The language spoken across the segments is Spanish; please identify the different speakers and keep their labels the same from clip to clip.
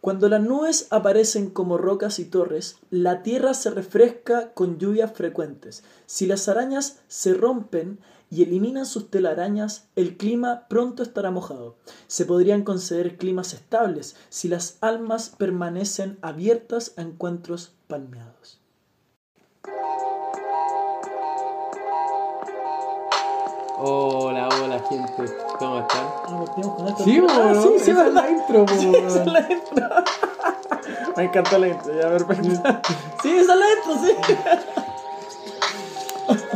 Speaker 1: Cuando las nubes aparecen como rocas y torres, la tierra se refresca con lluvias frecuentes. Si las arañas se rompen y eliminan sus telarañas, el clima pronto estará mojado. Se podrían conceder climas estables si las almas permanecen abiertas a encuentros palmeados.
Speaker 2: Hola, hola gente, ¿cómo están?
Speaker 1: Ah.
Speaker 2: Sí,
Speaker 1: Ah, sí, sí,
Speaker 2: esa es la intro, bo.
Speaker 1: Sí, esa es la intro. Me encantó la intro, ya perfecto. Sí, esa es la intro, sí.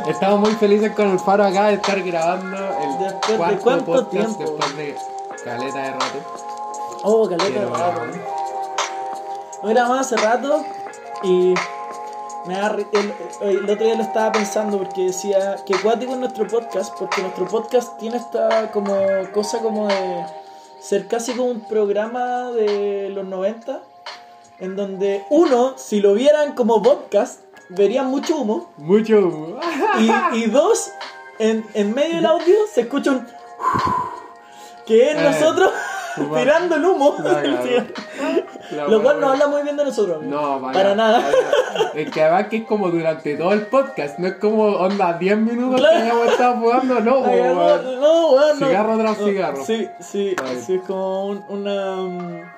Speaker 2: Estamos muy felices con el faro acá de estar grabando el
Speaker 1: Después de
Speaker 2: cuarto
Speaker 1: cuánto
Speaker 2: podcast
Speaker 1: tiempo.
Speaker 2: después de caleta de rato.
Speaker 1: Oh, caleta de rato. Lo grabamos hace rato y me da el, el otro día lo estaba pensando porque decía que cuático es nuestro podcast, porque nuestro podcast tiene esta como cosa como de ser casi como un programa de los 90 en donde uno, si lo vieran como podcast, verían mucho humo
Speaker 2: Mucho.
Speaker 1: y, y dos, en, en medio del audio se escucha un que es
Speaker 2: Eh,
Speaker 1: nosotros. Tirando el humo. Lo cual no habla muy bien de nosotros.
Speaker 2: No, vaya,
Speaker 1: para nada.
Speaker 2: vaya. Es que además que es como durante todo el podcast, no es como onda 10 minutos
Speaker 1: Claro.
Speaker 2: que hayamos estado jugando, no,
Speaker 1: no,
Speaker 2: weón.
Speaker 1: no, weón, no.
Speaker 2: Cigarro tras cigarro.
Speaker 1: Sí, sí, sí, es como un- una.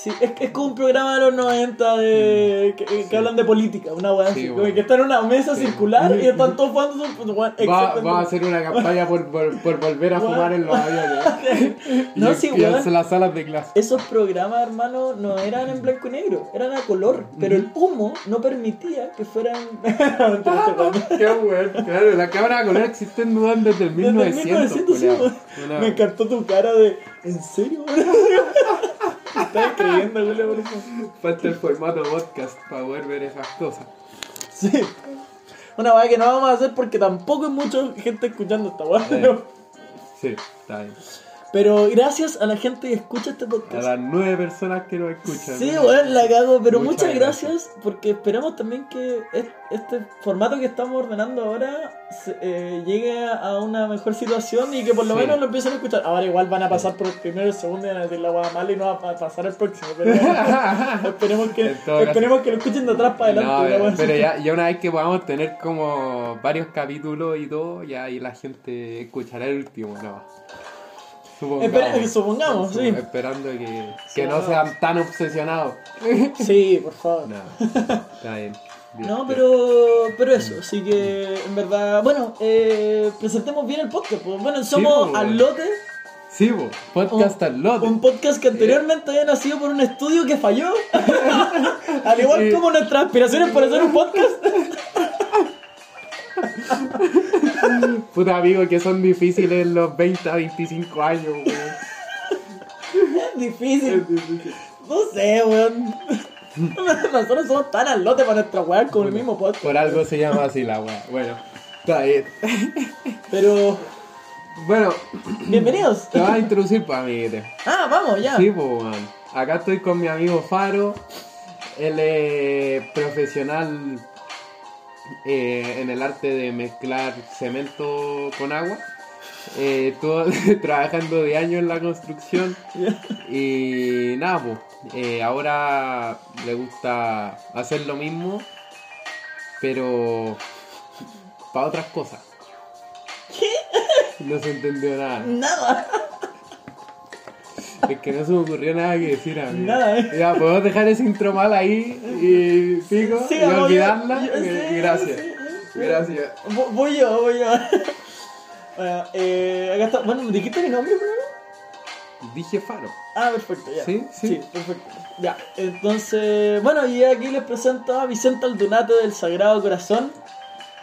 Speaker 1: Mm, Sí, es, es como un programa de los 90 de, que, que
Speaker 2: Sí.
Speaker 1: hablan de política, una weá
Speaker 2: Sí,
Speaker 1: así. como
Speaker 2: bueno.
Speaker 1: que están en una mesa
Speaker 2: Sí.
Speaker 1: circular y están todos jugando su. weón,
Speaker 2: Va, va a hacer una campaña por, por, por volver a
Speaker 1: Weón.
Speaker 2: fumar en los aviones.
Speaker 1: No,
Speaker 2: y
Speaker 1: sí, weón.
Speaker 2: las salas de clase.
Speaker 1: Esos programas, hermano, no eran en blanco y negro, eran a color, pero el humo no permitía que fueran.
Speaker 2: Qué bueno, claro, la cámara de color existe en Dudan desde el
Speaker 1: Desde el
Speaker 2: 1900.
Speaker 1: 1900, sí,
Speaker 2: culiao.
Speaker 1: weón.
Speaker 2: Una-
Speaker 1: Me encantó tu cara de. ¿En serio? Estás creyendo, Julio, por favor.
Speaker 2: Falta el formato podcast para poder ver esas cosas.
Speaker 1: Sí. Una weá que no vamos a hacer porque tampoco hay mucha gente escuchando esta weá.
Speaker 2: Sí, está bien.
Speaker 1: Pero gracias a la gente que escucha este
Speaker 2: A
Speaker 1: podcast.
Speaker 2: las nueve personas que nos escuchan.
Speaker 1: Sí, weón, la cago, pero
Speaker 2: Muchas
Speaker 1: muchas, gracias, porque esperamos también que es- este formato que estamos ordenando ahora eh, llegue a una mejor situación y que por lo
Speaker 2: Sí.
Speaker 1: menos lo empiecen a escuchar. Ahora igual van a pasar por el primero, el segundo y van a decir la weá mala y no va a pasar el próximo. Pero esperemos, que, esperemos que lo escuchen de atrás para
Speaker 2: No,
Speaker 1: adelante. weá
Speaker 2: pero
Speaker 1: así.
Speaker 2: ya, ya una vez que podamos tener como varios capítulos y todo, ya ahí la gente escuchará el último, no. Supongamos.
Speaker 1: Espera- supongamos, sí.
Speaker 2: Esperando que, que
Speaker 1: Sí.
Speaker 2: no sean tan obsesionados.
Speaker 1: Sí, por favor.
Speaker 2: No, está bien. Bien,
Speaker 1: No,
Speaker 2: bien.
Speaker 1: pero, pero eso, así que en verdad, bueno, eh, presentemos bien el podcast. pues. Bueno, somos
Speaker 2: pues,
Speaker 1: al lote,
Speaker 2: Sí, bo, podcast al lote.
Speaker 1: un podcast que anteriormente había nacido por un estudio que falló. al igual
Speaker 2: Eh.
Speaker 1: como nuestras aspiraciones por hacer un podcast.
Speaker 2: Puta amigo, que son difíciles los 20 a 25 años, weón.
Speaker 1: Es difícil,
Speaker 2: Es difícil.
Speaker 1: no sé, weón. Nosotros somos tan al lote para nuestra weá como el mismo podcast.
Speaker 2: Por algo se llama así la weá. Bueno, está bien.
Speaker 1: Pero,
Speaker 2: Bueno,
Speaker 1: bienvenidos.
Speaker 2: te vas a introducir para amiguete.
Speaker 1: Ah, vamos, ya.
Speaker 2: Sí, pues, man. Acá estoy con mi amigo Faro. Él es profesional eh, en el arte de mezclar cemento con agua. Eh, estuvo trabajando de años en la construcción. Y nada, pues. eh, ahora le gusta hacer lo mismo, pero para otras cosas. No se entendió nada.
Speaker 1: Nada.
Speaker 2: Es que no se me ocurrió nada que decir a mí.
Speaker 1: Nada, eh.
Speaker 2: Ya, podemos dejar ese intro mal ahí y pico
Speaker 1: Sí,
Speaker 2: y olvidarla.
Speaker 1: yo- yo-
Speaker 2: Eh,
Speaker 1: sí,
Speaker 2: Gracias.
Speaker 1: sí, sí.
Speaker 2: Gracias.
Speaker 1: Vo- Voy yo, voy yo. Bueno, eh, acá está. Bueno, ¿dijiste mi nombre primero?
Speaker 2: Dije Faro.
Speaker 1: Ah, perfecto, ya.
Speaker 2: Sí, sí.
Speaker 1: perfecto. Ya, entonces, bueno, y aquí les presento a Vicente Aldunate del Sagrado Corazón.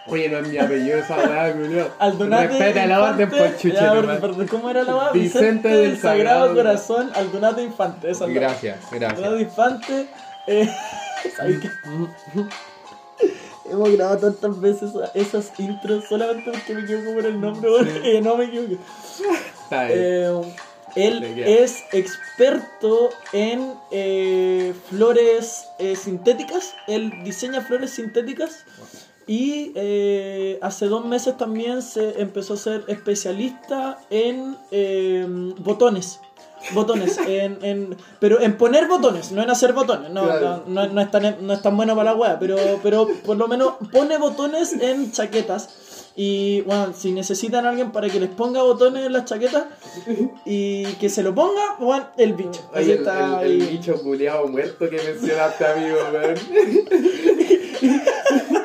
Speaker 2: Oye, no es mi apellido esa weá, culiao.
Speaker 1: Aldunate.
Speaker 2: Respeta la orden por
Speaker 1: perdón, perdón, ¿Cómo era la weá?
Speaker 2: Vicente del
Speaker 1: Sagrado
Speaker 2: Sagrado
Speaker 1: Corazón, Aldunate Infante. Esa es la-
Speaker 2: Gracias,
Speaker 1: Aldunate
Speaker 2: gracias.
Speaker 1: Infante. Eh, ¿sabes qué? Hemos grabado tantas veces esas intros solamente porque me equivoco por el nombre, porque no me equivoco.
Speaker 2: Está bien.
Speaker 1: Eh, él es experto en eh, flores eh, sintéticas. Él diseña flores sintéticas. Y eh, hace dos meses también se empezó a ser especialista en eh, botones. botones, en, en, pero en poner botones, no en hacer botones. No,
Speaker 2: Claro.
Speaker 1: no, no, no es tan, no es tan bueno para la wea, pero, pero por lo menos pone botones en chaquetas. Y bueno, si necesitan a alguien para que les ponga botones en las chaquetas y que se lo ponga, bueno, el bicho.
Speaker 2: Oye, el,
Speaker 1: está
Speaker 2: el- el
Speaker 1: ahí.
Speaker 2: bicho culiado muerto que mencionaste, amigo, weón.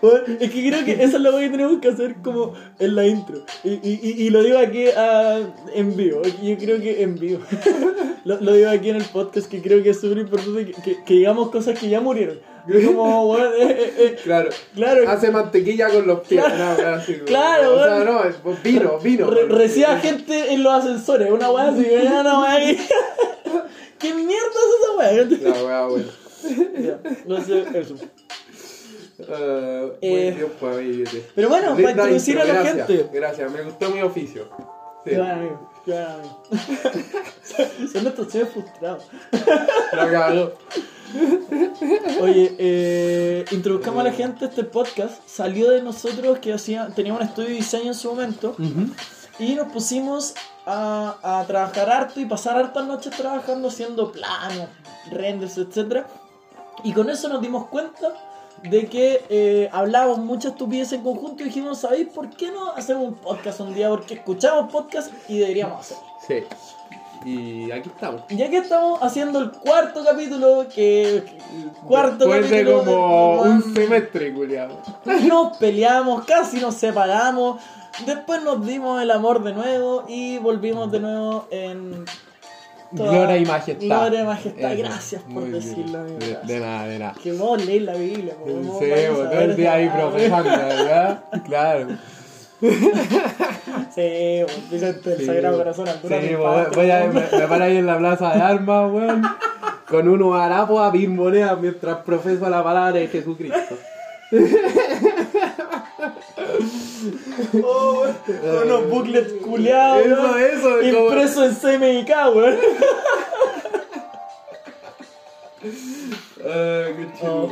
Speaker 1: Bueno, es que creo que esa es cosa que tenemos que hacer como en la intro. Y, y, y- y lo digo aquí ah, en vivo. Yo creo que en vivo. lo, lo digo aquí en el podcast que creo que es súper importante que, que, que digamos cosas que ya murieron. Como, bueno, eh, eh, eh,
Speaker 2: Claro.
Speaker 1: Claro.
Speaker 2: Hace mantequilla con los pies.
Speaker 1: Claro.
Speaker 2: así, weón.
Speaker 1: Claro,
Speaker 2: O sea,
Speaker 1: weón.
Speaker 2: no, es vino, vino.
Speaker 1: re- reciba gente en los ascensores. Una weá así. Una weá que- ¿Qué mierda es esa weá?
Speaker 2: La weá, weón.
Speaker 1: Ya, no sé, eso.
Speaker 2: Ah,
Speaker 1: Eh,
Speaker 2: bien, pues.
Speaker 1: Pero bueno, para introducir
Speaker 2: intro,
Speaker 1: a la
Speaker 2: gracias,
Speaker 1: gente.
Speaker 2: Gracias, me gustó mi oficio. Sí.
Speaker 1: Qué amigo, qué buen amigo. Son nuestros seres frustrados.
Speaker 2: La cagó.
Speaker 1: Oye, eh, introduzcamos a la gente este podcast. Salió de nosotros que hacía, teníamos un estudio de diseño en su momento y nos pusimos a, a trabajar harto y pasar hartas noches trabajando haciendo planos, renders, etc. Y con eso nos dimos cuenta de que eh, hablábamos mucha estupidez en conjunto y dijimos, ¿sabéis por qué no hacemos un podcast un día? Porque escuchamos podcast y deberíamos hacerlo.
Speaker 2: Sí. Y aquí estamos.
Speaker 1: Ya que estamos haciendo el cuarto capítulo, que cuarto
Speaker 2: Después de
Speaker 1: capítulo
Speaker 2: como
Speaker 1: de-
Speaker 2: un semestre, culiado.
Speaker 1: nos peleamos, casi nos separamos, después nos dimos el amor de nuevo y volvimos de nuevo en toda-
Speaker 2: Gloria y majestad.
Speaker 1: Gloria y majestad,
Speaker 2: Eso,
Speaker 1: gracias por
Speaker 2: muy
Speaker 1: decirlo, amigo.
Speaker 2: De, de nada, de nada.
Speaker 1: Que vos leís la Biblia, po, vos
Speaker 2: Sí, vos, todo el día ahí profesando, ¿verdad? Claro.
Speaker 1: Sí, vos, Vicente, el
Speaker 2: Sí,
Speaker 1: Sagrado. Corazón,
Speaker 2: Sí,
Speaker 1: alguna vez
Speaker 2: vos, voy a, me, me paro ahí en la plaza de armas, weón. Con unos harapos a monedas mientras profeso la palabra de Jesucristo.
Speaker 1: Oh, con unos buclets culiados,
Speaker 2: Eso, eso, es como-
Speaker 1: impreso en CMYK, weón.
Speaker 2: Ay, qué
Speaker 1: Oh.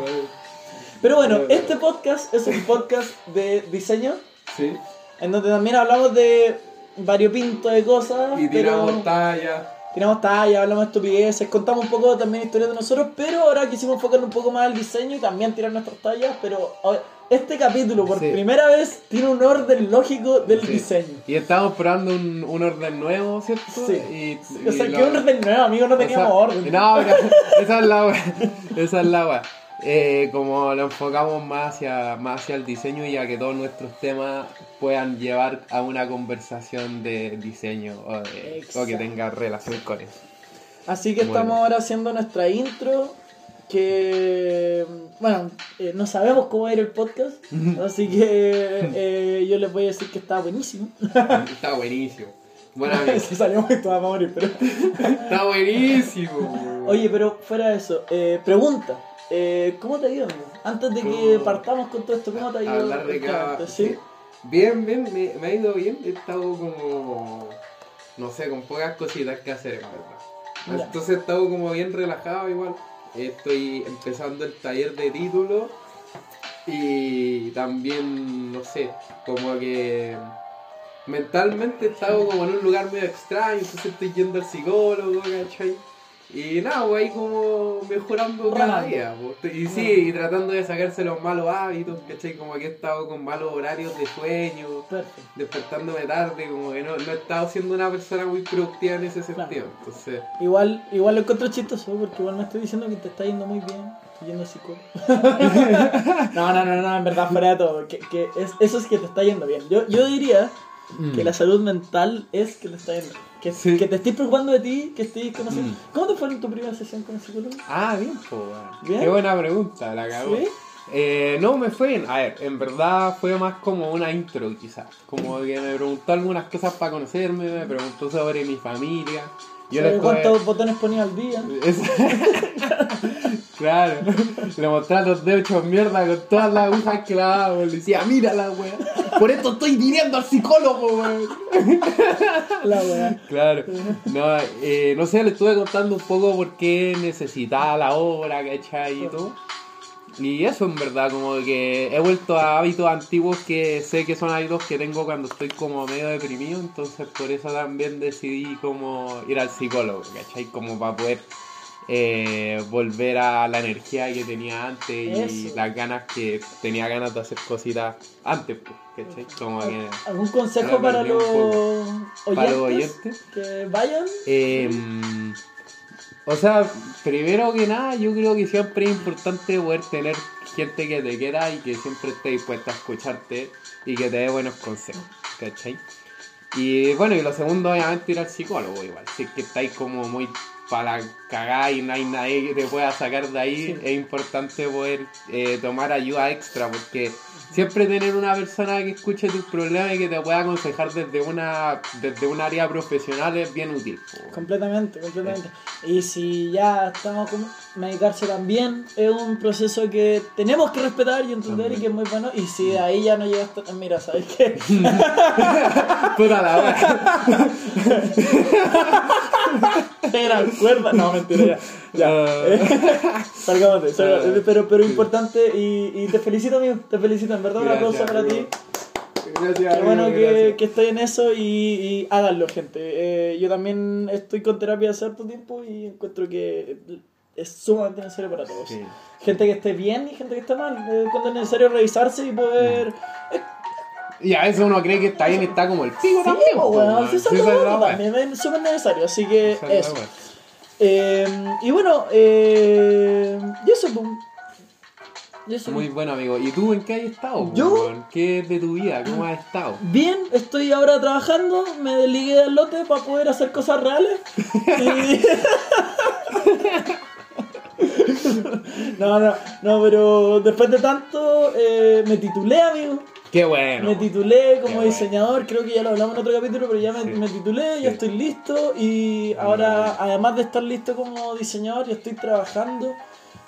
Speaker 1: Pero bueno, este podcast es un podcast de diseño,
Speaker 2: Sí.
Speaker 1: en donde también hablamos de variopinto de cosas.
Speaker 2: Y tiramos
Speaker 1: pero
Speaker 2: talla.
Speaker 1: tiramos talla, hablamos de estupideces, contamos un poco también historias de nosotros, pero ahora quisimos enfocarnos un poco más al diseño y también tirar nuestras tallas, pero a ver, este capítulo por
Speaker 2: Sí.
Speaker 1: primera vez tiene un orden lógico del
Speaker 2: Sí.
Speaker 1: diseño.
Speaker 2: Y estamos probando un, un orden nuevo, ¿cierto?
Speaker 1: Sí.
Speaker 2: Y,
Speaker 1: O sea,
Speaker 2: lo-
Speaker 1: un orden nuevo, amigo, no teníamos orden.
Speaker 2: No, pero esa es la wea. Esa es la wea. Eh, como lo enfocamos más hacia, más hacia el diseño y a que todos nuestros temas puedan llevar a una conversación de diseño o, de- o
Speaker 1: Exacto.
Speaker 2: que tenga relación con eso.
Speaker 1: Así que
Speaker 2: Bueno.
Speaker 1: estamos ahora haciendo nuestra intro. Que bueno, eh, no sabemos cómo va a ir el podcast. así que eh, yo les voy a decir que está buenísimo.
Speaker 2: Está buenísimo. Buena amigo.
Speaker 1: Se salió muy toda morir, pero.
Speaker 2: Está buenísimo.
Speaker 1: Oye, pero fuera de eso, eh, pregunta. Eh, ¿Cómo te ha ido, amigo? Antes de que
Speaker 2: ¿Cómo?
Speaker 1: partamos con todo esto, ¿cómo te ha ido?
Speaker 2: hablar de cada.
Speaker 1: ¿sí?
Speaker 2: Bien, bien, me, me ha ido bien. He estado como. No sé, con pocas cositas que hacer, en verdad.
Speaker 1: Ya.
Speaker 2: Entonces he estado como bien relajado, igual. Estoy empezando el taller de título. Y también, no sé, como que. Mentalmente he estado como en un lugar medio extraño, entonces estoy yendo al psicólogo, ¿cachai? Y nada, pues ahí como mejorando cada día. pues. Y sí, y tratando de sacarse los malos hábitos, ¿cachai? Como que he estado con malos horarios de sueño,
Speaker 1: Perfecto.
Speaker 2: despertándome tarde, como que no, no he estado siendo una persona muy productiva en ese
Speaker 1: Claro.
Speaker 2: sentido. Entonces,
Speaker 1: Igual, igual lo encuentro chistoso porque igual me estoy diciendo que te está yendo muy bien. Estoy yendo psicólogo. no, no, no, no, en verdad, fuera de todo. Que, que es, eso es que te está yendo bien. Yo, yo diría que la salud mental es que bien. Que,
Speaker 2: Sí.
Speaker 1: que te estés preocupando de ti, que estés conociendo.
Speaker 2: Mm.
Speaker 1: ¿Cómo te fue en tu primera sesión con el psicólogo?
Speaker 2: Ah, bien.
Speaker 1: ¿Bien?
Speaker 2: Qué buena pregunta, la cagó.
Speaker 1: ¿Sí?
Speaker 2: Eh, no, me fue bien. A ver, en verdad fue más como una intro, quizás. Como que me preguntó algunas cosas para conocerme, me preguntó sobre mi familia. Yo
Speaker 1: ¿Sabes
Speaker 2: les
Speaker 1: ¿Cuántos botones ponía al día?
Speaker 2: Claro, le mostraba los dedos hechos mierda con todas las agujas clavadas, weón. Le decía, mírala, weón. Por esto estoy viniendo al psicólogo, weón.
Speaker 1: La weá.
Speaker 2: Claro. No, eh, no sé, le estuve contando un poco por qué necesitaba la obra, ¿cachai? Y todo. y eso en verdad, como que he vuelto a hábitos antiguos que sé que son hábitos que tengo cuando estoy como medio deprimido, entonces por eso también decidí como ir al psicólogo, ¿cachai? Como para poder eh, volver a la energía que tenía antes y las ganas que tenía ganas de hacer cositas antes, pues, ¿cachai? Como que...
Speaker 1: ¿Algún consejo los oyentes?
Speaker 2: Para los oyentes.
Speaker 1: Que vayan.
Speaker 2: Em, o sea, primero que nada, yo creo que siempre es importante poder tener gente que te quiera y que siempre esté dispuesta a escucharte y que te dé buenos consejos, ¿cachai? Y bueno, y lo segundo, obviamente, ir al psicólogo igual. Si es que estáis como muy para cagar y no hay nadie que te pueda sacar de ahí,
Speaker 1: Sí.
Speaker 2: es importante poder eh, tomar ayuda extra porque siempre tener una persona que escuche tus problemas y que te pueda aconsejar desde una desde un área profesional es bien útil.
Speaker 1: Completamente, completamente. Y si ya estamos con medicarse también, es un proceso que tenemos que respetar y entender
Speaker 2: También.
Speaker 1: y que es muy bueno. Y si de ahí ya no llegaste, mira, ¿sabes qué?
Speaker 2: Puta la wea.
Speaker 1: Era cuerda. No, mentira, ya. Ya.
Speaker 2: Ah.
Speaker 1: Salgamos de salgamos de-
Speaker 2: Ah,
Speaker 1: Pero, pero importante y, y te felicito, amigo. Te felicito, en verdad, un aplauso para
Speaker 2: amigo.
Speaker 1: ti.
Speaker 2: Gracias,
Speaker 1: Qué bueno que, que estoy en eso y, y háganlo, gente. Eh, yo también estoy con terapia hace harto tiempo y encuentro que es sumamente necesario para todos.
Speaker 2: Sí.
Speaker 1: Gente que esté bien y gente que esté mal. Eh, cuando es necesario revisarse y poder.
Speaker 2: Y a veces uno cree que está bien, está como el pico
Speaker 1: Sí,
Speaker 2: también.
Speaker 1: bueno, sí, eso es súper necesario. Así que eso. Eh, y bueno, eh, y eso, pues. Y eso.
Speaker 2: Muy bueno, amigo. ¿Y tú en qué has estado?
Speaker 1: ¿Yo?
Speaker 2: weón? ¿Qué es de tu vida? ¿Cómo has estado?
Speaker 1: Bien, estoy ahora trabajando, me desligué del lote para poder hacer cosas reales. Y- no, no, no, pero después de tanto eh, me titulé, amigo.
Speaker 2: Qué bueno.
Speaker 1: Me titulé como
Speaker 2: Qué bueno.
Speaker 1: diseñador, creo que ya lo hablamos en otro capítulo, pero ya me,
Speaker 2: Sí.
Speaker 1: me titulé,
Speaker 2: Sí.
Speaker 1: ya estoy listo y ahora, además de estar listo como diseñador, ya estoy trabajando,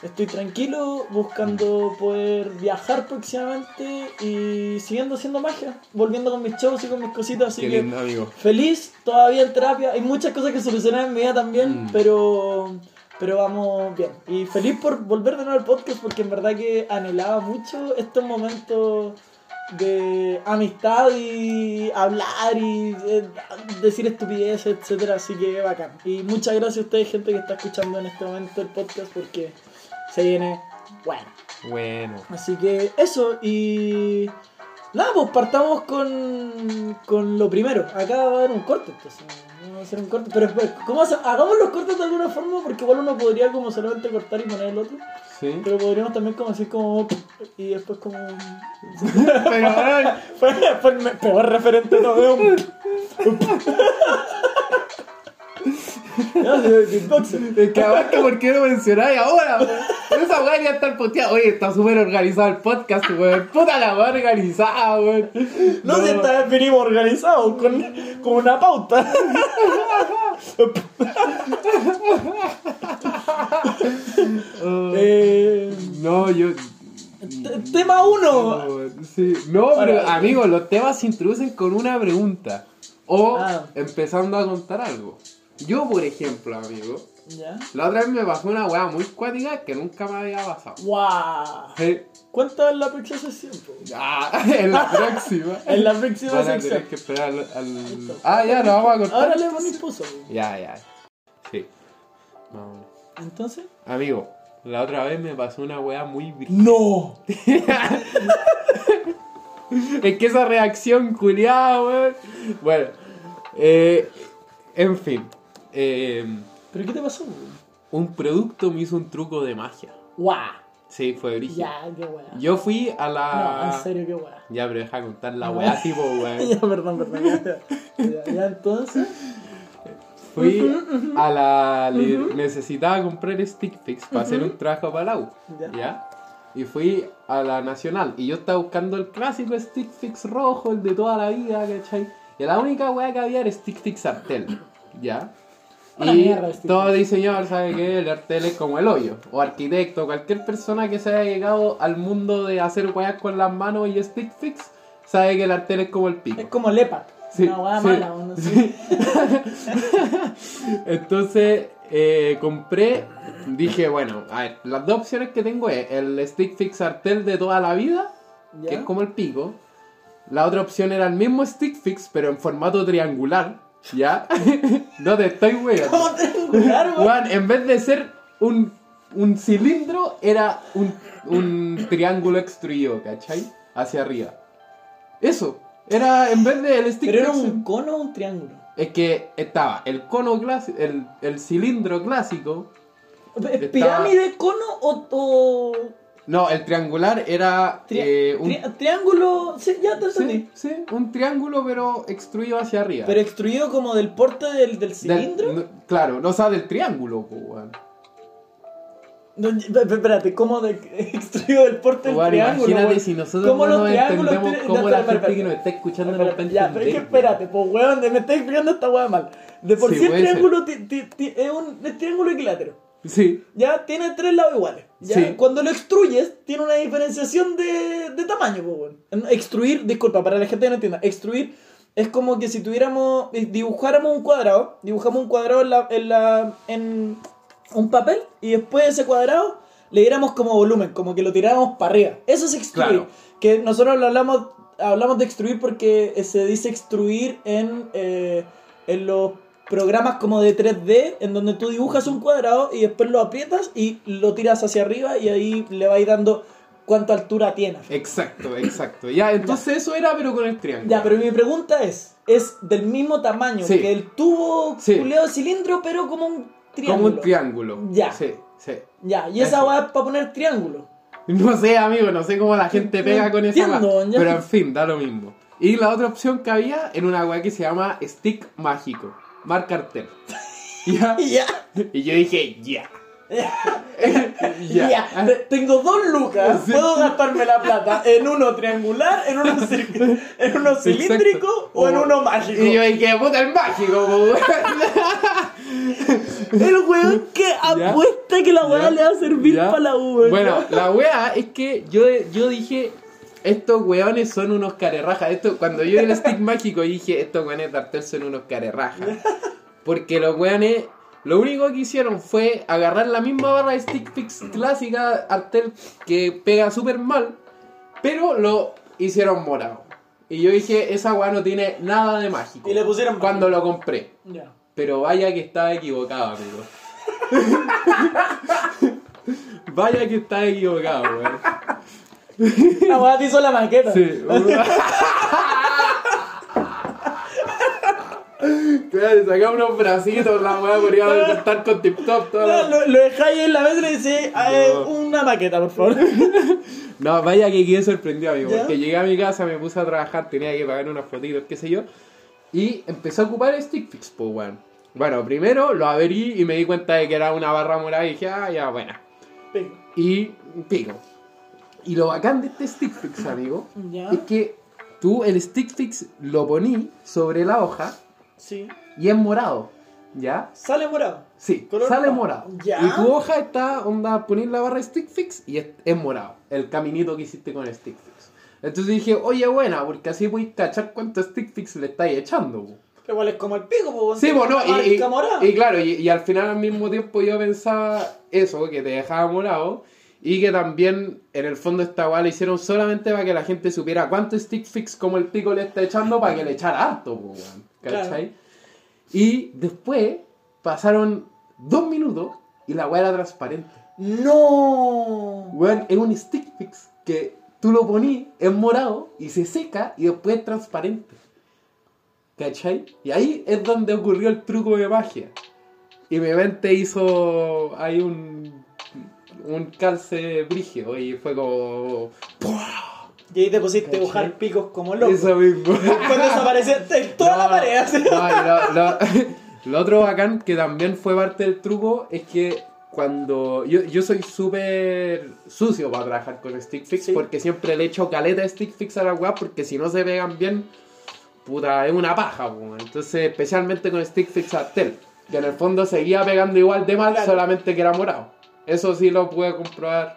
Speaker 1: estoy tranquilo, buscando poder viajar próximamente y siguiendo haciendo magia, volviendo con mis shows y con mis cositas, así
Speaker 2: Qué
Speaker 1: que
Speaker 2: lindo, amigo.
Speaker 1: feliz, todavía en terapia, hay muchas cosas que solucionar en mi vida también,
Speaker 2: Mm.
Speaker 1: pero... Pero vamos bien. Y feliz por volver de nuevo al podcast porque en verdad que anhelaba mucho estos momentos de amistad y hablar y eh, decir estupideces, etcétera, así que bacán. Y muchas gracias a ustedes, gente que está escuchando en este momento el podcast, porque se viene bueno.
Speaker 2: Bueno.
Speaker 1: Así que eso, y nada, pues partamos con, con lo primero. Acá va a haber un corte, entonces vamos a hacer un corte. Pero espera, ¿cómo hace- hagamos los cortes de alguna forma, porque igual uno podría como solamente cortar y poner el otro.
Speaker 2: Sí.
Speaker 1: Pero podríamos también como decir como y después como
Speaker 2: Pero, ay,
Speaker 1: fue, fue el me- peor referente no veo
Speaker 2: Es que abarca por qué lo mencionáis ahora, weón. Esa weá ya estar posteada. Oye, está súper organizado el podcast, weón. Puta la weá organizada, weón.
Speaker 1: No, si esta vez vinimos organizados con, con una pauta.
Speaker 2: Oh,
Speaker 1: Eh,
Speaker 2: no, yo.
Speaker 1: te- tema 1.
Speaker 2: No, sí. No, pero
Speaker 1: Para-
Speaker 2: amigos, los temas se introducen con una pregunta. O
Speaker 1: Ah.
Speaker 2: empezando a contar algo. Yo, por ejemplo, amigo,
Speaker 1: ¿Ya?
Speaker 2: la otra vez me pasó una weá muy cuática que nunca me había pasado.
Speaker 1: ¡Wow!
Speaker 2: Sí.
Speaker 1: ¿Cuánto es la próxima sesión?
Speaker 2: Ah, en la próxima.
Speaker 1: En la próxima
Speaker 2: Van a
Speaker 1: sección.
Speaker 2: tener que esperar al, al- Ah, ya, lo vamos a cortar.
Speaker 1: Ahora le pones po.
Speaker 2: Ya, ya. Sí. Vámonos.
Speaker 1: Entonces.
Speaker 2: Amigo, la otra vez me pasó una weá muy.
Speaker 1: ¡No!
Speaker 2: Es que esa reacción culiada, weón. Bueno, eh, en fin. Eh,
Speaker 1: ¿Pero qué te pasó?
Speaker 2: un producto me hizo un truco de magia.
Speaker 1: ¡Guau!
Speaker 2: Sí, fue brígido.
Speaker 1: Ya, qué weá.
Speaker 2: Yo fui a la.
Speaker 1: No, en serio, qué weá.
Speaker 2: Ya, pero deja contar la weá tipo, weón.
Speaker 1: ya, perdón, perdón. Ya, ya, ya, entonces.
Speaker 2: Fui a la. Necesitaba comprar stick fix para hacer un trabajo para la U.
Speaker 1: Ya.
Speaker 2: ¿Ya? Y fui a la nacional. Y yo estaba buscando el clásico stick fix rojo, el de toda la vida, ¿cachai? Y la única weá que había era stick fix Artel. ¿Ya?
Speaker 1: Una
Speaker 2: y
Speaker 1: mierda stick
Speaker 2: todo diseñador sabe que el Artel es como el hoyo. O arquitecto, cualquier persona que se haya llegado al mundo de hacer weas con las manos y stick fix, sabe que el Artel es como el pico.
Speaker 1: Es como Lepa.
Speaker 2: Sí,
Speaker 1: una weá
Speaker 2: sí,
Speaker 1: mala,
Speaker 2: sí. Entonces eh, compré dije, bueno, a ver, las dos opciones que tengo es el stick fix Artel de toda la vida,
Speaker 1: ¿Ya?
Speaker 2: que es como el pico. La otra opción era el mismo stick fix, pero en formato triangular, ¿ya? no te estoy weando.
Speaker 1: ¿Cómo triangular, weón?
Speaker 2: Weón, en vez de ser un, un cilindro, era un, un triángulo extruido, ¿cachai? Hacia arriba. Eso. Era, en vez de el stick
Speaker 1: ¿Pero era un cono o un triángulo?
Speaker 2: Es que estaba el cono clásico, el, el cilindro clásico.
Speaker 1: ¿Es
Speaker 2: Estaba-
Speaker 1: ¿Pirámide, cono o, o
Speaker 2: No, el triangular era
Speaker 1: tri-
Speaker 2: eh, un,
Speaker 1: tri- triángulo? Sí, ya te entendí.
Speaker 2: sí, sí, un triángulo, pero extruido hacia arriba.
Speaker 1: Pero extruido como del porte del, del
Speaker 2: Del-
Speaker 1: cilindro.
Speaker 2: no- claro, no sabe del triángulo, weón.
Speaker 1: No, espérate, ¿cómo de extruido del porte del triángulo?
Speaker 2: imagínate si nosotros
Speaker 1: ¿Cómo
Speaker 2: no
Speaker 1: los
Speaker 2: nos
Speaker 1: triángulos
Speaker 2: entendemos, cómo
Speaker 1: no,
Speaker 2: la
Speaker 1: espera,
Speaker 2: gente
Speaker 1: espera,
Speaker 2: que nos está escuchando
Speaker 1: Espera,
Speaker 2: a
Speaker 1: ya, pero es que espérate, pues weón, me está explicando esta weá mal. De por
Speaker 2: Sí,
Speaker 1: sí, el triángulo es un triángulo equilátero.
Speaker 2: Sí,
Speaker 1: Ya tiene tres lados iguales. Ya
Speaker 2: Sí.
Speaker 1: cuando lo extruyes, tiene una diferenciación de, de tamaño, pues Extruir, disculpa, para la gente que no entienda, extruir es como que si tuviéramos, eh, dibujáramos un cuadrado, dibujamos un cuadrado en, la, en, la, en un papel y después ese cuadrado le diéramos como volumen, como que lo tiráramos para arriba. Eso es extruir.
Speaker 2: Claro.
Speaker 1: Que nosotros lo hablamos, hablamos de extruir porque eh, se dice extruir en, eh, en los programas como de 3D, en donde tú dibujas un cuadrado y después lo aprietas y lo tiras hacia arriba y ahí le vais dando cuánta altura tiene.
Speaker 2: exacto, exacto. Ya, entonces eso era, pero con el triángulo.
Speaker 1: Ya, pero mi pregunta es, ¿es del mismo tamaño
Speaker 2: Sí.
Speaker 1: que el tubo
Speaker 2: Sí.
Speaker 1: culeado de cilindro, pero como un triángulo?
Speaker 2: Como un triángulo.
Speaker 1: Ya.
Speaker 2: Sí, sí.
Speaker 1: Ya, y esa va para poner triángulo.
Speaker 2: No sé, amigo, no sé cómo la gente
Speaker 1: No
Speaker 2: pega con esa
Speaker 1: entiendo,
Speaker 2: weá,
Speaker 1: ya.
Speaker 2: Pero en fin, da lo mismo. Y la otra opción que había era una weá que se llama Stick Mágico. Marca Artel. ¿Ya?
Speaker 1: Y ya.
Speaker 2: Y yo dije, ya.
Speaker 1: Ya.
Speaker 2: Ya.
Speaker 1: Te- Tengo dos lucas. Puedo gastarme la plata en uno triangular, en uno, en uno cilíndrico
Speaker 2: Exacto.
Speaker 1: o en uno mágico.
Speaker 2: Y yo dije, puta, el mágico.
Speaker 1: El weón que apuesta que la weá le va a servir para la U.
Speaker 2: Bueno, la weá es que yo, yo dije, estos weones son unos carerrajas. Esto, cuando yo vi el stick mágico dije, estos weones de Artel son unos carerrajas. Porque los weones, lo único que hicieron fue agarrar la misma barra de stick fix clásica Artel que pega súper mal, pero lo hicieron morado. Y yo dije, esa weá no tiene nada de mágico.
Speaker 1: Y le pusieron
Speaker 2: Cuando lo compré.
Speaker 1: Ya.
Speaker 2: Pero vaya que estaba equivocado, amigo. vaya que estaba equivocado, weón.
Speaker 1: La weá te hizo la maqueta.
Speaker 2: Sí. Claro, sacamos unos bracitos, la weá podría estar con tip top toda
Speaker 1: No,
Speaker 2: la-
Speaker 1: Lo, lo dejáis en la mesa y le dice
Speaker 2: No.
Speaker 1: una maqueta, por favor.
Speaker 2: No, vaya que quedé sorprendido, amigo.
Speaker 1: ¿Ya?
Speaker 2: Porque llegué a mi casa, me puse a trabajar, tenía que pagar unas fotitos, qué sé yo. Y empecé a ocupar el stick fix, pues, weón. Bueno, primero lo abrí y me di cuenta de que era una barra morada y dije, ah, ya, buena. Y pico. Y lo bacán de este stick fix, amigo,
Speaker 1: Ya.
Speaker 2: es que tú el stick fix lo poní sobre la hoja
Speaker 1: Sí.
Speaker 2: y es morado, ¿ya?
Speaker 1: Sale morado.
Speaker 2: Sí, sale
Speaker 1: morado.
Speaker 2: morado.
Speaker 1: Ya.
Speaker 2: Y tu hoja está, onda, poner la barra stick fix y es, es morado. El caminito que hiciste con el stick fix. Entonces dije, oye, buena, porque así voy a cachar cuánto stick fix le estáis echando. po.
Speaker 1: Que igual es como el pico, pues.
Speaker 2: Sí, bueno, y, y,
Speaker 1: morada.
Speaker 2: y claro, y, y al final al mismo tiempo yo pensaba eso, que te dejaba morado. Y que también en el fondo esta weá la hicieron solamente para que la gente supiera cuánto stick fix como el pico le está echando para que le echara harto, weón. ¿Cachai? Y después pasaron dos minutos y la weá era transparente.
Speaker 1: No.
Speaker 2: Weón, es un stick fix que tú lo ponís, es morado y se seca y después es transparente. ¿Cachai? Y ahí es donde ocurrió el truco de magia. Y mi mente hizo ahí un, un calce brigio y fue como...
Speaker 1: Y ahí te pusiste a dibujar picos como loco.
Speaker 2: Eso mismo.
Speaker 1: Después desapareciste en toda la
Speaker 2: No,
Speaker 1: pared. así.
Speaker 2: no, lo, lo- lo otro bacán que también fue parte del truco es que cuando yo, yo soy súper sucio para trabajar con stick fix
Speaker 1: Sí.
Speaker 2: porque siempre le echo caleta de stick fix a la weá porque si no se pegan bien puta es una paja entonces especialmente con stick fix Artel que en el fondo seguía pegando igual de mal solamente que era morado eso sí lo pude comprobar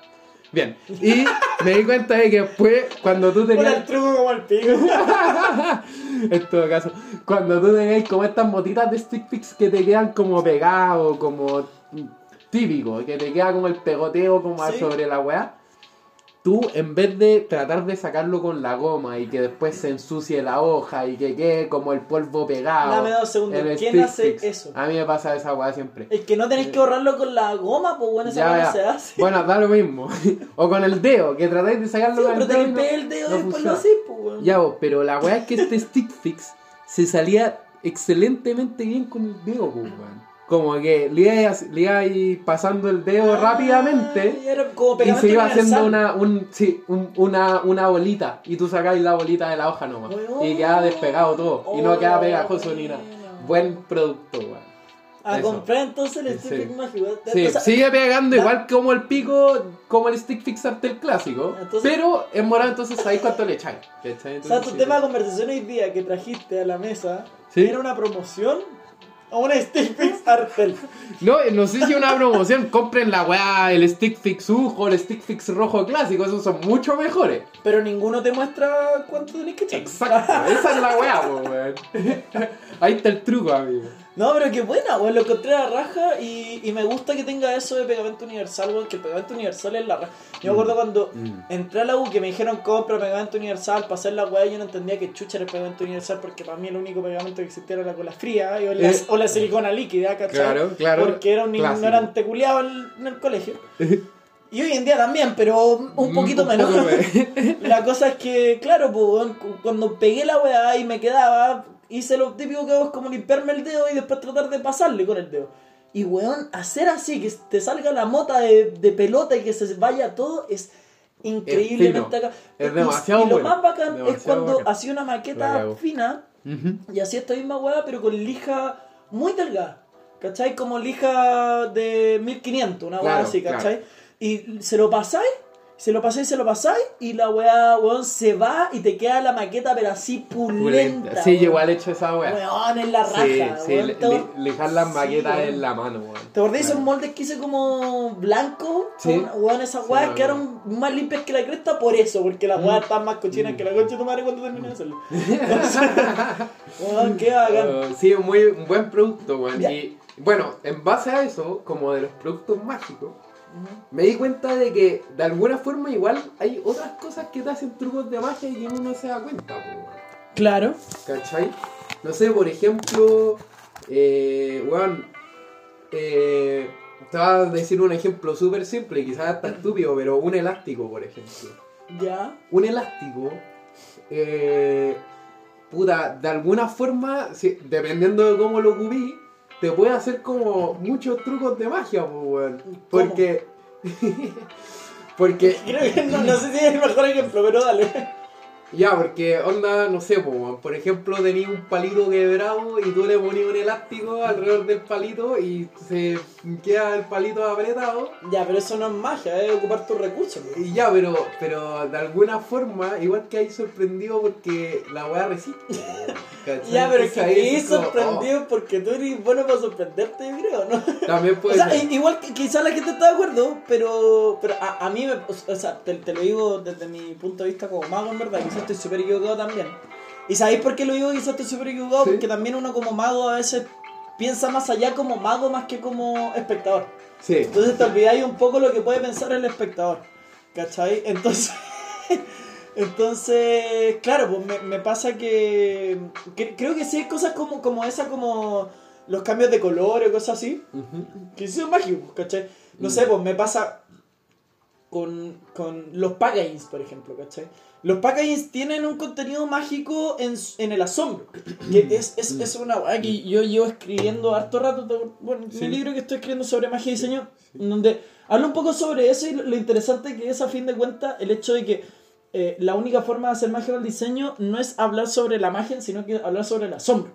Speaker 2: bien y me di cuenta de que después cuando tú tenías
Speaker 1: el truco como el pico.
Speaker 2: en todo caso, cuando tú tengáis como estas motitas de stick fix que te quedan como pegados, como típico, que te queda como el pegoteo como
Speaker 1: Sí.
Speaker 2: sobre la weá. Tú, en vez de tratar de sacarlo con la goma y que después se ensucie la hoja y que quede como el polvo pegado.
Speaker 1: Dame dos segundos. ¿Quién hace
Speaker 2: fix.
Speaker 1: eso?
Speaker 2: A mí me pasa esa weá siempre.
Speaker 1: Es que no tenéis que borrarlo con la goma, pues bueno, esa weá no se hace.
Speaker 2: Bueno, da lo mismo. o con el dedo, que tratáis de sacarlo
Speaker 1: Sí,
Speaker 2: con
Speaker 1: pero
Speaker 2: el dedo.
Speaker 1: te
Speaker 2: no-
Speaker 1: limpias el dedo
Speaker 2: no
Speaker 1: después lo haces, pues weón.
Speaker 2: Ya, vos, pero la weá es que este stick fix se salía excelentemente bien con el dedo, pues, weón. Como que le ibas, le ibas pasando el dedo
Speaker 1: Ah,
Speaker 2: rápidamente
Speaker 1: y
Speaker 2: se iba haciendo una, un, sí, un- una, una bolita. Y tú sacáis la bolita de la hoja nomás. Y queda despegado todo. Y no
Speaker 1: Oh,
Speaker 2: queda pegajoso ni nada. Buen producto, weón.
Speaker 1: A
Speaker 2: Eso.
Speaker 1: comprar entonces el
Speaker 2: Sí.
Speaker 1: stick fix mágico.
Speaker 2: Sí,
Speaker 1: O sea,
Speaker 2: sigue pegando
Speaker 1: da-
Speaker 2: igual como el pico, como el stick fix arte clásico.
Speaker 1: Entonces-
Speaker 2: pero en morado entonces ahí cuánto le echáis.
Speaker 1: O sea, tu
Speaker 2: sí,
Speaker 1: tema de
Speaker 2: sí.
Speaker 1: conversación hoy día que trajiste a la mesa
Speaker 2: Sí.
Speaker 1: era una promoción a una stick fix Artel.
Speaker 2: No, no sé si una promoción, compren la weá, el stick fix ujo, el stick fix rojo clásico, esos son mucho mejores.
Speaker 1: Pero ninguno te muestra cuánto tenés que echar.
Speaker 2: Exacto, esa es la weá, weón. Ahí está el truco, amigo.
Speaker 1: No, pero qué buena, weón. Lo encontré a la raja y, y me gusta que tenga eso de pegamento universal, weón. Que el pegamento universal es la raja. Yo me acuerdo cuando
Speaker 2: Mm.
Speaker 1: entré a la U que me dijeron compra pegamento universal para hacer la weá. Yo no entendía que chucha era el pegamento universal porque para mí el único pegamento que existía era la cola fría y o, la,
Speaker 2: Eh.
Speaker 1: o la silicona líquida, ¿cachai?
Speaker 2: Claro, claro.
Speaker 1: Porque era un
Speaker 2: Clásico.
Speaker 1: ignorante culiado en, el colegio. Y hoy en día también, pero un poquito
Speaker 2: Un
Speaker 1: menos.
Speaker 2: poco.
Speaker 1: La cosa es que, claro, pues, cuando pegué la weá y me quedaba, hice lo típico que hago es como limpiarme el dedo y después tratar de pasarle con el dedo. Y weón, hacer así, que te salga la mota de, de pelota y que se vaya todo, es increíblemente acá.
Speaker 2: Es
Speaker 1: Y-
Speaker 2: demasiado
Speaker 1: Y, lo
Speaker 2: bueno,
Speaker 1: más bacán es cuando
Speaker 2: bacán.
Speaker 1: hacía una maqueta fina
Speaker 2: Ujú.
Speaker 1: y hacía esta misma weá, pero con lija muy delgada. ¿Cachai? Como lija de 1500, una weá
Speaker 2: Claro,
Speaker 1: así,
Speaker 2: claro.
Speaker 1: ¿cachai? Y se lo pasáis, se lo pasáis, se lo pasáis, y la weá, weón, se va y te queda la maqueta, pero así pulenta.
Speaker 2: Pulenta. Sí,
Speaker 1: weón.
Speaker 2: igual he hecho esa weá.
Speaker 1: Weón, en la raja.
Speaker 2: Sí, sí,
Speaker 1: weón.
Speaker 2: le-
Speaker 1: ¿Te acor-
Speaker 2: le- lijar las maquetas en la mano, weón.
Speaker 1: ¿Te acordás de esos moldes que hice como blanco?
Speaker 2: Sí.
Speaker 1: Con- Weón, esas weas quedaron más limpias que la cresta por eso, porque las
Speaker 2: Mm.
Speaker 1: weas están más cochinas que la concha de tu madre cuando terminé de hacerlo. Weón, qué bacán.
Speaker 2: Uh, sí, muy, un buen producto, weón.
Speaker 1: Ya.
Speaker 2: Y bueno, en base a eso, como de los productos mágicos, me di cuenta de que de alguna forma igual hay otras cosas que te hacen trucos de magia y que uno no se da cuenta, po.
Speaker 1: Claro.
Speaker 2: ¿Cachai? No sé, por ejemplo, eh, weón, eh, te voy a decir un ejemplo súper simple, quizás hasta estúpido, pero un elástico, por ejemplo.
Speaker 1: Ya.
Speaker 2: Un elástico, eh, puta, de alguna forma, si- dependiendo de cómo lo ocupí, te puede hacer como muchos trucos de magia, pues, weón. Porque. porque.
Speaker 1: Creo que no, no sé si es el mejor ejemplo, pero dale.
Speaker 2: Ya, porque onda, no sé, por ejemplo, tenías un palito quebrado y tú le ponías un elástico alrededor del palito y se queda el palito apretado.
Speaker 1: Ya, pero eso no es magia, es ocupar tus recursos.
Speaker 2: Y ya, pero, pero de alguna forma, igual que hay sorprendido porque la weá resiste.
Speaker 1: Ya, pero es que
Speaker 2: ahí
Speaker 1: sorprendido porque tú eres bueno para sorprenderte, yo creo, ¿no?
Speaker 2: oh, también
Speaker 1: O
Speaker 2: puede
Speaker 1: sea,
Speaker 2: ser.
Speaker 1: i- igual que quizás la gente está de acuerdo, pero, pero a, a mí, me, o sea, te, te lo digo desde mi punto de vista como mago, en verdad, quizás estoy súper equivocado también. ¿Y sabéis por qué lo digo quizás estoy súper equivocado?
Speaker 2: Sí.
Speaker 1: Porque también uno como mago a veces piensa más allá como mago más que como espectador.
Speaker 2: Sí.
Speaker 1: Entonces te olvidáis un poco lo que puede pensar el espectador. ¿Cachai? Entonces. Entonces, claro, pues me, me pasa que, que- Creo que sí hay cosas como, como esa, como los cambios de color o cosas así,
Speaker 2: Ujú.
Speaker 1: que sí son mágicos, ¿cachai? No
Speaker 2: Mm.
Speaker 1: sé, pues me pasa con, con los packagings, por ejemplo, ¿cachai? Los packagings tienen un contenido mágico en, en el asombro. Que es, es, es una weá que yo llevo escribiendo harto rato. Bueno,
Speaker 2: Sí.
Speaker 1: mi libro que estoy escribiendo sobre magia y diseño, donde hablo un poco sobre eso y lo, interesante que es a fin de cuentas el hecho de que eh, la única forma de hacer magia el diseño no es hablar sobre la magia, sino que hablar sobre el asombro.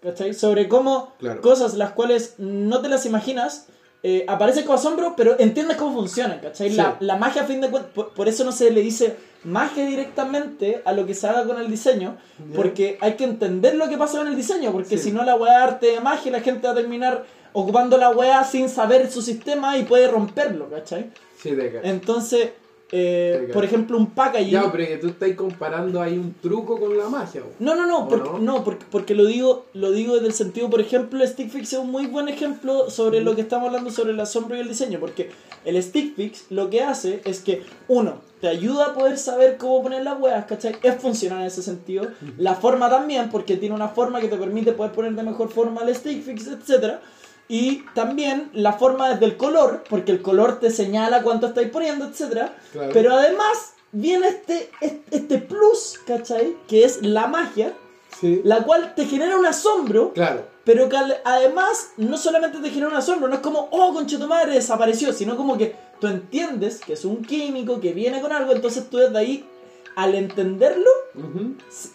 Speaker 1: ¿Cachai? Sobre cómo
Speaker 2: Claro.
Speaker 1: cosas las cuales no te las imaginas eh, aparecen con asombro, pero entiendes cómo funcionan, ¿cachai?
Speaker 2: Sí.
Speaker 1: La, la magia, a fin de cuentas, por, por eso no se le dice magia directamente a lo que se haga con el diseño, porque hay que entender lo que pasa con el diseño, porque
Speaker 2: Sí.
Speaker 1: si no la weá es arte de magia la gente va a terminar ocupando la weá sin saber su sistema y puede romperlo, ¿cachai?
Speaker 2: Sí.
Speaker 1: Entonces, eh, por ejemplo, un packaging.
Speaker 2: Ya, pero que tú estás comparando ahí un truco con la magia.
Speaker 1: No, no, no,
Speaker 2: ¿O
Speaker 1: porque,
Speaker 2: no?
Speaker 1: no? porque, porque lo digo lo digo desde el sentido, por ejemplo, el stick fix es un muy buen ejemplo sobre lo que estamos hablando sobre el asombro y el diseño, porque el stick fix lo que hace es que, uno, te ayuda a poder saber cómo poner las huevas, ¿cachai? Es funcional en ese sentido. La forma también, porque tiene una forma que te permite poder poner de mejor forma el stick fix, etcétera. Y también la forma desde el color, porque el color te señala cuánto estáis poniendo, etcétera.
Speaker 2: Claro.
Speaker 1: Pero además viene este, este, este plus, ¿cachai? Que es la magia,
Speaker 2: Sí.
Speaker 1: la cual te genera un asombro,
Speaker 2: Claro.
Speaker 1: Pero que además no solamente te genera un asombro, no es como, oh, conche tu madre, desapareció, sino como que tú entiendes que es un químico que viene con algo, entonces tú desde ahí, al entenderlo,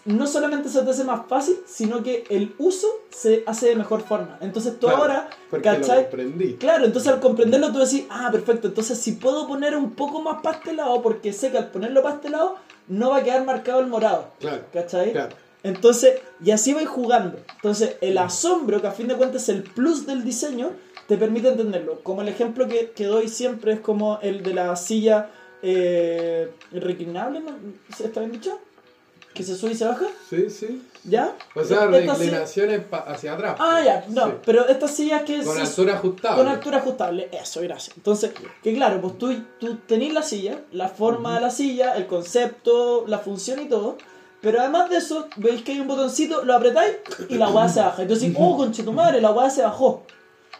Speaker 1: no solamente se te hace más fácil, sino que el uso se hace de mejor forma. Entonces tú
Speaker 2: Claro,
Speaker 1: ahora,
Speaker 2: Porque lo
Speaker 1: ¿cachai?
Speaker 2: comprendí.
Speaker 1: Claro, entonces al comprenderlo tú decís, ah, perfecto, entonces si puedo poner un poco más pastelado, porque sé que al ponerlo pastelado no va a quedar marcado el morado,
Speaker 2: Claro.
Speaker 1: ¿cachai?
Speaker 2: Claro.
Speaker 1: Entonces, y así vais jugando. Entonces, el asombro, que a fin de cuentas es el plus del diseño, te permite entenderlo. Como el ejemplo que, que doy siempre es como el de la silla eh, reclinable, ¿no? ¿está bien dicho? Que se sube y se baja,
Speaker 2: Sí, sí.
Speaker 1: ¿ya?
Speaker 2: O sea, reclinaciones hacia atrás.
Speaker 1: Ah, ya, no,
Speaker 2: Sí.
Speaker 1: pero estas sillas que
Speaker 2: Con
Speaker 1: se-
Speaker 2: altura ajustable.
Speaker 1: con altura ajustable, eso, gracias. Entonces, que claro, pues tú, tú tenés la silla, la forma de la silla, el concepto, la función y todo, pero además de eso, veis que hay un botoncito, lo apretáis y la weá se baja. Entonces, oh, conche tu madre, la weá se bajó.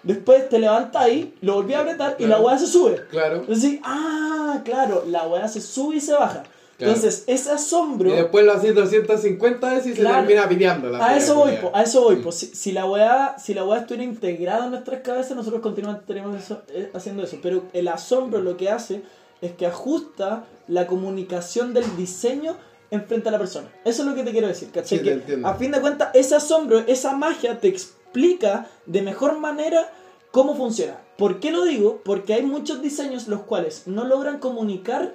Speaker 1: Después te levantáis, lo volví a apretar y la
Speaker 2: Claro.
Speaker 1: weá se sube.
Speaker 2: Claro.
Speaker 1: Entonces, ah, claro, la weá se sube y se baja.
Speaker 2: Claro.
Speaker 1: Entonces, ese asombro.
Speaker 2: Y después lo haces 250 veces y se
Speaker 1: Claro.
Speaker 2: termina piteando la
Speaker 1: A eso voy, po, a eso voy.
Speaker 2: Mm.
Speaker 1: po. Si, si la weá, si la weá estuviera integrada en nuestras cabezas, nosotros estaríamos eso- eh, haciendo eso. Pero el asombro lo que hace es que ajusta la comunicación del diseño enfrente a la persona. Eso es lo que te quiero decir, ¿cachai?
Speaker 2: Sí,
Speaker 1: que a fin de cuentas, ese asombro, esa magia te explica de mejor manera cómo funciona. ¿Por qué lo digo? Porque hay muchos diseños los cuales no logran comunicar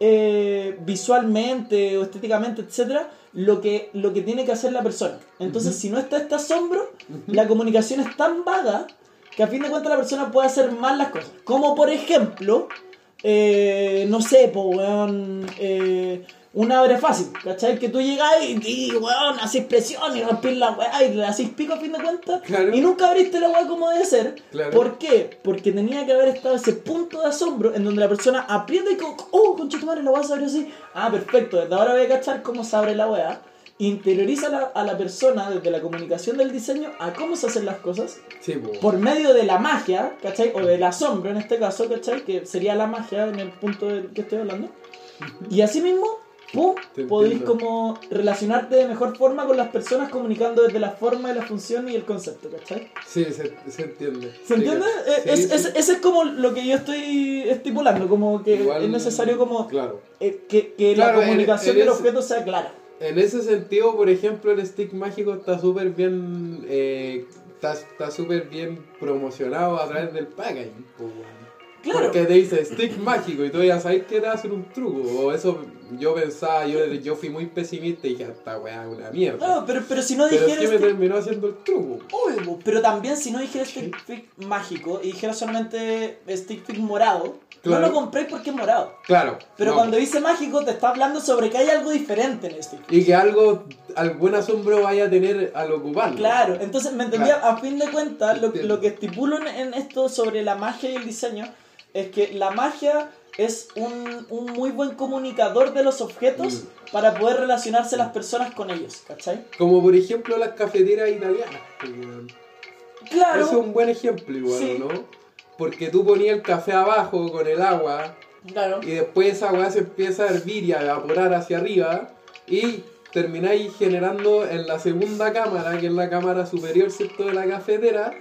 Speaker 1: eh, visualmente o estéticamente, etcétera, lo que, lo que tiene que hacer la persona. Entonces, si no está este asombro, la comunicación es tan vaga que a fin de cuentas la persona puede hacer mal las cosas. Como por ejemplo, eh, no sé, po, eh, una abre fácil, ¿cachai? Que tú llegas y, y weón, haces presión y rompes la weá y le haces pico a fin de cuentas
Speaker 2: Claro.
Speaker 1: y nunca abriste la weá como debe ser.
Speaker 2: Claro.
Speaker 1: ¿Por qué? Porque tenía que haber estado ese punto de asombro en donde la persona aprieta y como, oh, concha tu madre, la weá se abrió así. Ah, perfecto, desde ahora voy a cachar cómo se abre la weá. Interioriza a la, a la persona desde la comunicación del diseño a cómo se hacen las cosas
Speaker 2: Sí, po.
Speaker 1: por medio de la magia, ¿cachai? O del asombro en este caso, ¿cachai? Que sería la magia en el punto del que estoy hablando. Y así mismo,
Speaker 2: Te
Speaker 1: Podéis como relacionarte de mejor forma con las personas comunicando desde la forma y la función y el concepto, ¿cachai?
Speaker 2: Sí, se, se entiende.
Speaker 1: ¿Se entiende?
Speaker 2: sí,
Speaker 1: Eh, es-
Speaker 2: sí.
Speaker 1: es- ese es como lo que yo estoy estipulando, como que
Speaker 2: Igual-
Speaker 1: es necesario como
Speaker 2: Claro.
Speaker 1: eh, que, que
Speaker 2: Claro,
Speaker 1: la comunicación
Speaker 2: en
Speaker 1: del
Speaker 2: ese-
Speaker 1: objeto sea clara.
Speaker 2: En ese sentido, por ejemplo, el stick mágico está súper bien. eh, está está súper bien promocionado a través del packaging.
Speaker 1: Claro.
Speaker 2: Porque te dice stick mágico y tú ya sabes que te va a hacer un truco. O eso yo pensaba, yo, yo fui muy pesimista y dije, esta weá es una mierda.
Speaker 1: No, pero, pero si no
Speaker 2: Pero es
Speaker 1: dijeras
Speaker 2: que me
Speaker 1: que-
Speaker 2: terminó haciendo el truco.
Speaker 1: Obvio, pero también si no dijera
Speaker 2: Sí.
Speaker 1: stick fix mágico y dijera solamente stick fix morado,
Speaker 2: Claro.
Speaker 1: no lo compré porque es morado.
Speaker 2: Claro.
Speaker 1: Pero
Speaker 2: no.
Speaker 1: cuando dice mágico te está hablando sobre que hay algo diferente en stick.
Speaker 2: Y que algo, algún asombro vaya a tener al ocuparlo.
Speaker 1: Claro, entonces me entendía,
Speaker 2: Claro.
Speaker 1: a fin de cuentas, lo, lo que estipulo en esto sobre la magia y el diseño es que la magia es un, un muy buen comunicador de los objetos
Speaker 2: Mm.
Speaker 1: para poder relacionarse las personas con ellos, ¿cachai?
Speaker 2: Como por ejemplo las cafeteras italianas. weón.
Speaker 1: Claro,
Speaker 2: Eso es un buen ejemplo igual,
Speaker 1: Sí.
Speaker 2: ¿no? Porque tú ponías el café abajo con el agua
Speaker 1: claro.
Speaker 2: y después esa agua se empieza a hervir y a evaporar hacia arriba y termináis generando en la segunda cámara, que es la cámara superior, ¿cierto? De la cafetera,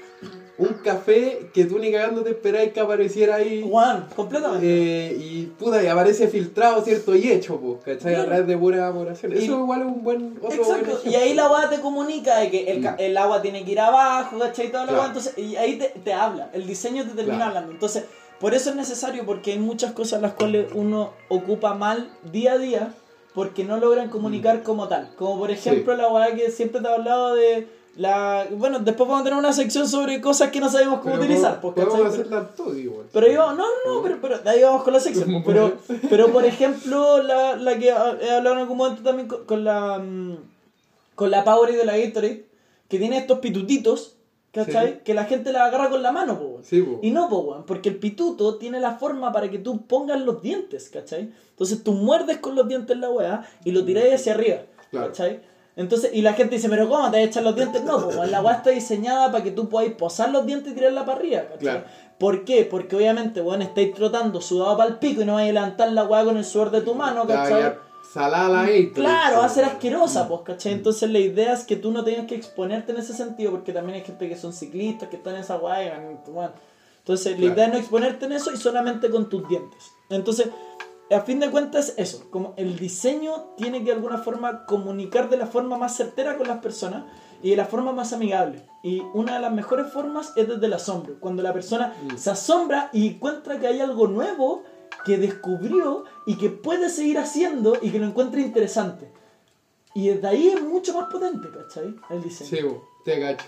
Speaker 2: un café que tú ni cagando te esperáis que apareciera ahí.
Speaker 1: Juan, completamente.
Speaker 2: eh, y puta, y aparece filtrado, ¿cierto? Y hecho, pues, ¿cachai? A través de pura evaporación. Eso igual es un buen otro buen
Speaker 1: Exacto, y ahí la agua te comunica de que el,
Speaker 2: Mm.
Speaker 1: el agua tiene que ir abajo, ¿cachai? Toda la
Speaker 2: Claro.
Speaker 1: entonces, y ahí te, te habla, el diseño te termina
Speaker 2: Claro.
Speaker 1: hablando. Entonces, por eso es necesario, porque hay muchas cosas las cuales uno ocupa mal día a día, porque no logran comunicar como tal. Como por ejemplo la weá que siempre te he hablado de La, bueno, después vamos a tener una sección sobre cosas que no sabemos cómo
Speaker 2: Pero
Speaker 1: utilizar. pues,
Speaker 2: Podemos hacerla todo igual.
Speaker 1: Pero yo, no, no, no, pero, pero de ahí vamos con la sección. Pero, pero por ejemplo, la, la que he hablado en algún momento también con, con la mm, con la Powerade de la Gatorade, que tiene estos pitutitos, ¿cachai?
Speaker 2: Sí.
Speaker 1: Que la gente la agarra con la mano, po.
Speaker 2: Sí, po.
Speaker 1: Y no, po, porque el pituto tiene la forma para que tú pongas los dientes, ¿cachai? Entonces tú muerdes con los dientes la weá y lo tiráis hacia arriba,
Speaker 2: Claro.
Speaker 1: ¿cachai? Entonces, y la gente dice, pero ¿cómo te vas a echar los dientes? No, pues la weá está diseñada para que tú podáis posar los dientes y tirarla para arriba, ¿cachai?
Speaker 2: Claro.
Speaker 1: ¿Por qué? Porque obviamente, weón, estáis trotando sudado para el pico y no vais a levantar la weá con el sudor de tu mano, ¿cachai?
Speaker 2: Salada la Gatorade,
Speaker 1: Claro, va a ser
Speaker 2: po.
Speaker 1: asquerosa, pues, ¿cachai? Entonces la idea es que tú no tengas que exponerte en ese sentido, porque también hay gente que son ciclistas, que están en esa weá y bueno. Entonces la
Speaker 2: Claro.
Speaker 1: idea es no exponerte en eso y solamente con tus dientes. Entonces, a fin de cuentas es eso, como el diseño tiene que de alguna forma comunicar de la forma más certera con las personas y de la forma más amigable. Y una de las mejores formas es desde el asombro, cuando la persona
Speaker 2: Mm.
Speaker 1: se asombra y encuentra que hay algo nuevo que descubrió y que puede seguir haciendo y que lo encuentra interesante. Y desde ahí es mucho más potente, ¿cachai? El diseño.
Speaker 2: Sí, te cacho.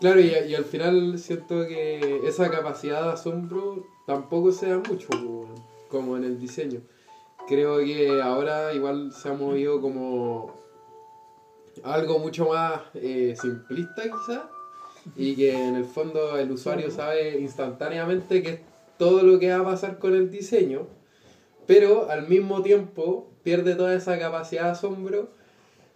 Speaker 2: Claro, y, y al final siento que esa capacidad de asombro tampoco se da mucho, como en el diseño. Creo que ahora igual se ha movido como algo mucho más eh, simplista quizá y que en el fondo el usuario sabe instantáneamente que es todo lo que va a pasar con el diseño, pero al mismo tiempo pierde toda esa capacidad de asombro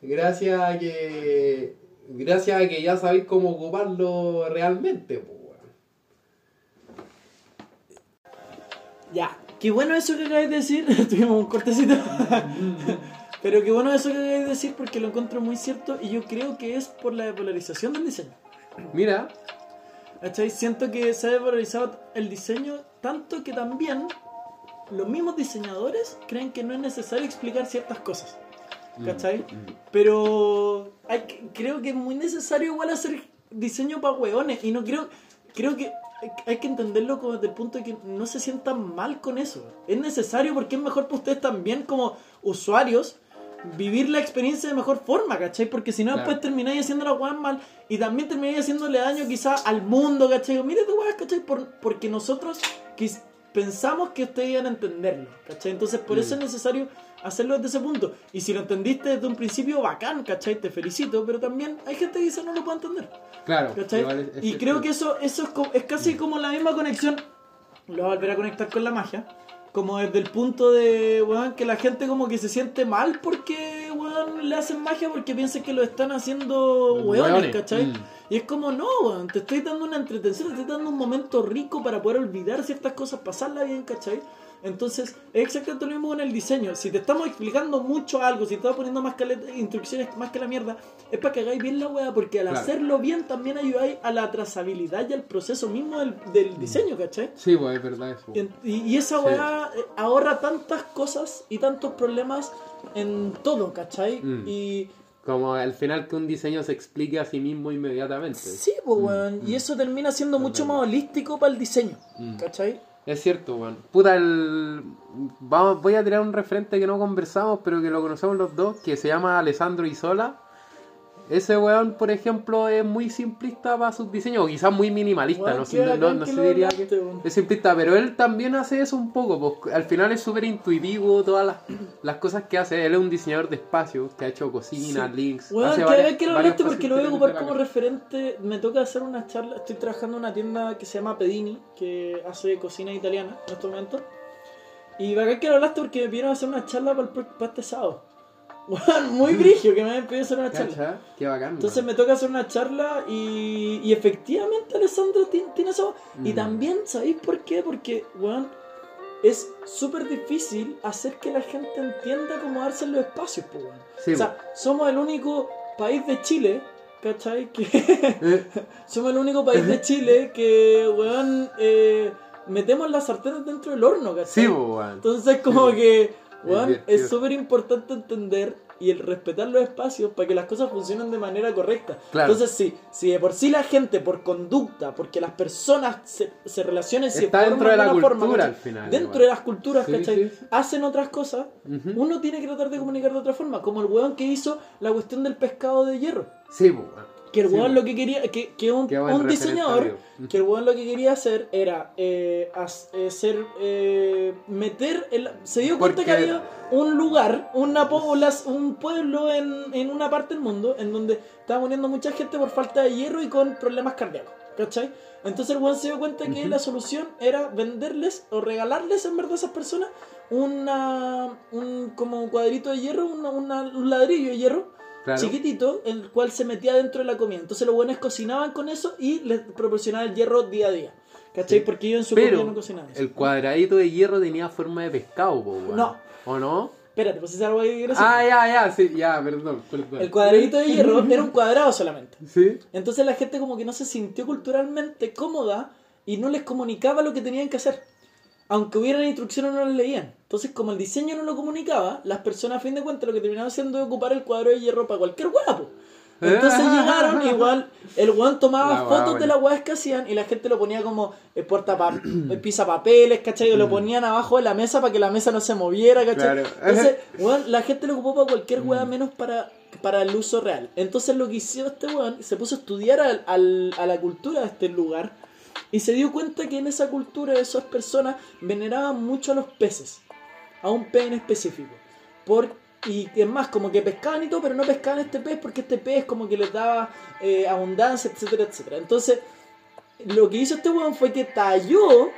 Speaker 2: gracias a que gracias a que ya sabéis cómo ocuparlo realmente, weón.
Speaker 1: Ya, qué bueno eso que acabáis de decir. Tuvimos un cortecito. Pero qué bueno eso que acabáis de decir porque lo encuentro muy cierto y yo creo que es por la depolarización del diseño.
Speaker 2: Mira,
Speaker 1: ¿Cachai? Siento que se ha depolarizado el diseño tanto que también los mismos diseñadores creen que no es necesario explicar ciertas cosas. ¿Cachai? Pero hay que- creo que es muy necesario igual hacer diseño para hueones y no creo creo que hay- hay que entenderlo como desde el punto de que no se sientan mal con eso. Es necesario porque es mejor para ustedes también como usuarios vivir la experiencia de mejor forma, ¿cachai? Porque si no
Speaker 2: Claro.
Speaker 1: después termináis haciendo la weá mal y también termináis haciéndole daño quizás al mundo, ¿cachai? Mira tu weá, ¿cachai? Por- porque nosotros pensamos que ustedes iban a entenderlo, ¿cachai? Entonces por eso es
Speaker 2: Mm.
Speaker 1: necesario hacerlo desde ese punto. Y si lo entendiste desde un principio, bacán, ¿cachai? Te felicito, pero también hay gente que dice no lo puede entender.
Speaker 2: claro.
Speaker 1: ¿Cachai?
Speaker 2: es- es
Speaker 1: y creo que eso, eso es, co- es casi como la misma conexión. Lo voy a volver a conectar con la magia. Como desde el punto de, que la gente como que se siente mal porque, le hacen magia porque piensan que lo están haciendo Weones, ¿cachai?
Speaker 2: mm.
Speaker 1: Y es como, no, te estoy dando una entretención, te estoy dando un momento rico para poder olvidar ciertas cosas, pasarla bien, ¿cachai? Entonces, es exactamente lo mismo con el diseño. Si te estamos explicando mucho algo, si te estamos poniendo más caleta- instrucciones más que la mierda, es para que hagáis bien la weá, porque al
Speaker 2: Claro.
Speaker 1: hacerlo bien también ayudáis a la trazabilidad y al proceso mismo del, del diseño, ¿cachai?
Speaker 2: Sí, pues es verdad eso.
Speaker 1: Y, esa weá eh, ahorra tantas cosas y tantos problemas en todo, ¿cachai?
Speaker 2: Mm.
Speaker 1: Y
Speaker 2: Como al final que un diseño se explique a sí mismo inmediatamente.
Speaker 1: sí, pues weón, y eso termina siendo mucho más holístico para el diseño,
Speaker 2: Mm.
Speaker 1: ¿cachai?
Speaker 2: Es cierto, weón. Puta, el... Vamos, voy a tirar un referente que no conversamos, pero que lo conocemos los dos, que se llama Alessandro Isola. Ese weón, por ejemplo, es muy simplista para sus diseños, o quizás muy minimalista,
Speaker 1: Weón,
Speaker 2: no, sé- no, no sé
Speaker 1: lo
Speaker 2: diría que es simplista, pero él también hace eso un poco, pues al final es súper intuitivo todas las, las cosas que hace. Él es un diseñador de espacios, que ha hecho cocinas,
Speaker 1: Sí.
Speaker 2: links.
Speaker 1: Weón,
Speaker 2: hace
Speaker 1: que
Speaker 2: varias-
Speaker 1: que lo hablaste porque lo voy a ocupar como referente. Me toca hacer una charla. Estoy trabajando en una tienda que se llama Pedini, que hace cocina italiana en estos momentos. Y bacán que lo hablaste porque me pidieron hacer una charla para, el, para este sábado. Weón, muy brigio que me habían pedido hacer una charla.
Speaker 2: Qué bacán.
Speaker 1: Entonces me toca hacer una charla y, y efectivamente Alessandro tiene, tiene eso. Y
Speaker 2: Mm.
Speaker 1: también, ¿sabéis por qué? Porque, weón, es súper difícil hacer que la gente entienda cómo darse en los espacios, pues, weón.
Speaker 2: Sí,
Speaker 1: o sea, somos el único país de Chile, ¿cachai? Que
Speaker 2: Eh,
Speaker 1: somos el único país de Chile que, weón, eh, metemos las sartenes dentro del horno, ¿cachai?
Speaker 2: sí, weón.
Speaker 1: Entonces como
Speaker 2: Sí,
Speaker 1: que,
Speaker 2: divertido.
Speaker 1: es súper importante entender y el respetar los espacios para que las cosas funcionen de manera correcta.
Speaker 2: Claro.
Speaker 1: Entonces sí, si de por sí la gente por conducta, porque las personas se, se relacionen se
Speaker 2: Está dentro de la cultura
Speaker 1: forma,
Speaker 2: al final.
Speaker 1: Dentro
Speaker 2: igual.
Speaker 1: de las culturas,
Speaker 2: Sí,
Speaker 1: ¿cachai?
Speaker 2: sí.
Speaker 1: Hacen otras cosas,
Speaker 2: Ujú.
Speaker 1: uno tiene que tratar de comunicar de otra forma, como el weón que hizo la cuestión del pescado de hierro.
Speaker 2: Sí, pues, weón.
Speaker 1: Que el
Speaker 2: Sí,
Speaker 1: weón lo que quería, que, que un, diseñador, que el weón lo que quería hacer era eh, as- eh, ser, eh, meter, el, se dio cuenta
Speaker 2: Porque-
Speaker 1: que había un lugar, una poblas, un pueblo en, en una parte del mundo en donde estaba muriendo mucha gente por falta de hierro y con problemas cardíacos, ¿cachai? Entonces el weón se dio cuenta que la solución era venderles o regalarles en verdad a esas personas una, un como un cuadrito de hierro, una- una- un ladrillo de hierro
Speaker 2: Claro.
Speaker 1: chiquitito, el cual se metía dentro de la comida. Entonces los buenos cocinaban con eso y les proporcionaban el hierro día a día. ¿Cachai?
Speaker 2: Sí.
Speaker 1: Porque ellos en su
Speaker 2: Pero
Speaker 1: no cocinaban eso.
Speaker 2: el cuadradito de hierro tenía forma de pescado, po.
Speaker 1: No.
Speaker 2: ¿O no?
Speaker 1: Espérate, pues es algo ahí.
Speaker 2: Ah, ya, ya, sí, ya, perdón, perdón.
Speaker 1: El cuadradito de hierro era un cuadrado solamente.
Speaker 2: Sí.
Speaker 1: Entonces la gente como que no se sintió culturalmente cómoda y no les comunicaba lo que tenían que hacer. Aunque hubieran instrucciones no las leían. Entonces como el diseño no lo comunicaba, las personas a fin de cuentas lo que terminaban haciendo era ocupar el cuadro de hierro para cualquier guapo. Entonces llegaron, igual, el weón tomaba fotos de las weas que hacían y la gente lo ponía como eh, porta pa- eh, pisa papeles, ¿cachai? Lo ponían abajo de la mesa para que la mesa no se moviera, ¿cachai?
Speaker 2: Mm. Claro.
Speaker 1: Entonces, weón, la gente lo ocupó para cualquier wea menos para, para el uso real. Entonces lo que hizo este weón, se puso a estudiar al- al- a la cultura de este lugar y se dio cuenta que en esa cultura esas personas veneraban mucho a los peces, a un pez en específico. Por, y es más, como que pescaban y todo, pero no pescaban este pez porque este pez como que les daba eh, abundancia, etcétera, etcétera. Entonces, lo que hizo este weón fue que talló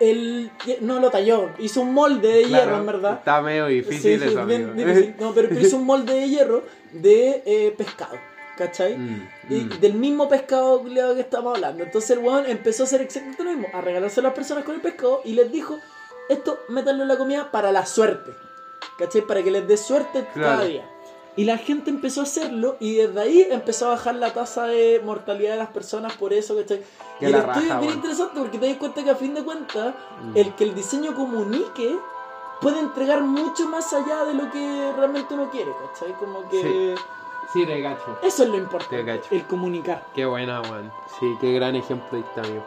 Speaker 1: el... No lo talló, hizo un molde de
Speaker 2: Claro,
Speaker 1: hierro, en verdad.
Speaker 2: Está medio difícil
Speaker 1: Sí,
Speaker 2: eso,
Speaker 1: bien
Speaker 2: amigo.
Speaker 1: difícil. No, pero, pero hizo un molde de hierro de eh, pescado, ¿cachai?
Speaker 2: Mm,
Speaker 1: Y
Speaker 2: mm.
Speaker 1: del mismo pescado culiao que estamos hablando. Entonces el weón empezó a hacer exactamente lo mismo, a regalarse a las personas con el pescado y les dijo, esto métanlo en la comida para la suerte. ¿Cachai? Para que les dé suerte cada
Speaker 2: Claro.
Speaker 1: día. Y la gente empezó a hacerlo y desde ahí empezó a bajar la tasa de mortalidad de las personas por eso, ¿cachai?
Speaker 2: Que
Speaker 1: y el estudio es bien interesante porque te das cuenta que a fin de cuentas,
Speaker 2: Mm.
Speaker 1: el que el diseño comunique puede entregar mucho más allá de lo que realmente uno quiere, ¿cachai? Como que
Speaker 2: Sí. Sí, te cacho.
Speaker 1: eso es lo
Speaker 2: Te
Speaker 1: importante,
Speaker 2: cacho.
Speaker 1: el comunicar.
Speaker 2: Qué buena, weón. Sí, qué gran ejemplo está, amigo.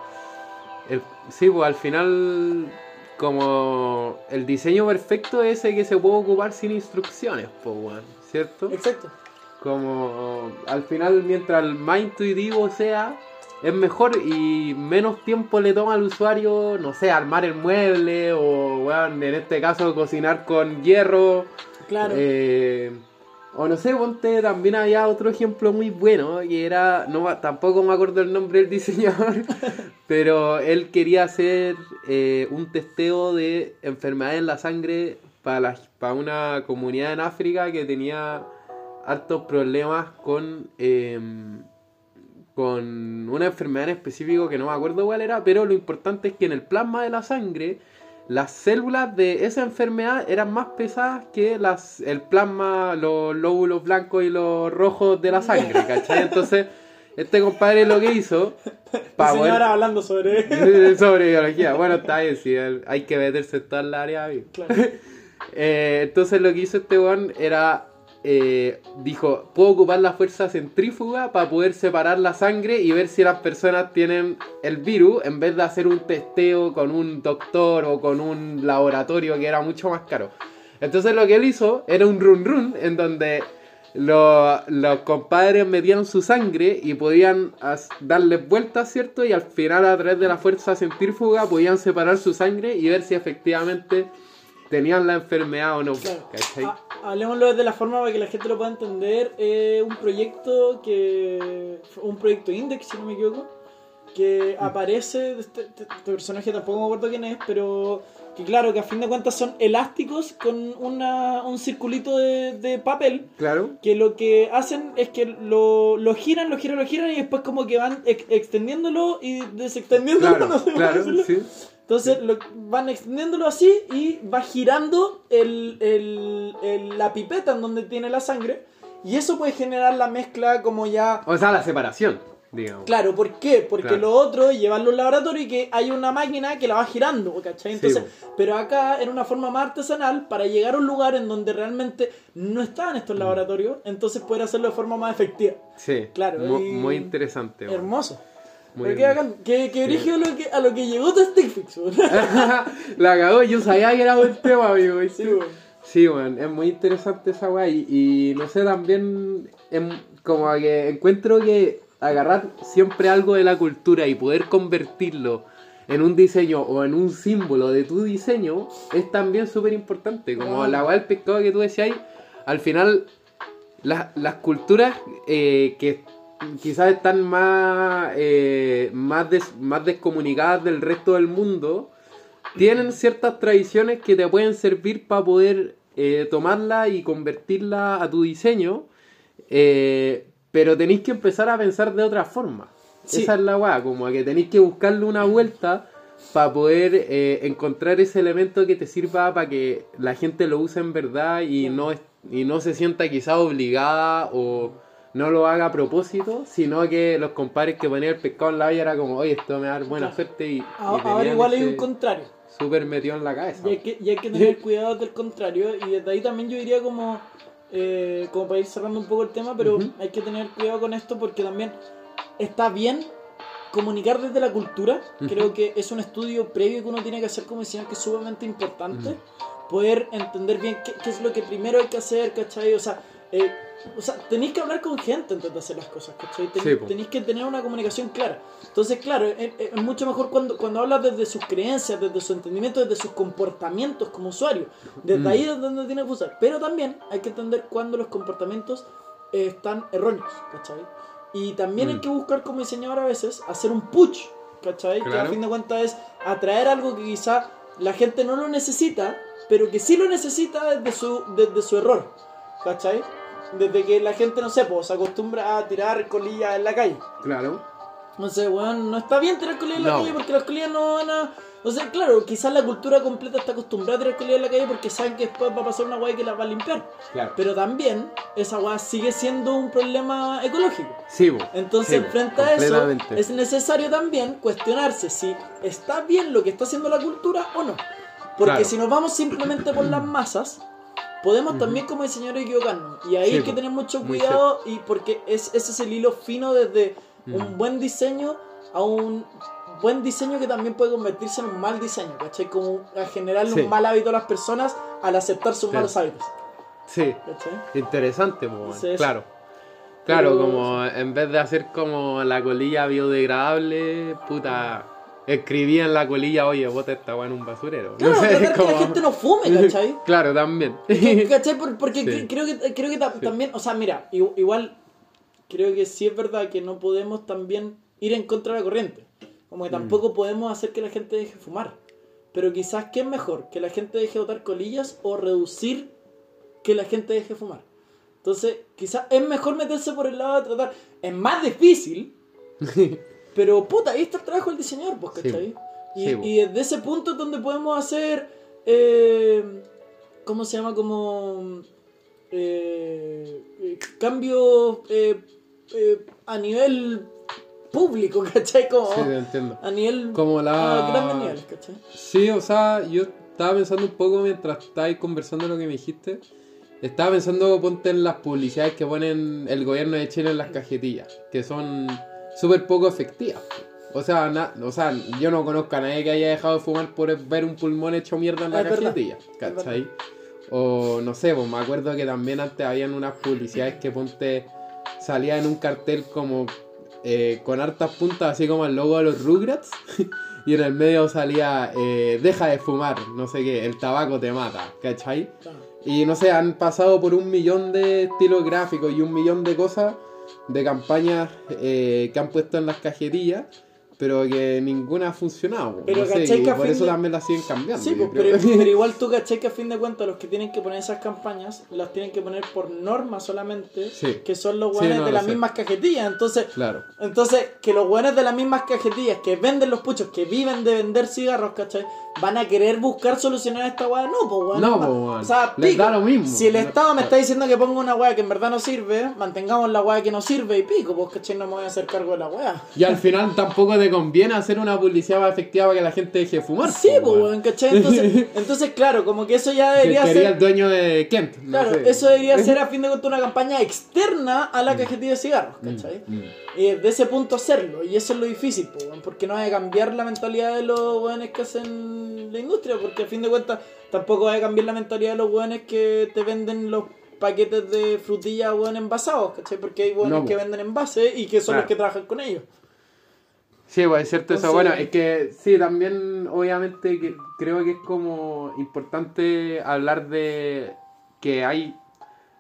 Speaker 2: El- sí, pues al final, como el diseño perfecto es ese que se puede ocupar sin instrucciones, pues, weón. ¿Cierto?
Speaker 1: Exacto.
Speaker 2: Como al final, mientras más intuitivo sea, es mejor y menos tiempo le toma al usuario, no sé, armar el mueble o, weón, en este caso, cocinar con hierro.
Speaker 1: Claro.
Speaker 2: Eh, o no sé, ponte, también había otro ejemplo muy bueno, que era, no tampoco me acuerdo el nombre del diseñador, pero él quería hacer eh, un testeo de enfermedades en la sangre para, para una comunidad en África que tenía hartos problemas con, em, con una enfermedad en específico que no me acuerdo cuál era, pero lo importante es que en el plasma de la sangre las células de esa enfermedad eran más pesadas que las el plasma, los lóbulos blancos y los rojos de la sangre, ¿cachai? Entonces, este compadre lo que hizo para
Speaker 1: Señora
Speaker 2: poder
Speaker 1: hablando sobre.
Speaker 2: sobre biología, bueno, está bien, sí, hay que meterse en todas las áreas.
Speaker 1: Claro.
Speaker 2: Eh, entonces lo que hizo este weón era. Eh, dijo, puedo ocupar la fuerza centrífuga para poder separar la sangre y ver si las personas tienen el virus en vez de hacer un testeo con un doctor o con un laboratorio que era mucho más caro. Entonces lo que él hizo era un run run en donde lo- los compadres metían su sangre y podían darles vueltas, ¿cierto? Y al final a través de la fuerza centrífuga podían separar su sangre y ver si efectivamente tenían la enfermedad o no.
Speaker 1: Claro. Ha- Hablemoslo de la forma para que la gente lo pueda entender. Eh, un proyecto que. Un proyecto Index, si no me equivoco. Que aparece. Este, este- este personaje tampoco me acuerdo quién es, pero. Que claro, que a fin de cuentas son elásticos con una, un circulito de, de papel.
Speaker 2: Claro.
Speaker 1: Que lo que hacen es que lo, lo giran, lo giran, lo giran y después como que van ex- extendiéndolo y desextendiéndolo.
Speaker 2: Claro,
Speaker 1: no sé cómo
Speaker 2: claro, sí.
Speaker 1: Entonces lo, van extendiéndolo así y va girando el, el- el- la pipeta en donde tiene la sangre. Y eso puede generar la mezcla como ya...
Speaker 2: O sea, la separación, digamos.
Speaker 1: Claro, ¿por qué? Porque
Speaker 2: Claro.
Speaker 1: lo otro es llevarlo a un laboratorio y que hay una máquina que la va girando, ¿cachai?
Speaker 2: Sí,
Speaker 1: Entonces, pero acá era una forma más artesanal para llegar a un lugar en donde realmente no estaban
Speaker 2: Mm.
Speaker 1: estos laboratorios, entonces poder hacerlo de forma más efectiva.
Speaker 2: Sí,
Speaker 1: Claro, y-
Speaker 2: Muy, interesante.
Speaker 1: Hermoso.
Speaker 2: Muy
Speaker 1: Pero qué
Speaker 2: Sí.
Speaker 1: lo que, a lo que llegó tu Stick Fix,
Speaker 2: la cagó, yo sabía que era buen tema, amigo.
Speaker 1: Sí, weón.
Speaker 2: Sí, weón, es muy interesante esa weá. Y, y no sé, también em, como que encuentro que agarrar siempre algo de la cultura y poder convertirlo en un diseño o en un símbolo de tu diseño es también súper importante. Como la weá del pescado que tú decías al final las, las culturas eh, que quizás están más, eh, más, des- más descomunicadas del resto del mundo, tienen ciertas tradiciones que te pueden servir para poder eh, tomarla y convertirla a tu diseño, eh, pero tenéis que empezar a pensar de otra forma.
Speaker 1: Sí.
Speaker 2: Esa es la weá, como que tenéis que buscarle una vuelta para poder eh, encontrar ese elemento que te sirva para que la gente lo use en verdad y no, y no se sienta quizá obligada o no lo haga a propósito, sino que los compadres que ponían el pescado en la olla era como, oye, esto me va a dar buena
Speaker 1: Claro.
Speaker 2: suerte y, y
Speaker 1: A- Ahora
Speaker 2: tenían
Speaker 1: igual hay un contrario.
Speaker 2: súper metido en la cabeza.
Speaker 1: Y hay que, y hay que tener cuidado del contrario. Y desde ahí también yo diría como, eh, como para ir cerrando un poco el tema, pero hay que tener cuidado con esto porque también está bien comunicar desde la cultura. Creo que es un estudio previo que uno tiene que hacer como diseñador que es sumamente importante. Poder entender bien qué, qué es lo que primero hay que hacer, ¿cachai? O sea, eh, o sea, tenéis que hablar con gente antes de hacer las cosas, ¿cachai? Ten-
Speaker 2: Sí,
Speaker 1: tenéis que tener una comunicación clara. Entonces, claro, es, es mucho mejor cuando, cuando hablas desde sus creencias, desde su entendimiento, desde sus comportamientos como usuario. Desde
Speaker 2: Mm.
Speaker 1: ahí es donde tiene que usar. Pero también hay que entender cuando los comportamientos eh, están erróneos, ¿cachai? Y también hay
Speaker 2: Mm.
Speaker 1: que buscar como diseñador a veces hacer un push, ¿cachai? Que a
Speaker 2: Claro.
Speaker 1: fin de cuentas es atraer algo que quizá la gente no lo necesita, pero que sí lo necesita desde su, desde su error, ¿cachai? Desde que la gente, no sé, pues se acostumbra a tirar colillas en la calle.
Speaker 2: Claro.
Speaker 1: Entonces, weón, no está bien tirar colillas en la
Speaker 2: No.
Speaker 1: calle porque las colillas no van a. O sea, claro, quizás la cultura completa está acostumbrada a tirar colillas en la calle porque saben que después va a pasar una weá que las va a limpiar.
Speaker 2: Claro.
Speaker 1: Pero también, esa weá sigue siendo un problema ecológico.
Speaker 2: Sí.
Speaker 1: Entonces,
Speaker 2: Sí,
Speaker 1: frente a eso, es necesario también cuestionarse si está bien lo que está haciendo la cultura o no. Porque
Speaker 2: Claro.
Speaker 1: si nos vamos simplemente por las masas, podemos también como diseñadores equivocarnos. Y ahí
Speaker 2: Sí,
Speaker 1: hay que tener mucho cuidado y porque es, ese es el hilo fino desde un buen diseño a un buen diseño que también puede convertirse en un mal diseño, ¿cachai? Como a generarle
Speaker 2: Sí.
Speaker 1: un mal hábito a las personas al aceptar sus
Speaker 2: Sí.
Speaker 1: malos hábitos,
Speaker 2: Sí.
Speaker 1: ¿cachai?
Speaker 2: Interesante, claro. Claro,
Speaker 1: Pero-
Speaker 2: como en vez de hacer como la colilla biodegradable, puta, escribía en la colilla, oye, bota esta weá en un basurero.
Speaker 1: Claro,
Speaker 2: No sé,
Speaker 1: tratar que la gente no fume, ¿cachai?
Speaker 2: Claro, también.
Speaker 1: ¿Cachai? Por- Porque
Speaker 2: Sí.
Speaker 1: creo que, creo que ta- también, o sea, mira, igual creo que sí es verdad que no podemos también ir en contra de la corriente. Como que
Speaker 2: Mm.
Speaker 1: tampoco podemos hacer que la gente deje fumar. Pero quizás, ¿qué es mejor? ¿Que la gente deje botar colillas o reducir que la gente deje fumar? Entonces, quizás es mejor meterse por el lado de tratar. Es más difícil, pero puta, ahí está el trabajo del diseñador, pues,
Speaker 2: Sí.
Speaker 1: ¿cachai? Y,
Speaker 2: Sí, po.
Speaker 1: y desde ese punto es donde podemos hacer. Eh, ¿Cómo se llama? Como. eh, eh, cambios eh, a nivel público, ¿cachai? Como,
Speaker 2: Sí, te entiendo.
Speaker 1: a nivel.
Speaker 2: Como la-
Speaker 1: A grandes niveles, ¿cachai?
Speaker 2: Sí, o sea, yo estaba pensando un poco mientras estabais conversando lo que me dijiste. Estaba pensando, ponte en las publicidades que ponen el gobierno de Chile en las cajetillas, que son súper poco efectivas. O sea, na- o sea, yo no conozco a nadie que haya dejado de fumar por ver un pulmón hecho mierda en la cajetilla, ¿cachai? O no sé, pues me acuerdo que también antes habían unas publicidades que ponte salía en un cartel como eh, con hartas puntas, así como el logo de los Rugrats. y en el medio salía eh, deja de fumar, no sé qué, el tabaco te mata, ¿cachai? Y no sé, han pasado por un millón de estilos gráficos y un millón de cosas, de campañas eh, que han puesto en las cajetillas, pero que ninguna ha funcionado.
Speaker 1: Pero
Speaker 2: no sé,
Speaker 1: ¿cachai
Speaker 2: y
Speaker 1: que a
Speaker 2: por eso
Speaker 1: de-
Speaker 2: también las siguen cambiando.
Speaker 1: Sí, pues, pero, pero igual tú caché que a fin de cuentas los que tienen que poner esas campañas las tienen que poner por norma solamente,
Speaker 2: Sí.
Speaker 1: que son los
Speaker 2: Sí, no,
Speaker 1: de las
Speaker 2: sé.
Speaker 1: mismas cajetillas. Entonces,
Speaker 2: Claro,
Speaker 1: entonces que los buenos de las mismas cajetillas que venden los puchos, que viven de vender cigarros, ¿cachai? Van a querer buscar solucionar esta weá. No, pues weón.
Speaker 2: No, pues, weón.
Speaker 1: O sea,
Speaker 2: Les
Speaker 1: pico.
Speaker 2: da lo mismo.
Speaker 1: Si el Estado me está diciendo que ponga una weá que en verdad no sirve, mantengamos la weá que no sirve y pico, pues, ¿cachai? No me voy a hacer cargo de la weá.
Speaker 2: y al final tampoco te conviene hacer una publicidad más efectiva para que la gente deje de fumar.
Speaker 1: Sí, pues, weón, ¿cachai? Entonces, entonces, claro, como que eso ya debería
Speaker 2: quería
Speaker 1: ser.
Speaker 2: el dueño de Kent. no
Speaker 1: Claro,
Speaker 2: sé.
Speaker 1: eso debería ser a fin de cuentas una campaña externa a la cajetilla de cigarros, ¿cachai?
Speaker 2: Mm.
Speaker 1: Y de ese punto hacerlo, y eso es lo difícil, pues, weón, porque no hay que cambiar la mentalidad de los weones que hacen la industria, porque a fin de cuentas tampoco hay que cambiar la mentalidad de los weones que te venden los paquetes de frutillas, weón, envasados, ¿cachai? Porque hay weones
Speaker 2: No,
Speaker 1: que venden envases y que son
Speaker 2: Claro.
Speaker 1: los que trabajan con ellos.
Speaker 2: Sí, pues es cierto eso. Bueno, es que sí, también obviamente que creo que es como importante hablar de que hay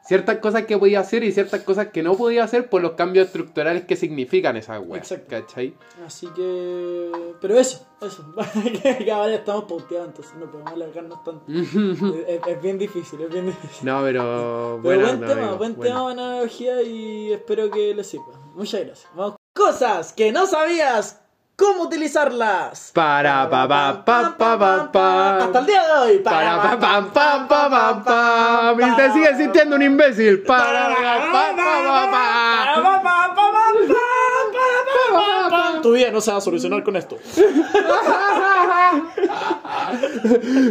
Speaker 2: ciertas cosas que podía hacer y ciertas cosas que no podía hacer por los cambios estructurales que significan esas weas.
Speaker 1: Exacto.
Speaker 2: ¿Cachai?
Speaker 1: Así que... Pero eso, eso. ahora estamos pauteados, entonces no podemos alargarnos tanto. es, es bien difícil, es bien difícil.
Speaker 2: No, pero
Speaker 1: Pero buen
Speaker 2: no,
Speaker 1: tema,
Speaker 2: amigo,
Speaker 1: buen tema, buena analogía y espero que les sirva. Muchas gracias. Vamos. Cosas que no sabías cómo utilizarlas.
Speaker 2: Para pa pa pa pa pa pa.
Speaker 1: Hasta el día de hoy.
Speaker 2: Para pa pa pa pa pa pa. Y te sigue sintiendo un imbécil. Para pa pa pa pa pa.
Speaker 1: Tu vida no se va a solucionar con esto.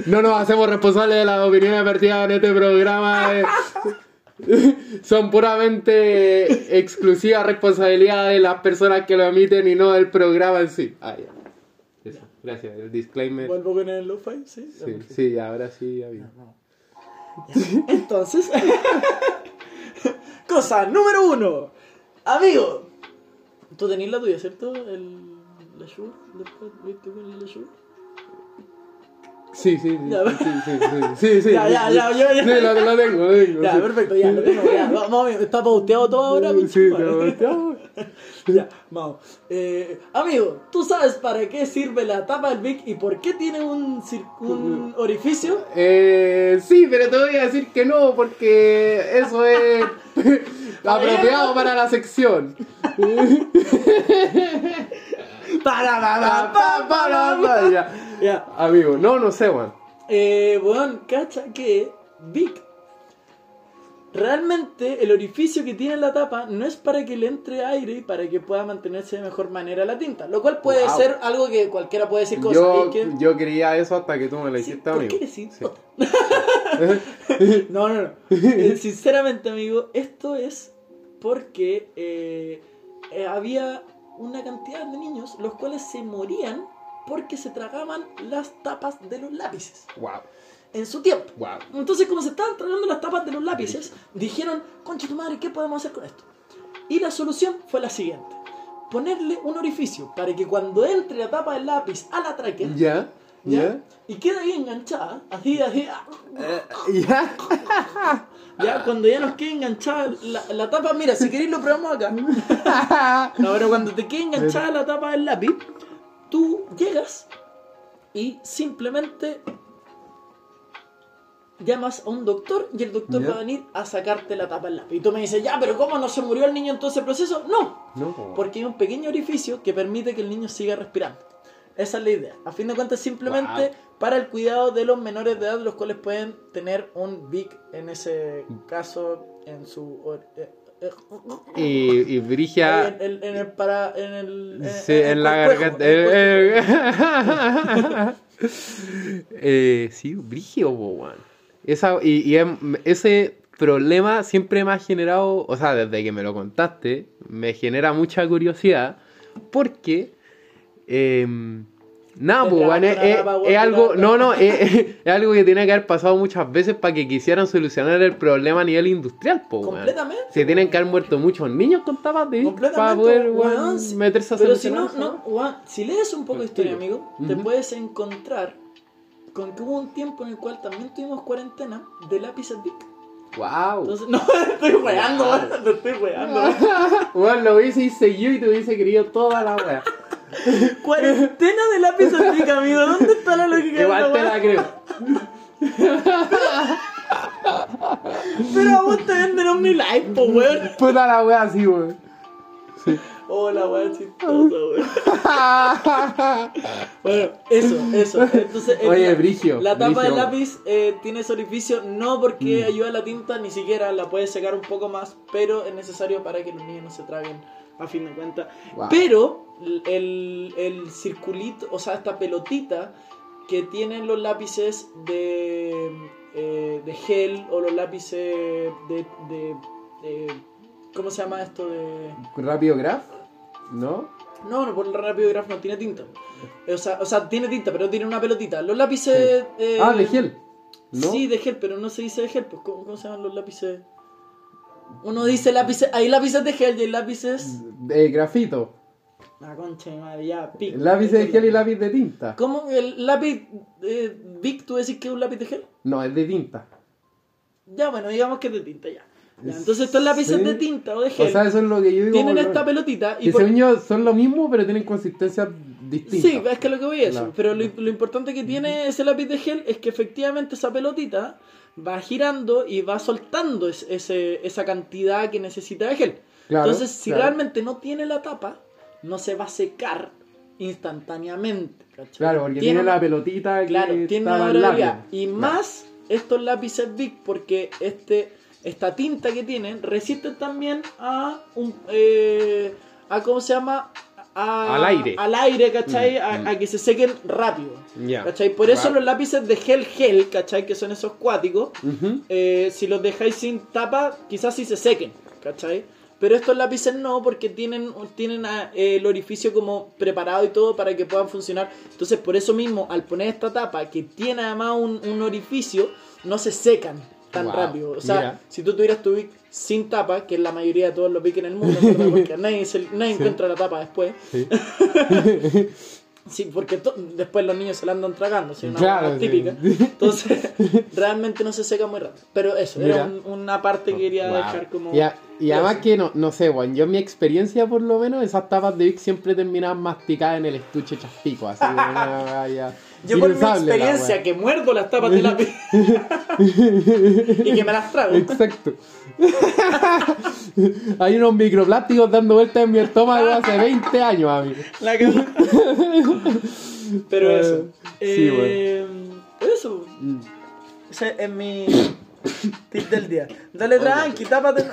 Speaker 2: No nos hacemos responsables de las opiniones vertidas en este programa. eh. Son puramente exclusiva responsabilidad de las personas que lo emiten y no del programa en sí. Ah, ya. Eso, gracias. El disclaimer.
Speaker 1: Vuelvo con el lo-fi, ¿sí?
Speaker 2: Sí, sí, ahora sí, ya vi.
Speaker 1: Entonces, cosa número uno. Amigo, tú tenés la tuya, ¿cierto? El, la Shure, después, ¿viste con la Shure?
Speaker 2: Sí, sí, sí.
Speaker 1: Ya.
Speaker 2: Sí, sí, sí. Sí, sí.
Speaker 1: Ya, ya, ya, ya, ya.
Speaker 2: Sí, lo, tengo, lo tengo.
Speaker 1: Ya, perfecto, ya, lo tengo, ya. Vamos, está pauteado todo ahora,
Speaker 2: Sí,
Speaker 1: conchetumare.
Speaker 2: no,
Speaker 1: Ya, vamos. Eh, amigo, ¿tú sabes para qué sirve la tapa del Vic y por qué tiene un, un orificio?
Speaker 2: Eh, sí, pero te voy a decir que no, porque eso es apropiado para la sección. Ya.
Speaker 1: Ya.
Speaker 2: Amigo, no, no sé, weón.
Speaker 1: Eh, weón, cacha que Vic. Realmente el orificio que tiene la tapa no es para que le entre aire y para que pueda mantenerse de mejor manera la tinta. Lo cual puede
Speaker 2: Wow.
Speaker 1: ser algo que cualquiera puede decir cosas.
Speaker 2: Yo,
Speaker 1: que...
Speaker 2: yo quería eso hasta que tú me lo
Speaker 1: Sí,
Speaker 2: hiciste,
Speaker 1: ¿Por
Speaker 2: amigo.
Speaker 1: qué decís?
Speaker 2: Sí.
Speaker 1: No, no, no. Eh, Sinceramente, amigo, esto es porque eh, eh, había una cantidad de niños los cuales se morían porque se tragaban las tapas de los lápices
Speaker 2: Wow,
Speaker 1: en su tiempo.
Speaker 2: wow.
Speaker 1: Entonces, como se estaban tragando las tapas de los lápices, dijeron, concha tu madre, ¿qué podemos hacer con esto? Y la solución fue la siguiente. Ponerle un orificio para que cuando entre la tapa del lápiz a la tráquea,
Speaker 2: ¿Ya?
Speaker 1: ¿ya? Y queda ahí enganchada, así, así, ah,
Speaker 2: Eh, ¿Ya?
Speaker 1: cuando ya nos quede enganchada la, la tapa, mira, si queréis lo probamos acá. No, pero cuando te quede enganchada la tapa del lápiz, tú llegas y simplemente llamas a un doctor y el doctor
Speaker 2: Ya.
Speaker 1: va a venir a sacarte la tapa del lápiz. Y tú me dices, ya, pero ¿cómo no se murió el niño en todo ese proceso? No,
Speaker 2: No.
Speaker 1: porque hay un pequeño orificio que permite que el niño siga respirando. Esa es la idea. A fin de cuentas, simplemente
Speaker 2: Wow.
Speaker 1: Para el cuidado de los menores de edad, los cuales pueden tener un VIC, en ese caso, en su...
Speaker 2: Y, y Brigia.
Speaker 1: en, en- en el para en el en-
Speaker 2: Sí,
Speaker 1: en
Speaker 2: la garganta. Eh, sí, Brigio. Esa, y, y em- ese problema siempre me ha generado, o sea, desde que me lo contaste, me genera mucha curiosidad. Porque. em, nada,
Speaker 1: Te
Speaker 2: po, weón, es, es- es
Speaker 1: weón,
Speaker 2: algo.
Speaker 1: te
Speaker 2: No, no, es, es algo que tiene que haber pasado muchas veces para que quisieran solucionar el problema a nivel industrial, po, weón.
Speaker 1: Completamente.
Speaker 2: Se tienen que haber muerto muchos niños con tapas de para poder
Speaker 1: weón,
Speaker 2: weón, meterse a
Speaker 1: Pero si no, no, weón, si lees un poco de historia, amigo, te
Speaker 2: Ujú.
Speaker 1: puedes encontrar con que hubo un tiempo en el cual también tuvimos cuarentena de lápices Bic.
Speaker 2: Wow.
Speaker 1: Entonces, no, estoy weando,
Speaker 2: Wow.
Speaker 1: weón, te estoy weando.
Speaker 2: Bueno, lo hubiese seguido y te hubiese querido toda la wea.
Speaker 1: Cuarentena de lápices Bic, amigo. ¿Dónde está la lógica de
Speaker 2: Igual
Speaker 1: esta
Speaker 2: te la creo.
Speaker 1: Pero a vos te venden Omni Life, po, weón.
Speaker 2: Puta la wea así, weón.
Speaker 1: Hola, weón, chistosa, weón. Bueno, eso, eso. Entonces, el-
Speaker 2: Oye, Brigio,
Speaker 1: La tapa
Speaker 2: Brigio.
Speaker 1: del lápiz eh, tiene ese orificio no porque ayuda a la tinta, ni siquiera la puedes secar un poco más, pero es necesario para que los niños no se traguen a fin de cuentas.
Speaker 2: Wow.
Speaker 1: Pero el, el circulito, o sea, esta pelotita que tienen los lápices de, eh, de gel o los lápices de, de, de- ¿Cómo se llama esto? De...
Speaker 2: ¿Rápido Graph? ¿No?
Speaker 1: No, no, por el rápido graph no tiene tinta. O sea, o sea, tiene tinta, pero tiene una pelotita. Los lápices... eh,
Speaker 2: ah, de gel. ¿No?
Speaker 1: Sí, de gel, pero no se dice de gel. Pues, ¿cómo, cómo se llaman los lápices? Uno dice lápices... Hay lápices de gel y hay lápices...
Speaker 2: De grafito.
Speaker 1: La concha de madre, ya, pico.
Speaker 2: Lápiz de gel y lápiz de tinta.
Speaker 1: ¿Cómo? ¿El lápiz eh, Vic, tú decís que es un lápiz de gel?
Speaker 2: No, es de tinta.
Speaker 1: Ya, bueno, digamos que es de tinta ya. Ya,
Speaker 2: Es-
Speaker 1: entonces estos lápices
Speaker 2: sí.
Speaker 1: de tinta o de gel
Speaker 2: O sea, eso es lo que yo digo.
Speaker 1: tienen
Speaker 2: lo-
Speaker 1: esta pelotita y
Speaker 2: Que
Speaker 1: por-
Speaker 2: según yo son lo mismo, pero tienen consistencias distintas.
Speaker 1: Sí, es que lo que voy a eso.
Speaker 2: Claro.
Speaker 1: Pero lo, lo importante que tiene ese lápiz de gel es que efectivamente esa pelotita va girando y va soltando es- ese, esa cantidad que necesita de gel.
Speaker 2: Claro,
Speaker 1: Entonces, si
Speaker 2: claro.
Speaker 1: realmente no tiene la tapa, no se va a secar instantáneamente. ¿cachai?
Speaker 2: Claro, porque tiene,
Speaker 1: una-
Speaker 2: la pelotita que
Speaker 1: Claro, tiene una
Speaker 2: lápiz.
Speaker 1: Y
Speaker 2: Claro.
Speaker 1: más estos lápices Bic, porque este, esta tinta que tienen resiste también a un. eh, a ¿Cómo se llama? A-
Speaker 2: Al aire.
Speaker 1: Al aire, ¿cachai?
Speaker 2: Mm,
Speaker 1: a,
Speaker 2: mm.
Speaker 1: a que se sequen rápido.
Speaker 2: Ya.
Speaker 1: ¿cachai? Por eso los lápices de gel gel, ¿cachai? Que son esos cuáticos. Eh, si los dejáis sin tapa, quizás sí se sequen, ¿cachai? Pero estos lápices no, porque tienen, tienen ah, eh, el orificio como preparado y todo para que puedan funcionar. Entonces, por eso mismo, al poner esta tapa, que tiene además un, un orificio, no se secan tan
Speaker 2: Wow,
Speaker 1: rápido. O sea, si tú tuvieras tu sin tapa, que es la mayoría de todos los Bic en el mundo, porque nadie, se- nadie encuentra la tapa después.
Speaker 2: Sí.
Speaker 1: Sí, porque to- después los niños se la andan tragando, ¿sí? una
Speaker 2: Claro, sí.
Speaker 1: típica. Entonces, realmente no se seca muy rápido. Pero eso, era un- una parte que quería
Speaker 2: Wow.
Speaker 1: dejar como...
Speaker 2: Y, a- y además que no, no sé, Juan, yo en mi experiencia por lo menos, esas tapas de Vic siempre terminaban masticadas en el estuche chaspico, así como una ya
Speaker 1: Yo por mi
Speaker 2: la
Speaker 1: experiencia que muerdo las tapas de lápiz y que me las trago.
Speaker 2: Exacto. Hay unos microplásticos dando vueltas en mi estómago hace 20 años, amigo.
Speaker 1: La que- Pero
Speaker 2: Eh,
Speaker 1: eso.
Speaker 2: sí,
Speaker 1: Eh, Eso.
Speaker 2: Mm.
Speaker 1: Ese es mi tip del día. Dale tranqui, tápate.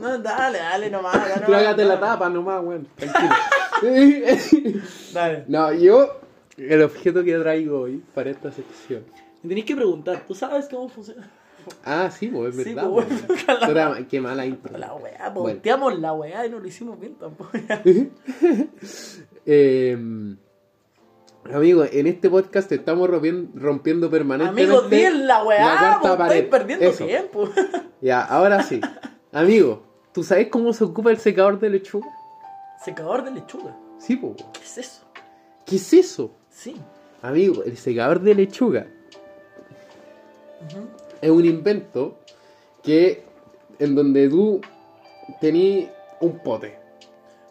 Speaker 1: No, dale, dale nomás.
Speaker 2: Trágate la tapa nomás, weón. Tranquilo.
Speaker 1: Dale.
Speaker 2: no, yo, el objeto que traigo hoy para esta sección.
Speaker 1: Me tenéis que preguntar, ¿tú sabes cómo funciona?
Speaker 2: Ah, sí, pues es
Speaker 1: Sí,
Speaker 2: verdad.
Speaker 1: pues, bueno,
Speaker 2: Puta, Qué mala intro.
Speaker 1: La weá,
Speaker 2: Bueno.
Speaker 1: volteamos la weá y no lo hicimos bien tampoco.
Speaker 2: Eh, amigo, en este podcast estamos rompiendo, rompiendo permanentemente.
Speaker 1: Amigos, bien la weá,
Speaker 2: la
Speaker 1: perdiendo
Speaker 2: Eso.
Speaker 1: tiempo.
Speaker 2: Ya, ahora sí. Amigo, ¿tú sabes cómo se ocupa el secador de lechuga?
Speaker 1: Secador de lechuga.
Speaker 2: Sí, po.
Speaker 1: ¿Qué es eso?
Speaker 2: ¿Qué es eso?
Speaker 1: Sí.
Speaker 2: Amigo, el secador de lechuga es un invento que en donde tú tenías un pote,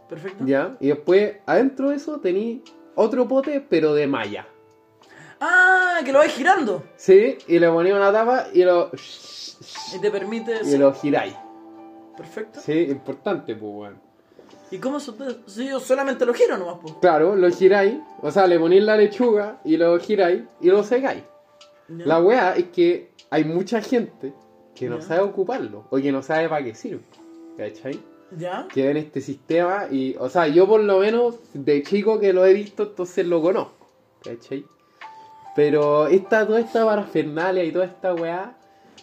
Speaker 1: Perfecto.
Speaker 2: ¿ya? Y después adentro de eso tenías otro pote, pero de malla.
Speaker 1: Ah, que lo vais girando.
Speaker 2: Sí, y le ponías una tapa y lo,
Speaker 1: Y te permite.
Speaker 2: y lo giráis.
Speaker 1: Perfecto.
Speaker 2: Sí, importante, pues, weón.
Speaker 1: ¿Y cómo Si yo solamente lo giro nomás, pues.
Speaker 2: Claro, lo giráis, o sea, le ponéis la lechuga y lo giráis y lo secáis. La weá es que hay mucha gente que no sabe ocuparlo o que no sabe para qué sirve. ¿Cachai?
Speaker 1: ¿Ya?
Speaker 2: Que en este sistema y, o sea, yo por lo menos de chico que lo he visto, entonces lo conozco. ¿Cachai? Pero esta, toda esta parafernalia y toda esta weá,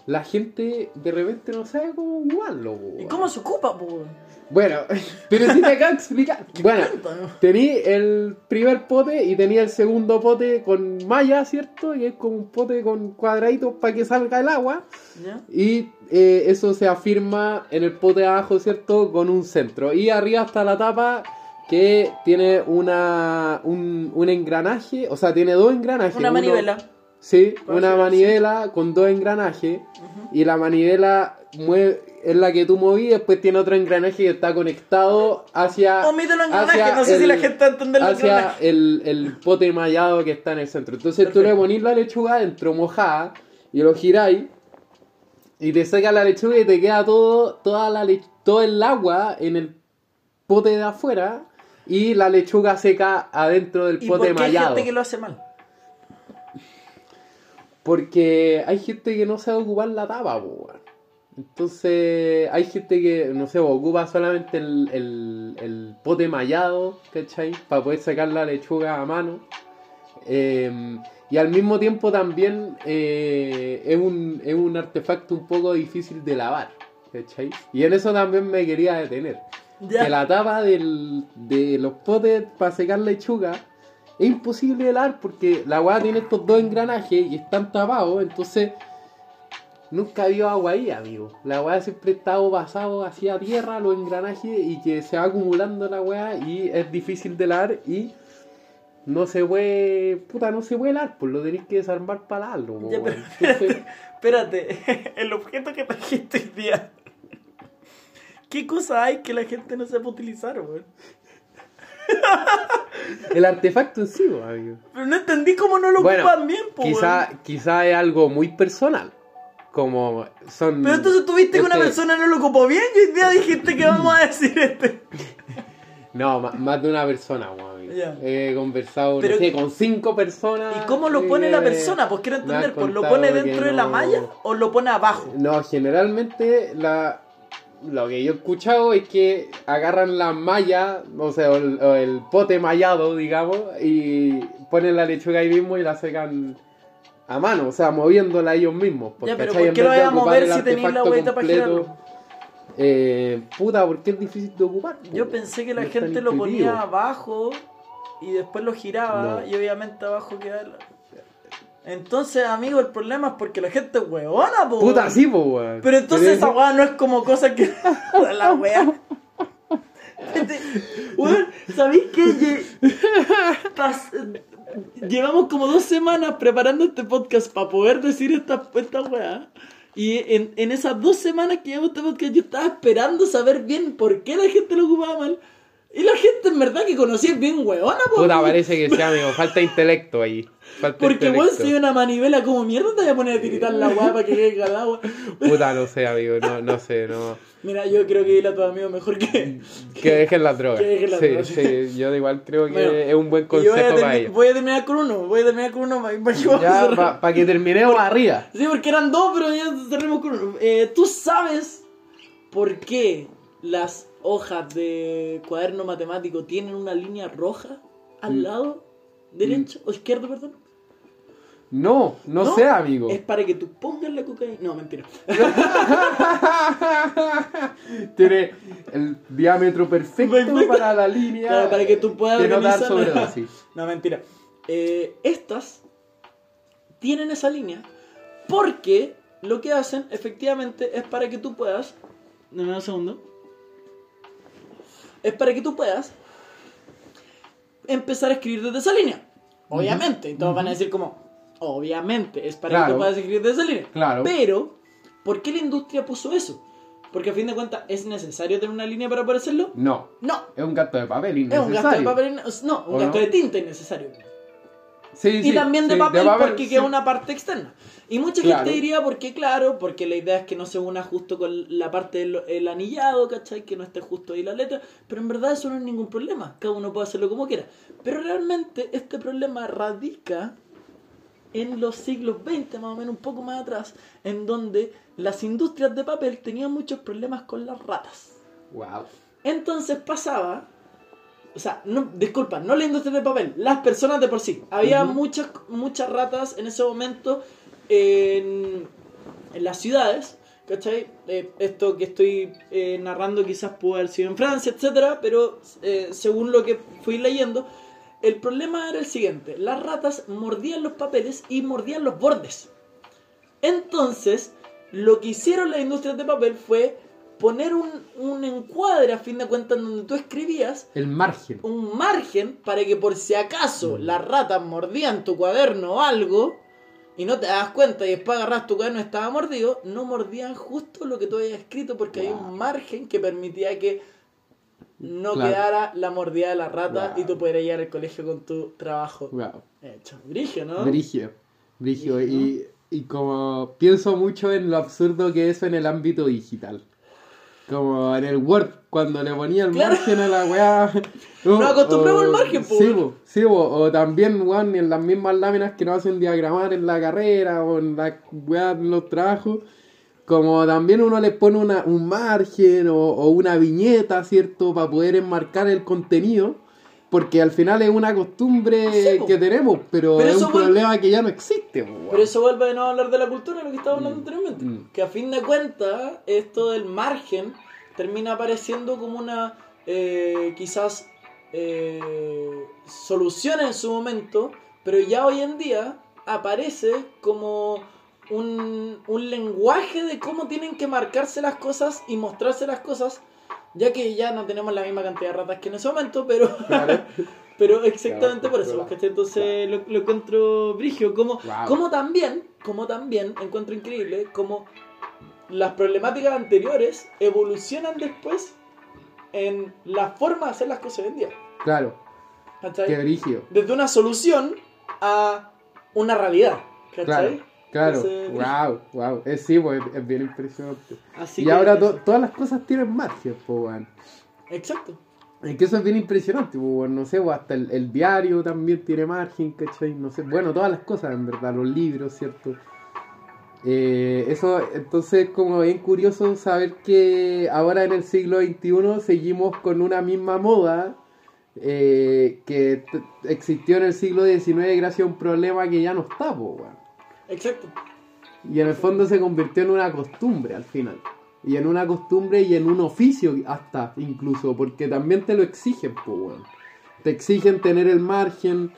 Speaker 2: la gente de repente no sabe cómo ocuparlo. po,
Speaker 1: ¿Y cómo se ocupa, pues?
Speaker 2: Bueno, pero si te acabo de explicar. Bueno, Tení el primer pote y tenía el segundo pote con malla, ¿cierto? Y es como un pote con cuadraditos para que salga el agua.
Speaker 1: ¿Ya?
Speaker 2: Y eh, eso se afirma en el pote de abajo, ¿cierto? Con un centro. Y arriba está la tapa que tiene una, un, un engranaje, o sea, tiene dos engranajes.
Speaker 1: Una
Speaker 2: uno-
Speaker 1: manivela.
Speaker 2: Sí, una manivela con dos engranajes. Y la manivela mueve, es la que tú moví, después tiene otro engranaje que está conectado hacia.
Speaker 1: Omite los engranajes, no sé si
Speaker 2: el-
Speaker 1: la gente los
Speaker 2: hacia el, el pote mallado que está en el centro. Entonces tú le ponís la lechuga dentro mojada y lo giráis y te seca la lechuga y te queda todo, toda la le- todo el agua en el pote de afuera y la lechuga seca adentro del
Speaker 1: ¿Y
Speaker 2: pote
Speaker 1: por qué hay
Speaker 2: mallado.
Speaker 1: gente que lo hace mal?
Speaker 2: Porque hay gente que no sabe ocupar la tapa, weón. Entonces, hay gente que, no sé, ocupa solamente el, el, el pote mallado, ¿cachai? Para poder sacar la lechuga a mano. Eh, y al mismo tiempo también eh, es, un, es un artefacto un poco difícil de lavar, ¿cachai? Y en eso también me quería detener.
Speaker 1: Ya.
Speaker 2: Que la tapa del, de los potes para secar lechuga es imposible de lavar porque la weá tiene estos dos engranajes y están tapados, entonces nunca había agua ahí, amigo. La weá siempre está pasado hacia tierra los engranajes y que se va acumulando la weá y es difícil de lavar y no se puede, puta, no se puede lavar, pues lo tenéis que desarmar para po,
Speaker 1: Ya,
Speaker 2: weón.
Speaker 1: pero
Speaker 2: Entonces,
Speaker 1: espérate, espérate. El objeto que trajiste hoy día. ¿Qué cosa hay que la gente no sepa utilizar, weón?
Speaker 2: el artefacto en sí, amigo.
Speaker 1: Pero no entendí cómo no lo
Speaker 2: Bueno,
Speaker 1: ocupan bien, po,
Speaker 2: quizá,
Speaker 1: weón.
Speaker 2: quizá es algo muy personal. Como son.
Speaker 1: Pero entonces tuviste que una
Speaker 2: este-
Speaker 1: persona no lo ocupó bien y hoy día dijiste que vamos a decir este.
Speaker 2: No, más de una persona, weón. He conversado,
Speaker 1: Pero-
Speaker 2: no sé, con cinco personas.
Speaker 1: ¿Y cómo lo pone la persona? Pues quiero entender, pues lo pone dentro de la malla o lo pone abajo.
Speaker 2: No, generalmente la, lo que yo he escuchado es que agarran la malla, o sea, o el, o el pote mallado, digamos, y ponen la lechuga ahí mismo y la secan a mano, o sea, moviéndola ellos mismos.
Speaker 1: Ya, pero. ¿por qué lo vaya a mover si tenéis la huevita para girarlo?
Speaker 2: Eh, puta, porque es difícil de ocupar.
Speaker 1: Yo pensé que la
Speaker 2: No
Speaker 1: gente lo ponía abajo y después lo giraba
Speaker 2: No.
Speaker 1: y obviamente abajo quedaba. la- Entonces, amigo, el problema es porque la gente es huevona, po.
Speaker 2: Puta, sí, po, weón.
Speaker 1: Pero entonces
Speaker 2: es-
Speaker 1: esa weá no es como cosa que. la. Este, Weón, ¿sabéis qué? Pas- Llevamos como dos semanas preparando este podcast para poder decir esta, esta weá. Y en, en esas dos semanas que llevamos este podcast, yo estaba esperando saber bien por qué la gente lo ocupaba mal. Y la gente en verdad que conocía es bien huevona, po.
Speaker 2: Puta, parece que sea, amigo. Falta intelecto ahí. Falta
Speaker 1: Porque weón,
Speaker 2: intelecto.
Speaker 1: si hay una manivela como mierda, te voy a poner a tiritar la weá para que caiga el agua.
Speaker 2: Puta, no sé, amigo. No, no sé, no.
Speaker 1: Mira, yo creo que dile a tu amigo mejor que.
Speaker 2: Que dejen las drogas.
Speaker 1: Que dejen las
Speaker 2: sí,
Speaker 1: drogas.
Speaker 2: sí, yo igual creo que
Speaker 1: Bueno,
Speaker 2: es un buen
Speaker 1: voy
Speaker 2: consejo para ellos.
Speaker 1: voy a terminar con uno, voy a terminar con uno para, para que
Speaker 2: Ya,
Speaker 1: cerrar.
Speaker 2: para que terminemos arriba.
Speaker 1: Sí, porque eran dos, pero ya cerremos con uno. Eh, ¿Tú sabes por qué las hojas de cuaderno matemático tienen una línea roja al
Speaker 2: Mm.
Speaker 1: lado derecho o izquierdo, perdón?
Speaker 2: No, no, sé, amigo.
Speaker 1: Es para que tú pongas la cocaína. No, mentira.
Speaker 2: Tiene el diámetro perfecto,
Speaker 1: Perfecto.
Speaker 2: para la línea.
Speaker 1: Para, para que tú puedas
Speaker 2: no dar
Speaker 1: organizarla.
Speaker 2: sobredosis.
Speaker 1: No, mentira. Eh, estas tienen esa línea porque lo que hacen efectivamente es para que tú puedas. Dame un segundo. Es para que tú puedas empezar a escribir desde esa línea. Obviamente. Y todos van a decir como, obviamente, es para que tú puedas escribir desde esa línea.
Speaker 2: Claro.
Speaker 1: Pero, ¿por qué la industria puso eso? Porque a fin de cuentas, ¿es necesario tener una línea para poder hacerlo?
Speaker 2: No,
Speaker 1: No.
Speaker 2: es un gasto de papel
Speaker 1: Es
Speaker 2: innecesario.
Speaker 1: un gasto de papel, no, un
Speaker 2: ¿O
Speaker 1: gasto
Speaker 2: no?
Speaker 1: de tinta innecesario.
Speaker 2: Sí,
Speaker 1: Y
Speaker 2: sí,
Speaker 1: también de
Speaker 2: sí,
Speaker 1: papel, porque queda una parte externa. Y mucha
Speaker 2: Claro.
Speaker 1: gente diría, porque claro, porque la idea es que no se una justo con la parte del el anillado, ¿cachai? Que no esté justo ahí la letra. Pero en verdad eso no es ningún problema. Cada uno puede hacerlo como quiera. Pero realmente este problema radica en los siglos XX, más o menos un poco más atrás, en donde las industrias de papel tenían muchos problemas con las ratas.
Speaker 2: Wow.
Speaker 1: Entonces pasaba, o sea, no, disculpa, no la industria del papel, las personas de por sí. Había muchas, muchas ratas en ese momento en, en las ciudades, ¿cachai? Eh, esto que estoy eh, narrando quizás pudo haber sido en Francia, etcétera, pero eh, según lo que fui leyendo, el problema era el siguiente: las ratas mordían los papeles y mordían los bordes. Entonces, lo que hicieron las industrias de papel fue poner un, un encuadre a fin de cuentas donde tú escribías
Speaker 2: El margen.
Speaker 1: un margen para que por si acaso
Speaker 2: Mm.
Speaker 1: las ratas mordían tu cuaderno o algo y no te das cuenta y después agarras tu cuaderno y estaba mordido, no mordían justo lo que tú habías escrito porque hay un margen que permitía que no
Speaker 2: Claro.
Speaker 1: quedara la mordida de la rata
Speaker 2: Wow.
Speaker 1: y tú pudieras llegar al colegio con tu trabajo
Speaker 2: Wow.
Speaker 1: hecho. Brigio, ¿no?
Speaker 2: Brigio. Brigio.
Speaker 1: Brigio,
Speaker 2: Y, y como pienso mucho en lo absurdo que es en el ámbito digital. Como en el Word, cuando le ponía el
Speaker 1: Claro.
Speaker 2: margen a la weá.
Speaker 1: Nos acostumbramos
Speaker 2: O-
Speaker 1: al margen, po,
Speaker 2: Sí,
Speaker 1: weón.
Speaker 2: po, sí, po. o también, weón, en las mismas láminas que nos hacen diagramar en la carrera o en la weá en los trabajos. como también uno le pone una, un margen o, o una viñeta, ¿cierto? Para poder enmarcar el contenido. Porque al final es una costumbre
Speaker 1: Sí,
Speaker 2: que tenemos, pero,
Speaker 1: Pero
Speaker 2: es un
Speaker 1: vuelve-
Speaker 2: problema que ya no existe. weón.
Speaker 1: Pero eso vuelve de a hablar de la cultura, lo que estaba hablando
Speaker 2: Mm,
Speaker 1: anteriormente.
Speaker 2: mm.
Speaker 1: Que a fin de cuentas, esto del margen termina apareciendo como una, eh, quizás, eh, solución en su momento, pero ya hoy en día aparece como un, un lenguaje de cómo tienen que marcarse las cosas y mostrarse las cosas, ya que ya no tenemos la misma cantidad de ratas que en ese momento, pero...
Speaker 2: Claro.
Speaker 1: Pero exactamente
Speaker 2: Claro,
Speaker 1: por eso. ¿cachai? Entonces lo, lo encuentro brigio. Como,
Speaker 2: Wow.
Speaker 1: como también, como también encuentro increíble como las problemáticas anteriores evolucionan después en la forma de hacer las cosas hoy en día.
Speaker 2: Claro,
Speaker 1: ¿Cachai?
Speaker 2: qué brígido.
Speaker 1: Desde una solución a una realidad. ¿Cachai?
Speaker 2: Claro.
Speaker 1: Entonces,
Speaker 2: Wow, wow. Es, sí, pues es, bien impresionante.
Speaker 1: Así
Speaker 2: y ahora to- todas las cosas tienen margen, pues, weón.
Speaker 1: Exacto.
Speaker 2: Es que eso es bien impresionante, pues, no sé, pues, hasta el, el diario también tiene margen, ¿cachai? No sé, bueno, todas las cosas, en verdad, los libros, ¿cierto? Eh, eso, entonces, como bien curioso saber que ahora en el siglo XXI seguimos con una misma moda eh, que existió en el siglo XIX gracias a un problema que ya no está, pues, weón.
Speaker 1: Exacto.
Speaker 2: Y en el fondo se convirtió en una costumbre al final. Y en una costumbre y en un oficio hasta incluso, porque también te lo exigen, pues. Te exigen tener el margen.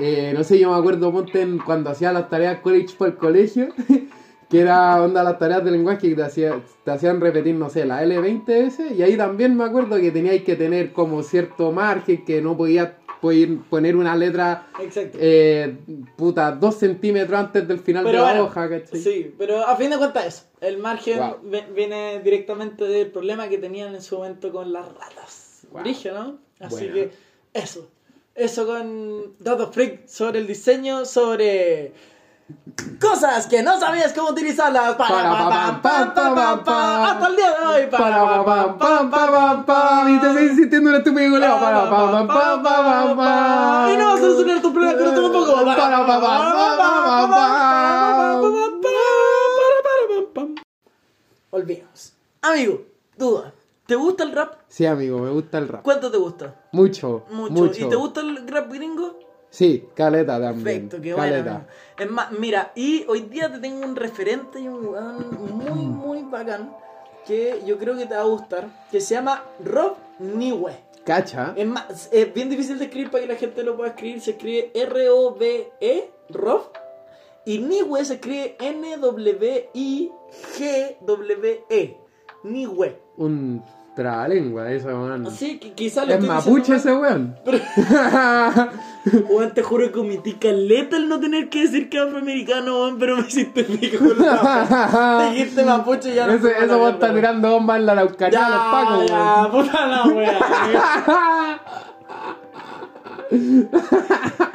Speaker 2: eh, no sé, yo me acuerdo, ponte en- cuando hacía las tareas college por el colegio, que era onda las tareas de lenguaje que te, hacía- te hacían repetir, no sé, la L20S, y ahí también me acuerdo que teníais que tener como cierto margen, que no podías poner- poner una letra
Speaker 1: Exacto.
Speaker 2: eh, puta, dos centímetros antes del final
Speaker 1: Pero
Speaker 2: de la
Speaker 1: bueno,
Speaker 2: hoja, ¿cachai?
Speaker 1: Sí, pero a fin de cuentas eso. El margen
Speaker 2: Wow.
Speaker 1: viene directamente del problema que tenían en su momento con las ratas.
Speaker 2: Wow.
Speaker 1: Así
Speaker 2: Bueno.
Speaker 1: que eso. Eso con Dato Freak sobre el diseño, sobre Cosas que no sabías cómo utilizarlas para hasta el día de hoy
Speaker 2: para pam pam pam pam y te sigues sintiendo un estúpido goleo para pam pam pam pam
Speaker 1: y no vas a solucionar tu problema con un poco
Speaker 2: para pam pam pam pam pam
Speaker 1: Volvimos. Amigo, duda. ¿Te gusta el rap?
Speaker 2: Sí, amigo, me gusta el rap.
Speaker 1: ¿Cuánto te gusta?
Speaker 2: Mucho.
Speaker 1: Mucho. ¿Y te gusta el rap gringo?
Speaker 2: Sí, caleta también.
Speaker 1: Perfecto, qué bueno. Es más, mira, y hoy día te tengo un referente y un weón muy, muy bacán que yo creo que te va a gustar, que se llama Rob Niwe.
Speaker 2: Cacha.
Speaker 1: Es más, es bien difícil de escribir para que la gente lo pueda escribir. Se escribe R-O-B-E, Rob. Y Niwe se escribe N-W-I-G-W-E. Niwe.
Speaker 2: Un trabalengua, eso, man.
Speaker 1: Así que quizás lo
Speaker 2: Es
Speaker 1: estoy
Speaker 2: mapuche
Speaker 1: diciendo
Speaker 2: ese weón.
Speaker 1: mal. Weón, te juro que omití caleta el no tener que decir que es afroamericano, weón, pero me hiciste la Dijiste mapuche y ya no mierda,
Speaker 2: estás
Speaker 1: weón.
Speaker 2: tirando bombas en la Araucanía a los pacos, weón.
Speaker 1: ya, puta la wea.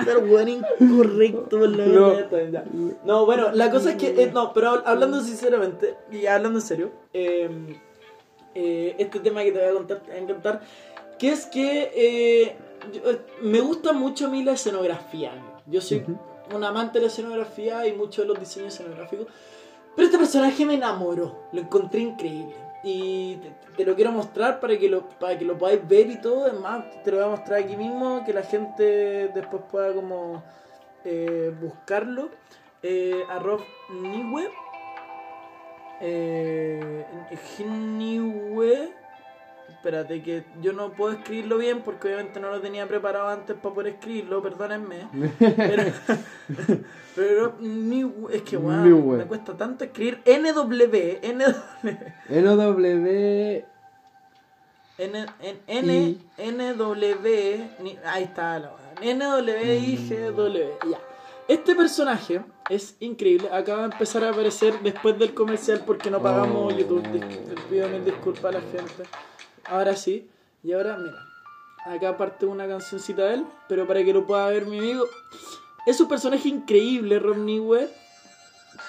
Speaker 1: Pero weón, incorrecto por la
Speaker 2: No.
Speaker 1: ya. No, bueno, la cosa es que, eh, no, pero hab- hablando sinceramente y hablando en serio, eh, eh, este tema que te voy a contar a encantar, que es que eh, yo- eh, me gusta mucho a mí la escenografía. Yo soy un amante de la escenografía y mucho de los diseños escenográficos. Pero este personaje me enamoró, lo encontré increíble. Y te, te lo quiero mostrar para que lo, para que lo podáis ver y todo. Es más, te lo voy a mostrar aquí mismo, que la gente después pueda como eh, buscarlo. Eh, a Rob Niwe. Eh, Niwe. Espérate, que yo no puedo escribirlo bien porque obviamente no lo tenía preparado antes para poder escribirlo, perdónenme. Pero, pero es que wow,
Speaker 2: Niwe.
Speaker 1: me cuesta tanto escribir NW, NW,
Speaker 2: NW.
Speaker 1: N, N, N, NW, ahí está la NWIGW, ya. Este personaje es increíble, acaba de empezar a aparecer después del comercial porque no pagamos
Speaker 2: Oh.
Speaker 1: YouTube, pido mis disculpas a la gente. Ahora sí, y ahora mira, acá parte una cancioncita de él, pero para que lo pueda ver mi amigo, es un personaje increíble, Rob Niwe,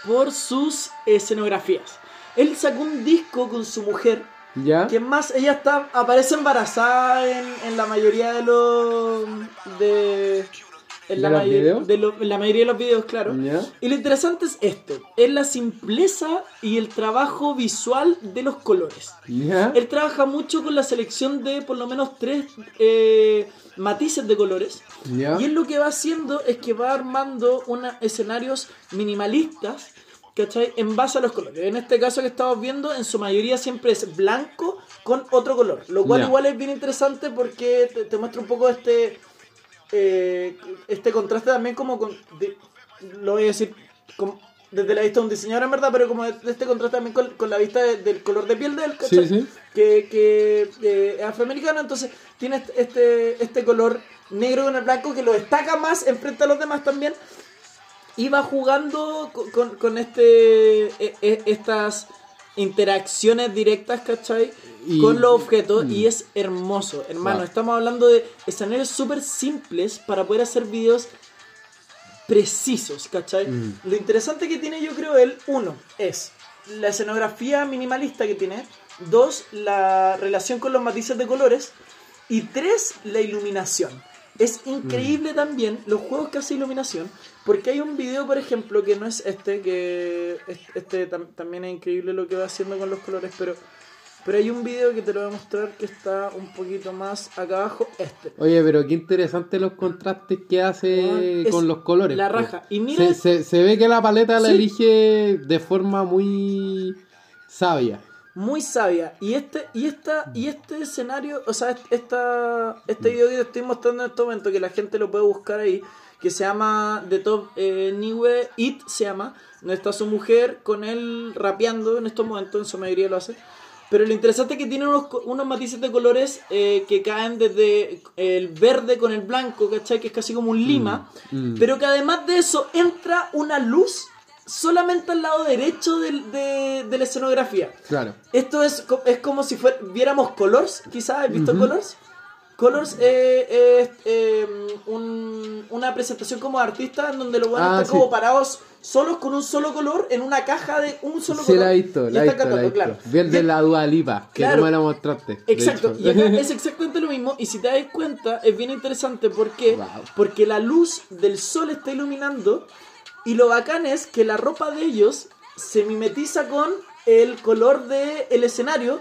Speaker 1: por sus escenografías. Él sacó un disco con su mujer
Speaker 2: ¿Ya?
Speaker 1: que más ella está aparece embarazada en, en la mayoría de los de En
Speaker 2: ¿De
Speaker 1: la,
Speaker 2: los
Speaker 1: mayoría-
Speaker 2: videos?
Speaker 1: de lo- en la mayoría de los videos, claro.
Speaker 2: ¿Ya?
Speaker 1: Y lo interesante es esto, es la simpleza y el trabajo visual de los colores.
Speaker 2: ¿Ya?
Speaker 1: Él trabaja mucho con la selección de por lo menos tres eh, matices de colores.
Speaker 2: ¿Ya?
Speaker 1: Y él lo que va haciendo es que va armando una, escenarios minimalistas, ¿cachai? En base a los colores. En este caso que estamos viendo, en su mayoría siempre es blanco con otro color. Lo cual igual es bien interesante porque te, te muestra un poco este eh, este contraste también como con... de- lo voy a decir como- desde la vista de un diseñador en verdad, pero como este contraste también con, con la vista de- del color de piel de él, ¿cachai?
Speaker 2: Sí, sí.
Speaker 1: que, que eh, es afroamericano, entonces tiene este- este, este color negro con el blanco que lo destaca más enfrente a los demás también. Y va jugando co- con, con este e- e- estas interacciones directas, ¿cachai?
Speaker 2: Y-
Speaker 1: con los objetos
Speaker 2: Mm.
Speaker 1: y es hermoso, hermano.
Speaker 2: Wow.
Speaker 1: Estamos hablando de escenarios súper simples para poder hacer videos precisos, ¿cachai?
Speaker 2: Mm.
Speaker 1: Lo interesante que tiene yo creo él, uno, es la escenografía minimalista que tiene, dos, la relación con los matices de colores y tres, la iluminación. Es increíble también los juegos que hace iluminación, porque hay un video, por ejemplo, que no es este, que es- este tam- también es increíble lo que va haciendo con los colores, pero, pero hay un video que te lo voy a mostrar que está un poquito más acá abajo, este.
Speaker 2: Oye, pero qué interesante los contrastes que hace
Speaker 1: es
Speaker 2: con los colores.
Speaker 1: la raja. Y mira-
Speaker 2: se, se- se ve que la paleta la elige de forma muy sabia.
Speaker 1: muy sabia. Y este, y esta, y este escenario, o sea, est- esta, este video que te estoy mostrando en este momento, que la gente lo puede buscar ahí, que se llama The Top eh, Niwe It, se llama, donde está su mujer con él rapeando en estos momentos, en su mayoría lo hace. Pero lo interesante es que tiene unos, unos matices de colores eh, que caen desde el verde con el blanco, ¿cachai? Que es casi como un lima.
Speaker 2: mm.
Speaker 1: Pero que además de eso entra una luz solamente al lado derecho del- de, de la escenografía.
Speaker 2: Claro.
Speaker 1: Esto es, es como si fuera, viéramos Colors, quizás, ¿has visto
Speaker 2: Ujú.
Speaker 1: Colors? Colors eh, es eh, un- una presentación como de artista en donde los buenos
Speaker 2: Ah,
Speaker 1: están
Speaker 2: sí.
Speaker 1: como parados solos con un solo color en una caja de un solo
Speaker 2: Sí,
Speaker 1: color.
Speaker 2: la he visto,
Speaker 1: y
Speaker 2: la he visto, la he visto.
Speaker 1: claro.
Speaker 2: Vi el de la Dua Lipa, que
Speaker 1: Claro.
Speaker 2: tú me la mostraste. de
Speaker 1: Exacto, y acá es exactamente lo mismo. Y si te das cuenta, es bien interesante. ¿Por qué?
Speaker 2: Wow.
Speaker 1: Porque la luz del sol está iluminando. Y lo bacán es que la ropa de ellos se mimetiza con el color del el escenario,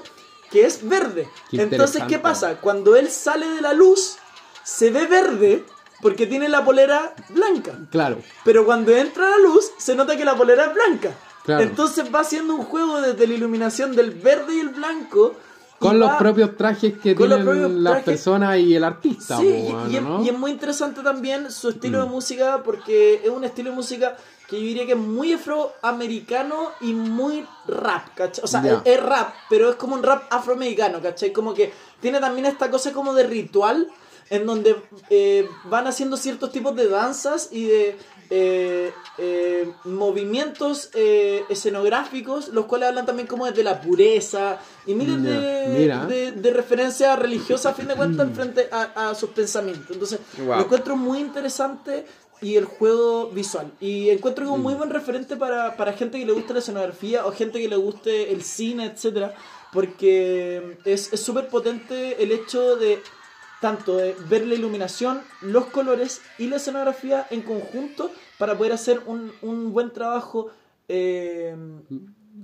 Speaker 1: que es verde.
Speaker 2: Qué
Speaker 1: Entonces, ¿qué pasa? Cuando él sale de la luz, se ve verde porque tiene la polera blanca.
Speaker 2: Claro.
Speaker 1: Pero cuando entra la luz, se nota que la polera es blanca.
Speaker 2: Claro.
Speaker 1: Entonces va haciendo un juego desde la iluminación del verde y el blanco.
Speaker 2: Con los propios trajes que tienen las
Speaker 1: trajes.
Speaker 2: personas y el artista,
Speaker 1: Sí,
Speaker 2: po,
Speaker 1: y- es-
Speaker 2: ¿no?
Speaker 1: y es muy interesante también su estilo
Speaker 2: Mm.
Speaker 1: de música porque es un estilo de música que yo diría que es muy afroamericano y muy rap, ¿cachai? O sea, es rap, pero es como un rap afroamericano, ¿cachai? Como que tiene también esta cosa como de ritual en donde eh, van haciendo ciertos tipos de danzas y de eh, eh, movimientos eh, escenográficos, los cuales hablan también como desde la pureza y miles de, de, de referencia religiosa a fin de cuentas frente a, a sus pensamientos. Entonces,
Speaker 2: Wow.
Speaker 1: lo encuentro muy interesante y el juego visual. Y encuentro que es un
Speaker 2: Mm.
Speaker 1: muy buen referente para, para gente que le gusta la escenografía o gente que le guste el cine, etcétera Porque es es súper potente el hecho de tanto de ver la iluminación, los colores y la escenografía en conjunto para poder hacer un, un buen trabajo. eh,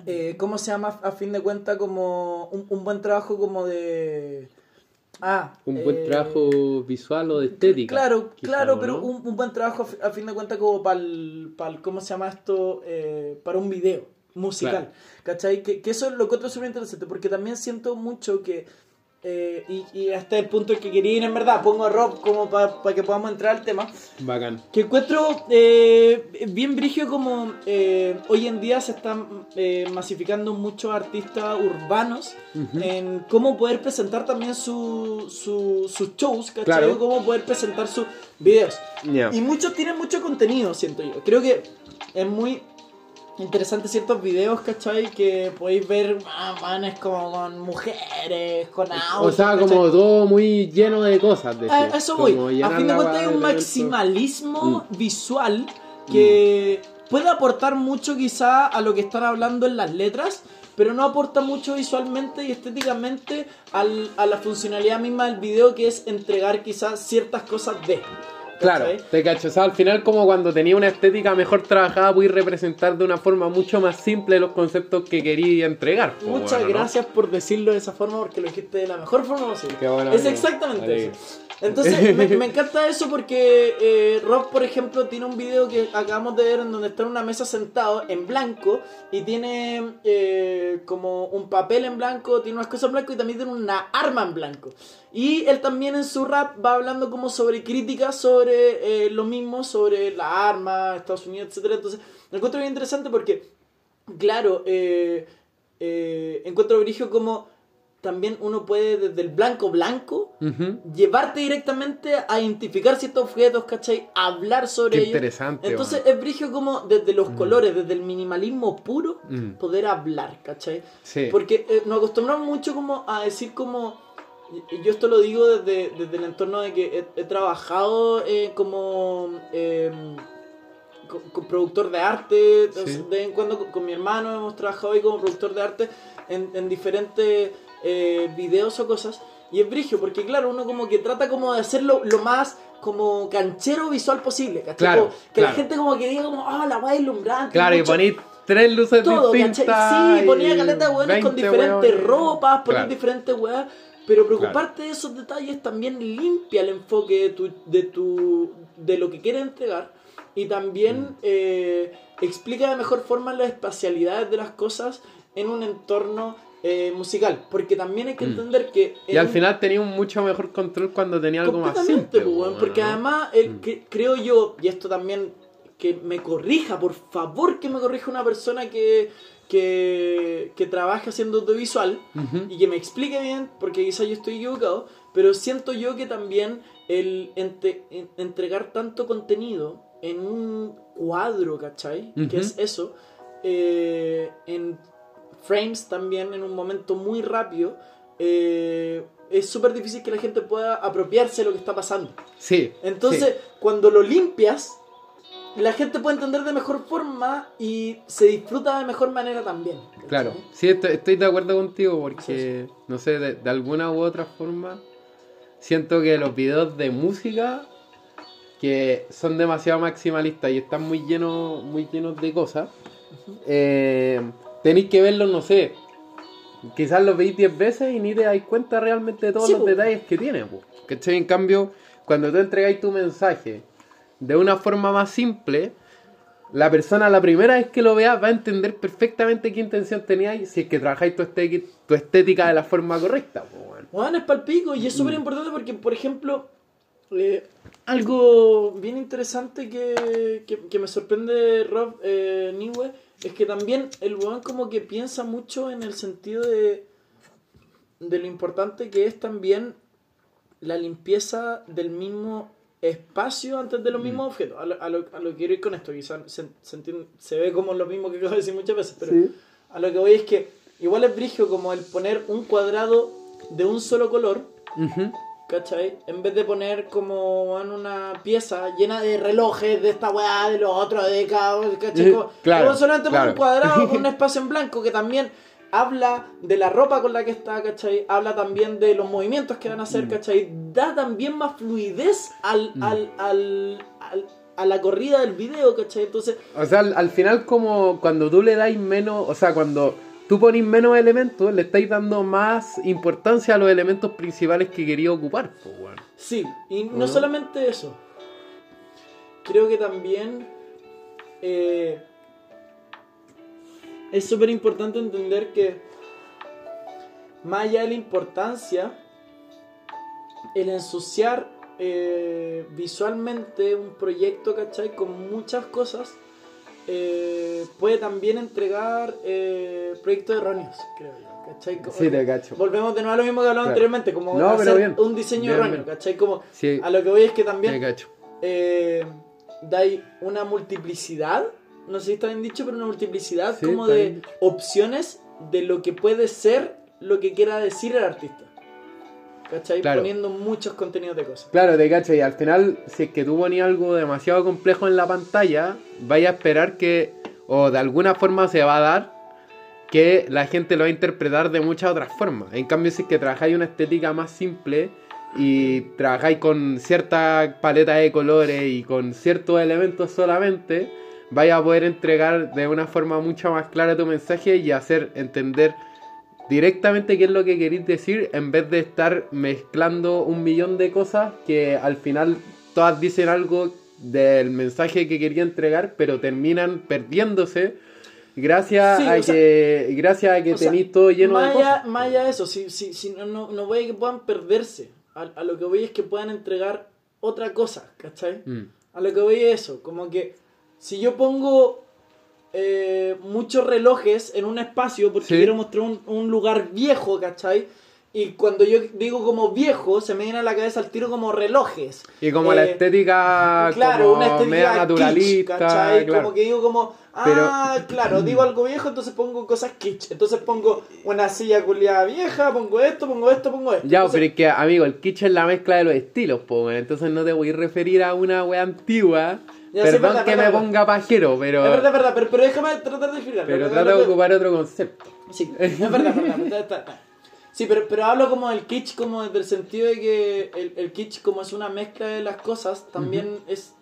Speaker 1: eh, ¿Cómo se llama? A fin de cuentas, como un, un buen trabajo como de... Ah,
Speaker 2: Un buen
Speaker 1: eh,
Speaker 2: trabajo visual o de estética.
Speaker 1: Claro,
Speaker 2: quizá,
Speaker 1: claro,
Speaker 2: ¿no?
Speaker 1: pero un, un buen trabajo a fi- a fin de cuentas como para el, ¿cómo se llama esto? Eh, para un video musical, ¿cachai? Que, que eso es lo que otro súper interesante, porque también siento mucho que, eh, y, y hasta el punto en que quería ir en verdad, pongo a Rob como para que podamos entrar al tema,
Speaker 2: Bacán.
Speaker 1: que encuentro eh, bien brigio como eh, hoy en día se están eh, masificando muchos artistas urbanos
Speaker 2: Ujú.
Speaker 1: en cómo poder presentar también su, su- sus shows, ¿cachai?
Speaker 2: Claro.
Speaker 1: Cómo poder presentar sus videos.
Speaker 2: Ya.
Speaker 1: Y muchos tienen mucho contenido, siento yo. Creo que es muy interesante ciertos videos, ¿cachai? Que podéis ver ah, manes como con mujeres, con autos.
Speaker 2: O sea,
Speaker 1: ¿cachai?
Speaker 2: como todo muy lleno de cosas.
Speaker 1: A eso voy. A fin de cuentas hay un
Speaker 2: de
Speaker 1: maximalismo visual que puede aportar mucho quizá a lo que están hablando en las letras, pero no aporta mucho visualmente y estéticamente al- a la funcionalidad misma del video que es entregar quizás ciertas cosas de.
Speaker 2: Claro, te cacho. O sea, al final, como cuando tenía una estética mejor trabajada, voy a representar de una forma mucho más simple los conceptos que quería entregar. po,
Speaker 1: Muchas
Speaker 2: bueno, ¿no?
Speaker 1: gracias por decirlo de esa forma porque lo dijiste de la mejor forma posible.
Speaker 2: Qué bueno,
Speaker 1: es
Speaker 2: amigo.
Speaker 1: exactamente
Speaker 2: Alegre.
Speaker 1: eso. Entonces, me, me encanta eso porque eh, Rob, por ejemplo, tiene un video que acabamos de ver en donde está en una mesa sentado en blanco y tiene eh, como un papel en blanco, tiene unas cosas en blanco y también tiene una arma en blanco. Y él también en su rap va hablando como sobre críticas sobre eh, lo mismo, sobre la arma, Estados Unidos, etcétera. Entonces, me encuentro bien interesante porque Claro, eh, eh, encuentro como también uno puede desde el blanco blanco llevarte directamente a identificar ciertos objetos, ¿cachai? Hablar sobre
Speaker 2: Qué
Speaker 1: ellos.
Speaker 2: interesante,
Speaker 1: Entonces es brillo como desde los colores, desde el minimalismo puro,
Speaker 2: Mm.
Speaker 1: poder hablar, ¿cachai?
Speaker 2: Sí.
Speaker 1: Porque eh, nos acostumbramos mucho como a decir como... Yo esto lo digo desde, desde el entorno de que he, he trabajado eh, como eh, co- co- productor de arte, entonces,
Speaker 2: Sí.
Speaker 1: de vez en cuando con, con mi hermano hemos trabajado ahí como productor de arte en, en diferentes eh, videos o cosas. Y es brigio, porque claro, uno como que trata como de hacerlo lo más como canchero visual posible, ¿cachai?
Speaker 2: Claro,
Speaker 1: Como que la gente como que diga como, ah, la va deslumbrante.
Speaker 2: Claro, y poní tres luces
Speaker 1: todo,
Speaker 2: distintas.
Speaker 1: ¿cachai? Sí, ponía caleta de con
Speaker 2: 20
Speaker 1: diferentes
Speaker 2: weones.
Speaker 1: ropas,
Speaker 2: Claro.
Speaker 1: diferentes weas. Pero preocuparte de esos detalles también limpia el enfoque de tu, de tu de lo que quieres entregar y también
Speaker 2: Mm.
Speaker 1: eh, explica de mejor forma las espacialidades de las cosas en un entorno eh, musical. Porque también hay que
Speaker 2: Mm.
Speaker 1: entender que...
Speaker 2: Y al
Speaker 1: un-
Speaker 2: final tenía un mucho mejor control cuando tenía algo más simple.
Speaker 1: pues,
Speaker 2: bueno,
Speaker 1: porque
Speaker 2: ¿no?
Speaker 1: además el,
Speaker 2: Mm.
Speaker 1: que, creo yo, y esto también que me corrija, por favor que me corrija una persona que, que, que trabaje haciendo audiovisual y que me explique bien, porque quizás yo estoy equivocado, pero siento yo que también el ente- en- entregar tanto contenido en un cuadro, ¿cachai? Que es eso, eh, en frames también, en un momento muy rápido, eh, es súper difícil que la gente pueda apropiarse de lo que está pasando.
Speaker 2: Sí.
Speaker 1: Entonces, cuando lo limpias, la gente puede entender de mejor forma y se disfruta de mejor manera también.
Speaker 2: claro. Sí, estoy, estoy de acuerdo contigo porque,
Speaker 1: Sí,
Speaker 2: no sé, de, de alguna u otra forma, siento que los videos de música que son demasiado maximalistas y están muy llenos, muy llenos de cosas, eh, tenéis que verlos, no sé, quizás los veis 10 veces y ni te dais cuenta realmente de todos
Speaker 1: Sí,
Speaker 2: los
Speaker 1: po.
Speaker 2: detalles que tiene. po. ¿Cachai? En cambio, cuando tú entregáis tu mensaje de una forma más simple, la persona la primera vez que lo vea va a entender perfectamente qué intención teníais si es que trabajáis tu, estética- tu estética de la forma correcta. weón.
Speaker 1: Bueno, es palpico y es
Speaker 2: Mm.
Speaker 1: súper importante porque, por ejemplo, eh, algo bien interesante que, que, que me sorprende de Rob eh, Niwe es que también el weón como que piensa mucho en el sentido de, de lo importante que es también la limpieza del mismo espacio antes de los mismos objetos. A lo, a lo, a lo que quiero ir con esto, quizás se, se, entiende- se ve como lo mismo que acabo de decir muchas veces, pero
Speaker 2: Sí.
Speaker 1: a lo que voy es que igual es brigio como el poner un cuadrado de un solo color,
Speaker 2: Ujú.
Speaker 1: ¿cachai? En vez de poner como en una pieza llena de relojes de esta weá, de lo otro, de cada, ¿cachai? Como-
Speaker 2: claro,
Speaker 1: como solamente
Speaker 2: claro.
Speaker 1: un cuadrado con un espacio en blanco que también habla de la ropa con la que está, ¿cachai? Habla también de los movimientos que van a hacer,
Speaker 2: Mm.
Speaker 1: ¿cachai? Da también más fluidez al, al, al, al- a la corrida del video, ¿cachai? Entonces,
Speaker 2: O sea, al, al final como cuando tú le dais menos, o sea, cuando tú ponís menos elementos, le estáis dando más importancia a los elementos principales que quería ocupar. weón.
Speaker 1: Sí, y no
Speaker 2: ¿no?
Speaker 1: solamente eso. Creo que también eh, es súper importante entender que más allá de la importancia, el ensuciar eh, visualmente un proyecto, ¿cachai? Con muchas cosas, eh, puede también entregar eh, proyectos erróneos, creo yo, ¿cachai? Como
Speaker 2: Sí, te cacho.
Speaker 1: Volvemos de nuevo a lo mismo que hablamos
Speaker 2: Claro.
Speaker 1: anteriormente, como
Speaker 2: No,
Speaker 1: hacer
Speaker 2: bien.
Speaker 1: un diseño
Speaker 2: Bien,
Speaker 1: erróneo. ¿cachai? Como
Speaker 2: Sí,
Speaker 1: a lo que voy es que también eh, dais una multiplicidad, no sé si está bien dicho, pero una multiplicidad
Speaker 2: Sí,
Speaker 1: como de
Speaker 2: bien
Speaker 1: opciones de lo que puede ser lo que quiera decir el artista. ¿Cachai?
Speaker 2: Claro.
Speaker 1: Poniendo muchos contenidos de cosas.
Speaker 2: Claro, te cacho. Y al final, si es que tú ponías algo demasiado complejo en la pantalla, vaya a esperar que, o de alguna forma se va a dar, que la gente lo va a interpretar de muchas otras formas. En cambio, si es que trabajáis una estética más simple y trabajáis con cierta paleta de colores y con ciertos elementos solamente, vais a poder entregar de una forma mucho más clara tu mensaje y hacer entender directamente qué es lo que queréis decir en vez de estar mezclando un millón de cosas que al final todas dicen algo del mensaje que quería entregar, pero terminan perdiéndose gracias
Speaker 1: Sí,
Speaker 2: a
Speaker 1: o sea,
Speaker 2: que gracias a que
Speaker 1: sea,
Speaker 2: tenéis todo lleno
Speaker 1: más
Speaker 2: de cosas.
Speaker 1: Más allá de eso, si, si, si no, no, no voy a que puedan perderse. A, a lo que voy es que puedan entregar otra cosa, ¿cachai?
Speaker 2: Mm,
Speaker 1: A lo que voy es eso, como que si yo pongo eh, muchos relojes en un espacio porque
Speaker 2: Sí.
Speaker 1: quiero mostrar un, un lugar viejo, ¿cachai? Y cuando yo digo como viejo, se me viene a la cabeza al tiro como relojes.
Speaker 2: Y como la
Speaker 1: Eh,
Speaker 2: estética
Speaker 1: Claro,
Speaker 2: como
Speaker 1: una estética
Speaker 2: media
Speaker 1: kitsch,
Speaker 2: naturalista,
Speaker 1: ¿cachai?
Speaker 2: claro.
Speaker 1: Como que digo como, ah, claro, digo algo viejo, entonces pongo cosas kitsch. Entonces pongo una silla culiada vieja, pongo esto, pongo esto, pongo esto.
Speaker 2: Ya,
Speaker 1: Entonces,
Speaker 2: pero es que, amigo, el kitsch es la mezcla de los estilos, weón. entonces no te voy a referir a una wea antigua.
Speaker 1: Ya,
Speaker 2: Perdón
Speaker 1: verdad,
Speaker 2: que
Speaker 1: verdad,
Speaker 2: me ponga pajero, pero,
Speaker 1: Es verdad, es verdad, pero, pero déjame tratar de explicarlo.
Speaker 2: pero trata de ocupar otro concepto.
Speaker 1: Sí, es verdad, verdad, está-. Sí, pero, pero hablo como del kitsch, como desde el sentido de que el, el kitsch, como es una mezcla de las cosas, también es,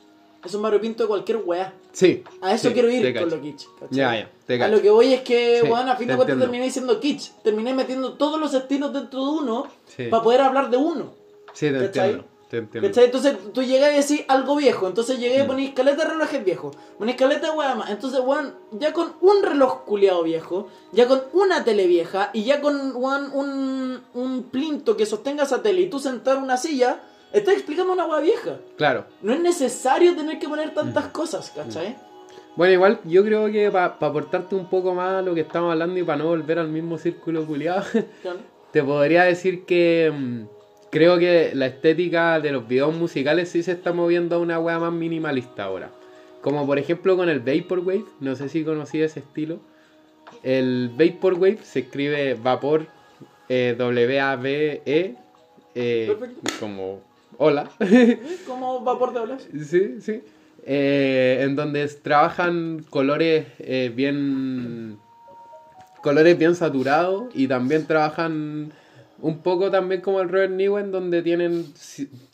Speaker 1: es un variopinto de cualquier weá.
Speaker 2: Sí.
Speaker 1: A eso
Speaker 2: sí,
Speaker 1: quiero ir con lo kitsch. ¿cachai?
Speaker 2: Ya, ya, te
Speaker 1: A lo que voy es que,
Speaker 2: Sí,
Speaker 1: weón, a fin de cuentas terminé diciendo kitsch. Terminé metiendo todos los estilos dentro de uno
Speaker 2: Sí.
Speaker 1: para poder hablar de uno.
Speaker 2: Sí, te
Speaker 1: ¿cachai?
Speaker 2: entiendo. Te entiendo.
Speaker 1: ¿Cachai? Entonces tú llegas y decís algo viejo. Entonces llegué y
Speaker 2: Mm.
Speaker 1: ponís caleta de relojes viejos. Ponís caleta de más. Entonces, weón, ya con un reloj culiado viejo, ya con una tele vieja y ya con weón, un, un plinto que sostenga esa tele y tú sentar una silla, estás explicando una weá vieja.
Speaker 2: Claro.
Speaker 1: No es necesario tener que poner
Speaker 2: Mm.
Speaker 1: tantas cosas, ¿cachai?
Speaker 2: Bueno, igual yo creo que para aportarte un poco más a lo que estamos hablando y para no volver al mismo círculo culiado, te podría decir que mm, creo que la estética de los videos musicales sí se está moviendo a una wea más minimalista ahora. Como por ejemplo con el Vaporwave, no sé si conocí ese estilo. El Vaporwave se escribe vapor eh, W-A-V-E eh,
Speaker 1: Perfecto.
Speaker 2: como hola.
Speaker 1: ¿Cómo vapor de olas?
Speaker 2: Sí, sí. Eh, en donde trabajan colores eh, bien. colores bien saturados y también trabajan un poco también como el Robert Newen donde tienen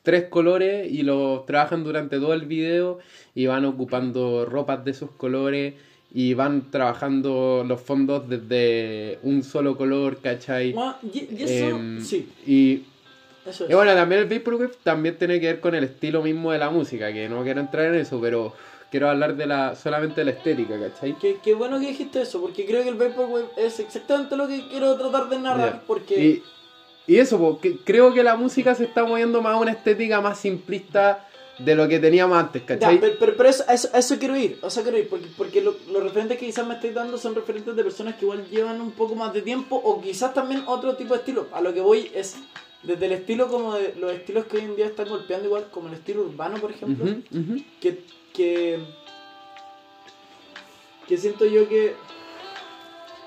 Speaker 2: tres colores y los trabajan durante todo el video y van ocupando ropas de esos colores y van trabajando los fondos desde un solo color, ¿cachai?
Speaker 1: Bueno, y, y eso,
Speaker 2: Em,
Speaker 1: sí,
Speaker 2: Y
Speaker 1: eso es.
Speaker 2: y bueno, también el Vaporwave también tiene que ver con el estilo mismo de la música, que no quiero entrar en eso, pero quiero hablar de la solamente de la estética, ¿cachai?
Speaker 1: Qué, qué bueno que dijiste eso, porque creo que el Vaporwave es exactamente lo que quiero tratar de narrar, porque...
Speaker 2: Y, eso, po, que creo que la música se está moviendo más a una estética más simplista de lo que teníamos antes,
Speaker 1: Ya,
Speaker 2: ¿cachai?
Speaker 1: pero, pero, pero eso, eso, eso quiero ir, o sea, quiero ir, porque, porque lo- los referentes que quizás me estáis dando son referentes de personas que igual llevan un poco más de tiempo, o quizás también otro tipo de estilo. A lo que voy es, desde el estilo como de los estilos que hoy en día están golpeando igual, como el estilo urbano, por ejemplo, que, que, que siento yo que...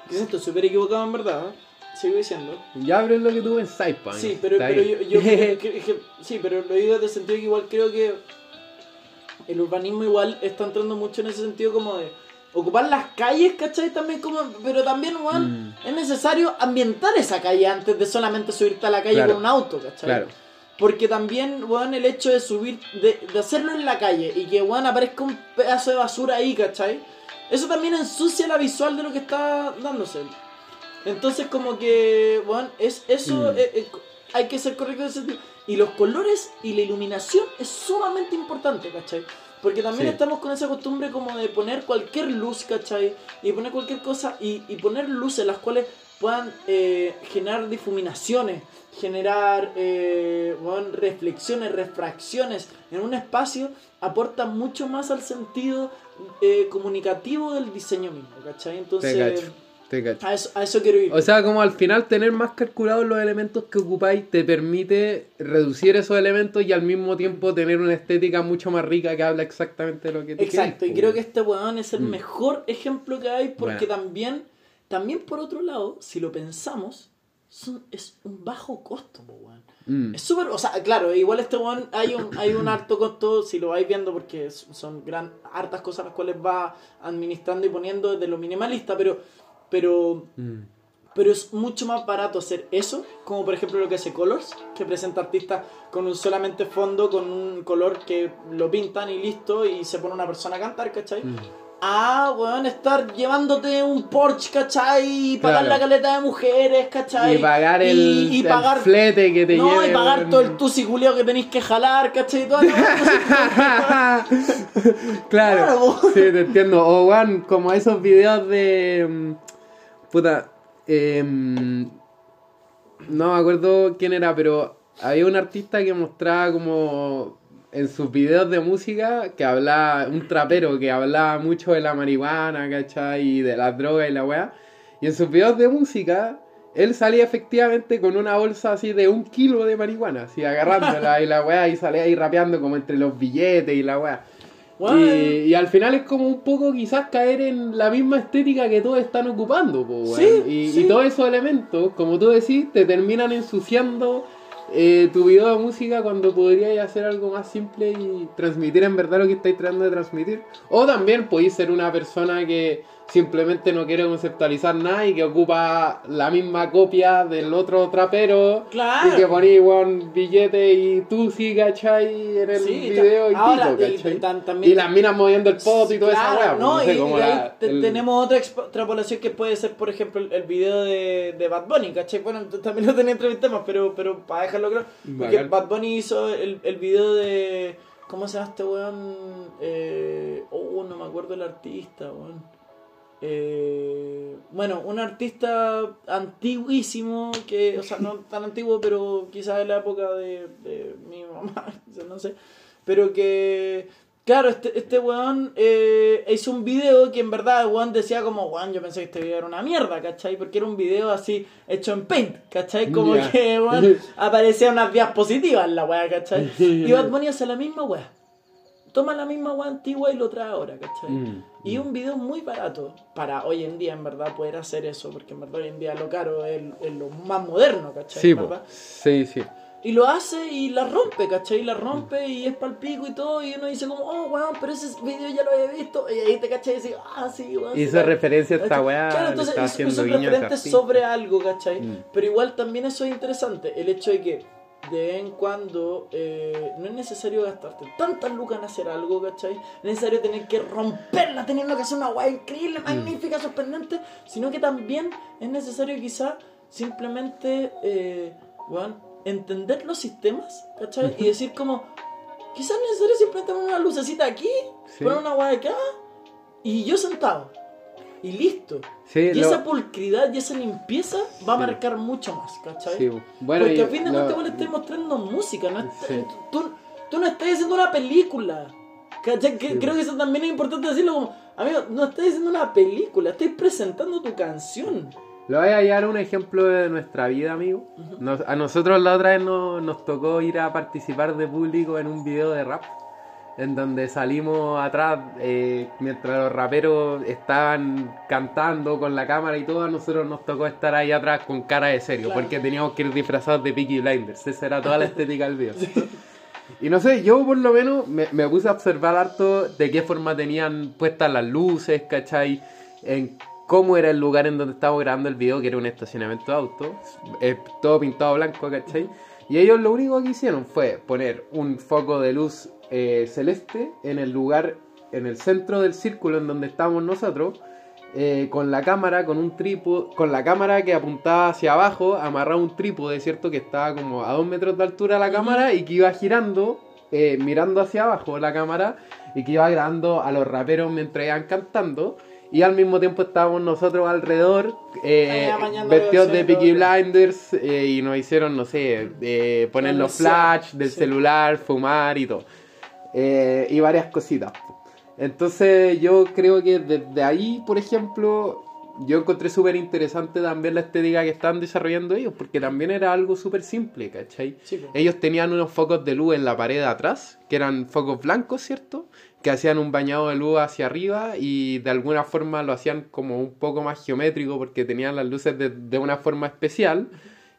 Speaker 1: Que siento súper equivocado en verdad, ¿eh? Sigo diciendo.
Speaker 2: Ya, pero es lo que tú pensáis, pa,
Speaker 1: Sí, pero, pero yo, yo creo que- que- sí, pero lo digo desde el sentido que igual creo que el urbanismo igual está entrando mucho en ese sentido como de ocupar las calles, ¿cachai? También como, pero también, weón,
Speaker 2: Mm.
Speaker 1: es necesario ambientar esa calle antes de solamente subirte a la calle
Speaker 2: Claro.
Speaker 1: con un auto, ¿cachai?
Speaker 2: Claro.
Speaker 1: Porque también, weón, el hecho de subir, de, de hacerlo en la calle y que, weón, aparezca un pedazo de basura ahí, ¿cachai? Eso también ensucia la visual de lo que está dándose. Entonces, como que, weón, es, eso
Speaker 2: Mm.
Speaker 1: eh, eh, hay que ser correcto en ese sentido. Y los colores y la iluminación es sumamente importante, ¿cachai? Porque también
Speaker 2: Sí.
Speaker 1: estamos con esa costumbre como de poner cualquier luz, ¿cachai? Y poner cualquier cosa y, y poner luces las cuales puedan eh, generar difuminaciones, generar eh, weón, reflexiones, refracciones en un espacio, aporta mucho más al sentido eh, comunicativo del diseño mismo, ¿cachai? Entonces,
Speaker 2: te cacho.
Speaker 1: a eso, a eso quiero ir.
Speaker 2: O sea, como al final tener más calculados los elementos que ocupáis te permite reducir esos elementos y al mismo tiempo tener una estética mucho más rica que habla exactamente de lo que tú
Speaker 1: Exacto, y creo que este weón es el
Speaker 2: Mm.
Speaker 1: mejor ejemplo que hay porque
Speaker 2: Bueno.
Speaker 1: también, también por otro lado, si lo pensamos, son- es un bajo costo, weón.
Speaker 2: Mm.
Speaker 1: Es súper, o sea, claro, igual este weón hay un, hay un alto costo, si lo vais viendo, porque son gran, hartas cosas las cuales va administrando y poniendo desde lo minimalista, pero, pero,
Speaker 2: Mm.
Speaker 1: pero es mucho más barato hacer eso, como por ejemplo lo que hace Colors, que presenta artistas con un solamente fondo, con un color que lo pintan y listo, y se pone una persona a cantar, ¿cachai?
Speaker 2: Mm.
Speaker 1: Ah, weón, estar llevándote un Porsche, ¿cachai? Y pagar
Speaker 2: Claro.
Speaker 1: la caleta de mujeres, ¿cachai?
Speaker 2: Y pagar el,
Speaker 1: Y- y
Speaker 2: el
Speaker 1: pagar-
Speaker 2: flete que te
Speaker 1: No,
Speaker 2: lleve.
Speaker 1: y pagar
Speaker 2: weón.
Speaker 1: todo el tusi que tenéis que jalar, ¿cachai? Weá,
Speaker 2: claro,
Speaker 1: Claro,
Speaker 2: sí, te entiendo. O, weón, como esos videos de. Puta. em, no me acuerdo quién era, pero había un artista que mostraba como. En sus videos de música, que hablaba. Un trapero que hablaba mucho de la marihuana, ¿cachai? Y de las drogas y la weá. Y en sus videos de música. Él salía efectivamente con una bolsa así de un kilo de marihuana, así agarrándola y la weá, y salía ahí rapeando como entre los billetes y la weá.
Speaker 1: Weón,
Speaker 2: Y, y al final es como un poco quizás caer en la misma estética que todos están ocupando, po.
Speaker 1: Sí,
Speaker 2: y,
Speaker 1: sí.
Speaker 2: y todos esos elementos, como tú decís, te terminan ensuciando eh, tu video de música cuando podrías hacer algo más simple y transmitir en verdad lo que estáis tratando de transmitir. O también podéis ser una persona que simplemente no quiere conceptualizar nada y que ocupa la misma copia del otro trapero
Speaker 1: Claro.
Speaker 2: y que ponéis weón, billete y tú sí, ¿cachai? En el
Speaker 1: Sí,
Speaker 2: video y
Speaker 1: ahora, y-
Speaker 2: ¿cachai?
Speaker 1: y tan- también-
Speaker 2: Y las minas moviendo el poto y toda esa
Speaker 1: Claro,
Speaker 2: weá.
Speaker 1: No,
Speaker 2: no sé,
Speaker 1: y,
Speaker 2: como
Speaker 1: y ahí te-
Speaker 2: el-
Speaker 1: tenemos otra extrapolación que puede ser, por ejemplo, el, el video de, de Bad Bunny, ¿cachai? Bueno, también lo tenía entre mis temas, pero, pero para dejarlo claro, porque
Speaker 2: Bacán.
Speaker 1: Bad Bunny hizo el, el video de... ¿Cómo se llama este weón? Eh, oh, no me acuerdo el artista, weón. Eh, bueno, un artista antiguísimo, que, o sea, no tan antiguo, pero quizás de la época de, de mi mamá, no sé, pero que, claro, este, este weón eh, hizo un video que en verdad el weón decía como, weón, yo pensé que este video era una mierda, ¿cachai? Porque era un video así hecho en Paint, ¿cachai? Como que, weón, aparecían unas diapositivas en la weá, ¿cachai? Y Bad Bunny hace la misma weá. Toma la misma weá antigua y lo trae ahora, ¿cachai?
Speaker 2: Mm,
Speaker 1: Y un video muy barato para hoy en día, en verdad, poder hacer eso, porque en verdad hoy en día lo caro es, es lo más moderno, ¿cachai?
Speaker 2: Sí,
Speaker 1: verdad.
Speaker 2: sí, sí.
Speaker 1: Y lo hace y la rompe, ¿cachai? La rompe y es pal pico y todo. Y uno dice como, oh, weón, pero ese video ya lo había visto. Y ahí te cachai y dices, ah, sí, weón.
Speaker 2: Hizo
Speaker 1: sí,
Speaker 2: referencia a esta weá,
Speaker 1: Claro, entonces
Speaker 2: está
Speaker 1: hizo,
Speaker 2: haciendo
Speaker 1: hizo sobre algo, ¿cachai?
Speaker 2: Mm.
Speaker 1: Pero igual también eso es interesante. El hecho de que de vez en cuando eh, no es necesario gastarte tantas lucas en hacer algo, ¿cachai? No es necesario tener que romperla teniendo que hacer una weá increíble, magnífica, sorprendente, sino que también es necesario quizá simplemente, eh, weón, entender los sistemas, ¿cachai? Y decir como, quizás es necesario simplemente poner una lucecita aquí,
Speaker 2: Sí.
Speaker 1: poner una weá acá, y yo sentado. Y listo.
Speaker 2: Sí,
Speaker 1: y
Speaker 2: lo-
Speaker 1: esa pulcridad y esa limpieza va a marcar mucho más, ¿cachai?
Speaker 2: Sí, bueno,
Speaker 1: Porque
Speaker 2: y
Speaker 1: a fin de
Speaker 2: lo-
Speaker 1: cuentas igual estoy mostrando música, no
Speaker 2: Sí.
Speaker 1: tú, tú no estás haciendo una película. ¿Cachai? Que- creo que eso también es importante decirlo como, amigo, no estás haciendo una película, estás presentando tu canción.
Speaker 2: Lo voy a llevar un ejemplo de nuestra vida, amigo. Nos- a nosotros la otra vez nos, nos tocó ir a participar de público en un video de rap. En donde salimos atrás eh, mientras los raperos estaban cantando con la cámara y todo, a nosotros nos tocó estar ahí atrás con cara de serio,
Speaker 1: Claro.
Speaker 2: porque teníamos que ir disfrazados de Peaky Blinders. Esa era toda la estética del video. Y no sé, yo por lo menos me, me puse a observar harto de qué forma tenían puestas las luces, ¿cachai? En cómo era el lugar en donde estábamos grabando el video, que era un estacionamiento de autos, eh, todo pintado blanco, ¿cachai? Y ellos lo único que hicieron fue poner un foco de luz eh, celeste en el lugar, en el centro del círculo en donde estábamos nosotros, eh, con la cámara, con un trípode, con la cámara que apuntaba hacia abajo, amarrado a un trípode, ¿cierto? Que estaba como a dos metros de altura la cámara y que iba girando, eh, mirando hacia abajo la cámara y que iba grabando a los raperos mientras iban cantando. Y al mismo tiempo estábamos nosotros alrededor, eh, vestidos de. Peaky Blinders, y nos hicieron, no sé, poner los flash del
Speaker 1: sí.
Speaker 2: celular, fumar y todo. Eh, y varias cositas. Entonces yo creo que desde ahí, por ejemplo, yo encontré súper interesante también la estética que estaban desarrollando ellos, porque también era algo súper simple, ¿cachai?
Speaker 1: Sí.
Speaker 2: Ellos tenían unos focos de luz en la pared de atrás, que eran focos blancos, ¿cierto? Que hacían un bañado de luz hacia arriba y de alguna forma lo hacían como un poco más geométrico porque tenían las luces de, de una forma especial.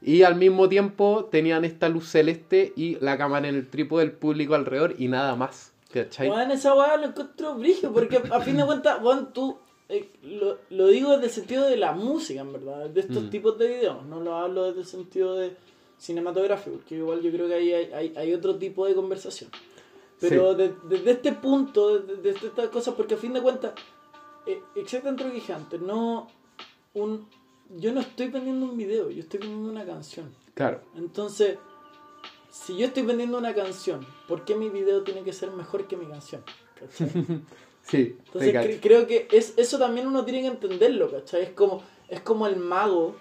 Speaker 2: Y al mismo tiempo tenían esta luz celeste y la cámara en el trípode del público alrededor y nada más. ¿Cachai?
Speaker 1: Weón, esa weá lo encuentro brillo, porque a fin de cuentas, weón, tú eh, lo, lo digo desde el sentido de la música, en verdad, de estos
Speaker 2: Mm.
Speaker 1: tipos de videos. No lo hablo desde el sentido de cinematográfico, porque igual yo creo que ahí hay, hay, hay otro tipo de conversación. Pero de- desde este punto, desde estas cosas, porque a fin de cuentas, eh, exactamente lo que dije antes, no un, yo no estoy vendiendo un video, yo estoy vendiendo una canción.
Speaker 2: Claro.
Speaker 1: Entonces, si yo estoy vendiendo una canción, ¿por qué mi video tiene que ser mejor que mi canción?
Speaker 2: Sí,
Speaker 1: Entonces cre- creo que es, eso también uno tiene que entenderlo, ¿cachai? Es como, es como el mago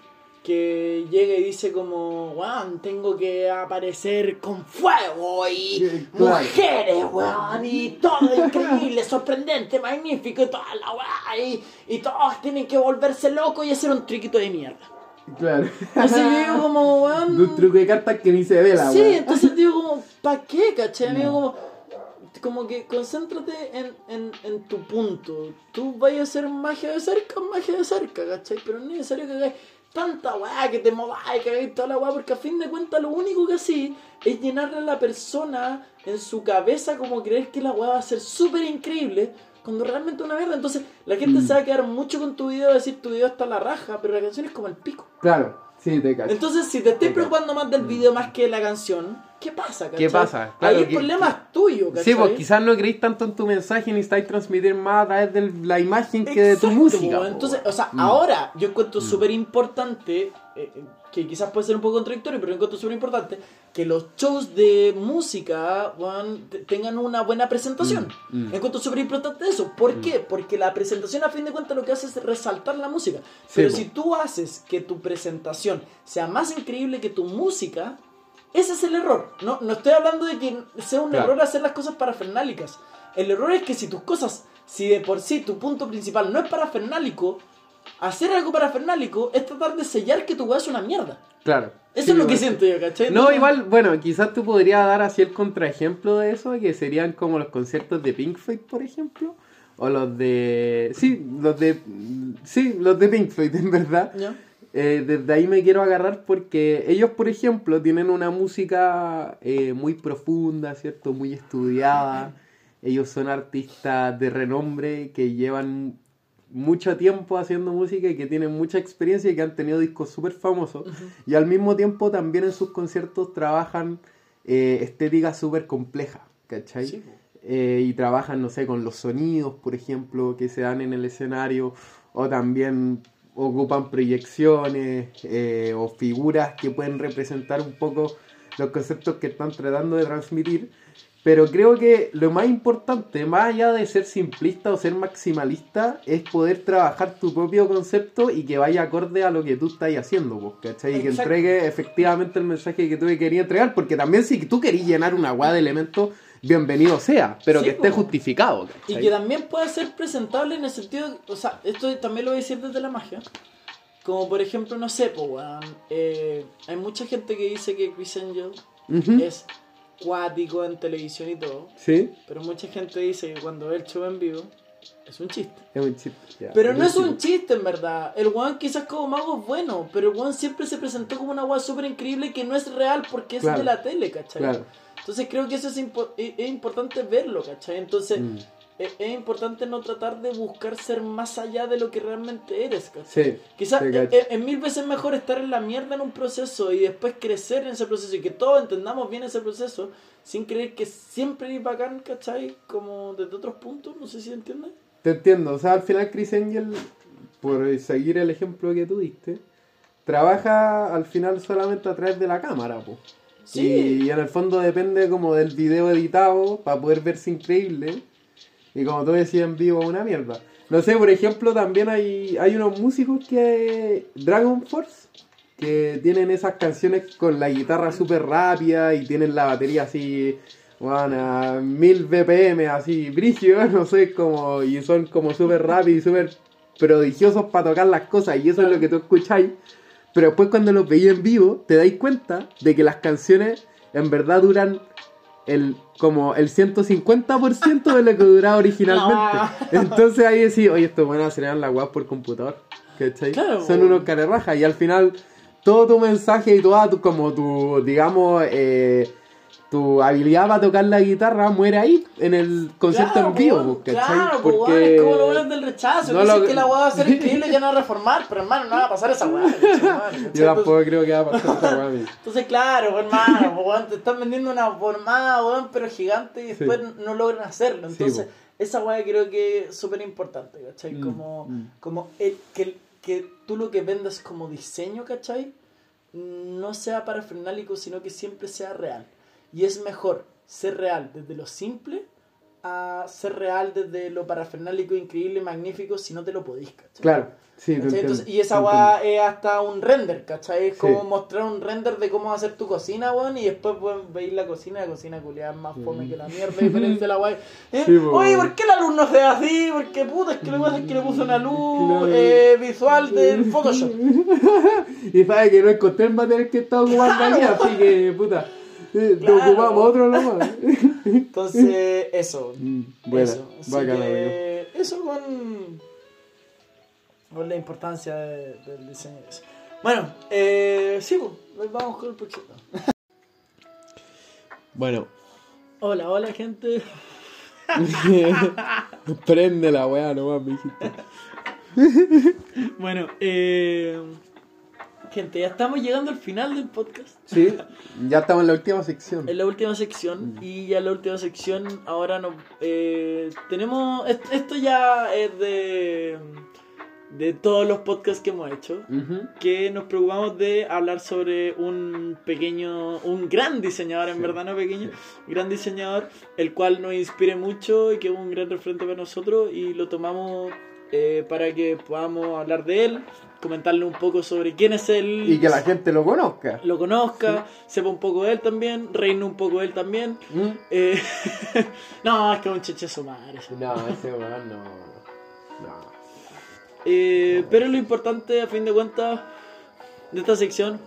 Speaker 1: que llega y dice como, weón, tengo que aparecer con fuego y mujeres, weón, y todo increíble, sorprendente, magnífico, y toda la weá, y, y todos tienen que volverse locos y hacer un triquito de mierda.
Speaker 2: Claro.
Speaker 1: Entonces yo digo como, weón...
Speaker 2: Un truco de cartas que ni se ve la
Speaker 1: Sí, entonces digo como, ¿para qué, cachai? Amigo, como, como que concéntrate en, en, en tu punto. Tú vayas a hacer magia de cerca, magia de cerca, cachai? Pero no es necesario que hagáis tanta weá, que te mováis, que hagáis toda la weá, porque a fin de cuentas lo único que así es llenarle a la persona en su cabeza como creer que la weá va a ser súper increíble. Cuando realmente es una mierda, entonces la gente
Speaker 2: Mm.
Speaker 1: se va a quedar mucho con tu video, decir tu video está a la raja, pero la canción es como el pico.
Speaker 2: Claro, sí, te cacho.
Speaker 1: Entonces, si te estés preocupando más del video más que de la canción, ¿qué pasa?
Speaker 2: ¿Qué
Speaker 1: cachai?
Speaker 2: pasa? Claro
Speaker 1: Ahí el
Speaker 2: que-
Speaker 1: problema es tuyo, ¿cachai?
Speaker 2: Sí, pues quizás no creéis tanto en tu mensaje ni estáis transmitir más a través de la imagen que de tu música.
Speaker 1: po.
Speaker 2: po.
Speaker 1: Entonces, o sea,
Speaker 2: Mm.
Speaker 1: ahora yo encuentro súper importante, eh, eh, que quizás puede ser un poco contradictorio, pero yo encuentro súper importante que los shows de música tengan una buena presentación.
Speaker 2: Mm, mm.
Speaker 1: Encuentro súper importante eso. ¿Por qué? Porque la presentación a fin de cuentas lo que hace es resaltar la música. Pero
Speaker 2: po.
Speaker 1: si tú haces que tu presentación sea más increíble que tu música, ese es el error. No, no estoy hablando de que sea un
Speaker 2: Claro.
Speaker 1: error hacer las cosas parafernálicas. El error es que si tus cosas, si de por sí tu punto principal no es parafernálico, hacer algo parafernálico es tratar de sellar que tu weá es una mierda.
Speaker 2: Claro.
Speaker 1: Eso
Speaker 2: Sí,
Speaker 1: es lo que siento yo, ¿cachai?
Speaker 2: No, igual, bueno, quizás tú podrías dar así el contraejemplo de eso, que serían como los conciertos de Pink Floyd, por ejemplo. O los de... Sí, los de... Sí, los de Pink Floyd, en verdad.
Speaker 1: ¿Ya?
Speaker 2: Eh, desde ahí me quiero agarrar porque ellos, por ejemplo, tienen una música eh, muy profunda, ¿cierto? Muy estudiada. Ellos son artistas de renombre que llevan mucho tiempo haciendo música y que tienen mucha experiencia y que han tenido discos súper famosos. Y al mismo tiempo también en sus conciertos trabajan eh, estéticas súper complejas, ¿cachai?
Speaker 1: Sí.
Speaker 2: Eh, y trabajan, no sé, con los sonidos, por ejemplo, que se dan en el escenario, o también ocupan proyecciones eh, o figuras que pueden representar un poco los conceptos que están tratando de transmitir. Pero creo que lo más importante, más allá de ser simplista o ser maximalista, es poder trabajar tu propio concepto y que vaya acorde a lo que tú estás haciendo, pues, ¿cachai? Y que entregue efectivamente el mensaje que tú querías entregar, porque también si tú querías llenar una guada de elementos, bienvenido sea, pero
Speaker 1: Sí,
Speaker 2: que esté justificado,
Speaker 1: Y
Speaker 2: ¿cachai?
Speaker 1: que también puede ser presentable en el sentido, o sea, esto también lo voy a decir desde la magia. Como por ejemplo, no sé, pues, eh, hay mucha gente que dice que Chris Angel es cuático en televisión y todo,
Speaker 2: Sí,
Speaker 1: pero mucha gente dice que cuando ve el show en vivo es un chiste.
Speaker 2: es un chiste.
Speaker 1: Pero no es un chiste en verdad. El weón quizás como mago es bueno, pero el weón siempre se presentó como una weá súper increíble que no es real porque es
Speaker 2: Claro.
Speaker 1: de la tele, ¿cachai?
Speaker 2: Claro.
Speaker 1: Entonces creo que eso es, impo- es, importante verlo, ¿cachai? Entonces
Speaker 2: Mm.
Speaker 1: es, es importante no tratar de buscar ser más allá de lo que realmente eres, ¿cachai?
Speaker 2: Sí.
Speaker 1: Quizás
Speaker 2: te
Speaker 1: es,
Speaker 2: cacho.
Speaker 1: es- mil veces mejor estar en la mierda en un proceso y después crecer en ese proceso y que todos entendamos bien ese proceso sin creer que siempre es bacán, ¿cachai? Como desde otros puntos, no sé si entiendes.
Speaker 2: Te entiendo, o sea, al final Chris Angel, por seguir el ejemplo que tú diste, trabaja al final solamente a través de la cámara, po.
Speaker 1: Sí.
Speaker 2: Y en el fondo depende como del video editado para poder verse increíble. Y como tú decías en vivo, una mierda. No sé, por ejemplo, también hay, hay unos músicos que... Dragon Force, que tienen esas canciones con la guitarra súper rápida y tienen la batería así, bueno, a 1000 BPM, así, brígido, no sé, como, y son como súper rápidos y súper prodigiosos para tocar las cosas, y eso es lo que tú escucháis. Pero después cuando los veis en vivo, te dais cuenta de que las canciones en verdad duran el como el 150% de lo que duraba originalmente. Entonces ahí decís, oye, estos van a acelerar la web por computador. ¿Cachai?
Speaker 1: Claro,
Speaker 2: Son unos carerrajas y al final todo tu mensaje y toda tu, como tu, digamos, eh, tu habilidad para tocar la guitarra muere ahí, en el concierto
Speaker 1: Claro,
Speaker 2: en vivo, ¿cachai?
Speaker 1: Claro, po,
Speaker 2: Porque-
Speaker 1: weón, es como los buenos del rechazo.
Speaker 2: No lo-
Speaker 1: que la weá va a ser increíble y ya no va a reformar, pero hermano, no va a pasar esa weá.
Speaker 2: Yo tampoco creo que va a pasar esa weá.
Speaker 1: Entonces, claro, hermano, weón, te están vendiendo una formada, weón, pero gigante y después no logran hacerlo. Entonces, esa weá creo que es súper importante, ¿cachai?
Speaker 2: Mm,
Speaker 1: Como,
Speaker 2: mm.
Speaker 1: como el, que, que tú lo que vendas como diseño, ¿cachai? No sea parafernálico, sino que siempre sea real. Y es mejor ser real desde lo simple a ser real desde lo parafernálico, increíble, magnífico, si no te lo podís, ¿cachai?
Speaker 2: Claro, sí,
Speaker 1: Entonces, y esa weá es hasta un render, ¿cachai? Es
Speaker 2: Sí.
Speaker 1: como mostrar un render de cómo hacer tu cocina, weón, y después weón, veis la cocina, la cocina culiada es más fome que la mierda, diferente a la weá. ¿Eh?
Speaker 2: Sí,
Speaker 1: Oye. ¿por qué la luz no se ve así? Porque puta, es que lo que pasa es que le puse una luz
Speaker 2: Claro.
Speaker 1: eh, visual del Photoshop.
Speaker 2: Y sabe que no encontré el material que estaba ocupando ahí, así que, puta,
Speaker 1: Claro.
Speaker 2: lo ocupamos otro nomás.
Speaker 1: Entonces, eso.
Speaker 2: Mm, Buena,
Speaker 1: eso. Así
Speaker 2: bacana,
Speaker 1: que, eso con, con la importancia de- del diseño. de eso. Bueno, eh, sí, pues, vamos con el próximo.
Speaker 2: Bueno,
Speaker 1: Hola, hola gente.
Speaker 2: prende la weá nomás, mijito.
Speaker 1: Bueno, eh, gente, ya estamos llegando al final del podcast.
Speaker 2: Sí, ya estamos en la última sección.
Speaker 1: En la última sección. Y ya en la última sección, ahora nos eh, tenemos. est- Esto ya es de. De todos los podcasts que hemos hecho. Que nos preocupamos de hablar sobre un pequeño. Un gran diseñador, en
Speaker 2: Sí.
Speaker 1: verdad, no pequeño. Gran diseñador, el cual nos inspire mucho y que es un gran referente para nosotros. Y lo tomamos eh, para que podamos hablar de él. Comentarle un poco sobre quién es él.
Speaker 2: Y que la gente lo conozca.
Speaker 1: lo conozca, sepa un poco de él también, reine un poco de él también.
Speaker 2: ¿Mm?
Speaker 1: Eh, no, es que es un cheche su madre.
Speaker 2: No, ese weón no. No.
Speaker 1: Eh, pero lo importante, a fin de cuentas, de esta sección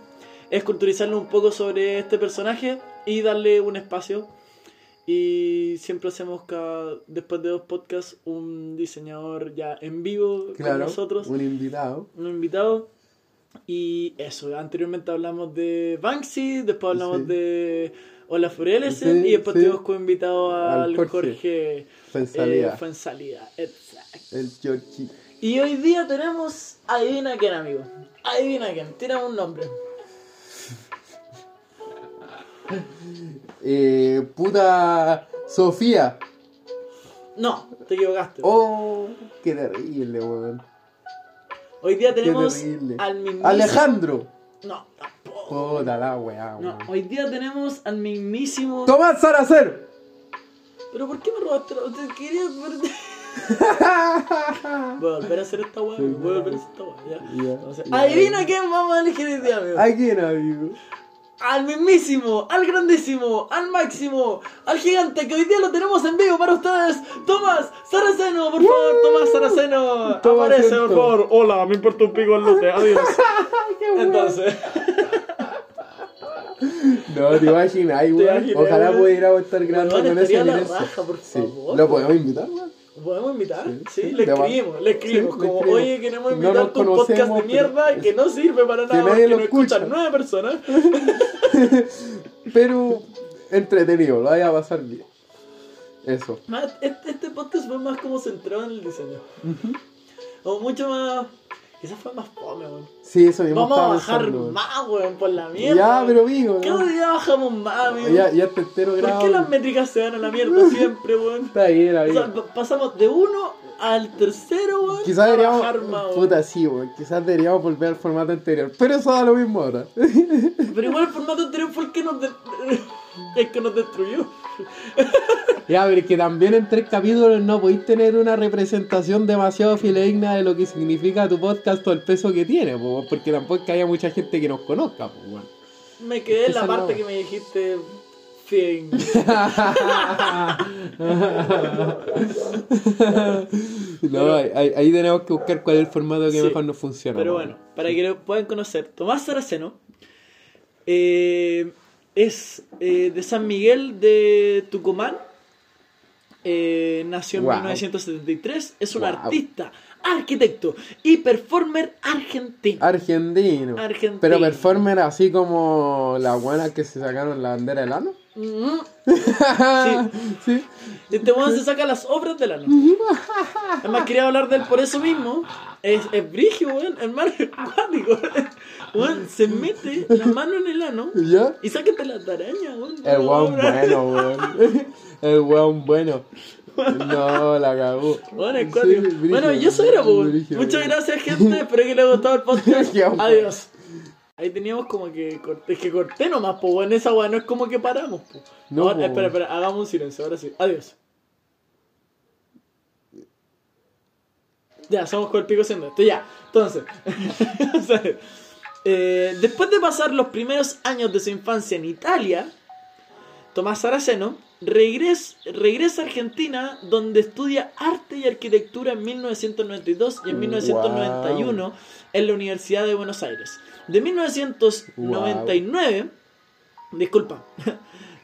Speaker 1: es culturizarlo un poco sobre este personaje y darle un espacio. Y siempre hacemos cada, después de dos podcasts un diseñador ya en vivo con nosotros.
Speaker 2: un invitado.
Speaker 1: un invitado. Y eso, anteriormente hablamos de Banksy, después hablamos
Speaker 2: Sí.
Speaker 1: de Olaf Urelesen
Speaker 2: Sí,
Speaker 1: y después
Speaker 2: sí.
Speaker 1: tuvimos como invitado al,
Speaker 2: Al
Speaker 1: Jorge,
Speaker 2: Jorge
Speaker 1: eh. Exacto.
Speaker 2: El Georgie.
Speaker 1: Y hoy día tenemos, adivina quién amigo, adivina quién, tira un nombre.
Speaker 2: Eh, puta Sofía.
Speaker 1: No, te equivocaste.
Speaker 2: Oh, qué terrible, weón.
Speaker 1: hoy día tenemos al mismísimo...
Speaker 2: Alejandro.
Speaker 1: No, tampoco.
Speaker 2: Puta la weá,
Speaker 1: No,
Speaker 2: weón.
Speaker 1: hoy día tenemos al mismísimo...
Speaker 2: Tomás Saracer.
Speaker 1: Pero ¿por qué me robaste la... Te quería... Voy a volver a hacer esta weá, voy a volver a hacer esta weá, ya.
Speaker 2: Ya,
Speaker 1: Entonces,
Speaker 2: ya.
Speaker 1: adivina quién vamos a elegir hoy día, amigo.
Speaker 2: ¿A quién, amigo?
Speaker 1: Al mismísimo, al grandísimo, al máximo, al gigante que hoy día lo tenemos en vivo para ustedes. Tomás Saraceno, por favor, Tomás Saraceno.
Speaker 2: Toma
Speaker 1: Aparece, por favor. Hola, me importa un pico el lote, adiós. Entonces,
Speaker 2: No, te imaginas, Ojalá pudiéramos estar grabando
Speaker 1: Weón,
Speaker 2: con ese
Speaker 1: la raja, por
Speaker 2: Sí. ¿Lo podemos invitar, weón?
Speaker 1: ¿Lo podemos invitar? Sí,
Speaker 2: Sí,
Speaker 1: le escribimos, le escribimos.
Speaker 2: Sí,
Speaker 1: como, oye, queremos
Speaker 2: No
Speaker 1: invitar
Speaker 2: nos
Speaker 1: tu podcast de mierda
Speaker 2: pero-
Speaker 1: que no sirve para nada
Speaker 2: nadie
Speaker 1: porque
Speaker 2: lo
Speaker 1: lo escuchan
Speaker 2: escucha.
Speaker 1: nueve personas.
Speaker 2: Pero entretenido, lo vaya a pasar bien. Eso.
Speaker 1: Más, este, este podcast fue más como centrado en el diseño. O mucho más. Quizás fue más fome, weón.
Speaker 2: Sí, eso mismo
Speaker 1: Vamos a bajar
Speaker 2: pensando,
Speaker 1: más, weón, por la mierda.
Speaker 2: Ya, pero amigo,
Speaker 1: Cada día bajamos más, amigo.
Speaker 2: ya, ya te entero
Speaker 1: ¿Por qué las métricas se van a la mierda siempre, weón?
Speaker 2: Está bien,
Speaker 1: O
Speaker 2: amigo.
Speaker 1: sea, pa- pasamos de uno al tercero, weón.
Speaker 2: Quizás deberíamos.
Speaker 1: bajar más, weón.
Speaker 2: Puta, sí, weón. Quizás deberíamos volver al formato anterior. Pero eso da lo mismo ahora.
Speaker 1: Pero igual el formato anterior fue el que nos, el que nos destruyó.
Speaker 2: Ya, pero es que también en tres capítulos no podéis tener una representación demasiado fidedigna de lo que significa tu podcast o el peso que tiene, po, porque tampoco es que haya mucha gente que nos conozca, pues, weón.
Speaker 1: Me quedé en la
Speaker 2: no.
Speaker 1: parte que me dijiste.
Speaker 2: No, ahí, tenemos que buscar cuál es el formato que
Speaker 1: Sí.
Speaker 2: mejor nos funciona.
Speaker 1: Pero
Speaker 2: po.
Speaker 1: bueno, para que lo puedan conocer, Tomás Saraceno eh, es eh, de San Miguel de Tucumán. eh, nació en
Speaker 2: Wow.
Speaker 1: 1973. Es un
Speaker 2: Wow.
Speaker 1: artista, arquitecto y performer argentino.
Speaker 2: Argentino.
Speaker 1: Argentino.
Speaker 2: Pero performer así como las buenas que se sacaron la bandera del ano.
Speaker 1: Mm.
Speaker 2: sí.
Speaker 1: Este weón se saca las obras del ano. Además, quería hablar de él por eso mismo. Es, es brigio, weón. Hermano, es cuático. Weón, se mete la mano en el ano
Speaker 2: ¿Ya?
Speaker 1: y sácate la araña, weón.
Speaker 2: El weón
Speaker 1: No,
Speaker 2: bueno, weón. El weón bueno. No, la cagó.
Speaker 1: Bueno,
Speaker 2: Sí,
Speaker 1: cuático.
Speaker 2: brígido,
Speaker 1: bueno, y eso era, Muchas gracias, gente. Espero que les haya gustado el podcast. Adiós. Ahí teníamos como que corté, es que corté nomás, po, weón. Esa weón no es como que paramos, po.
Speaker 2: No,
Speaker 1: Ahora,
Speaker 2: po,
Speaker 1: espera, espera, hagamos un silencio, ahora sí. Adiós. Ya, somos con el pico haciendo esto, ya. Entonces, eh, después de pasar los primeros años de su infancia en Italia, Tomás Saraceno regres- regresa a Argentina donde estudia arte y arquitectura en 1992 y en 1991 en la Universidad de Buenos Aires. De 1999, disculpa,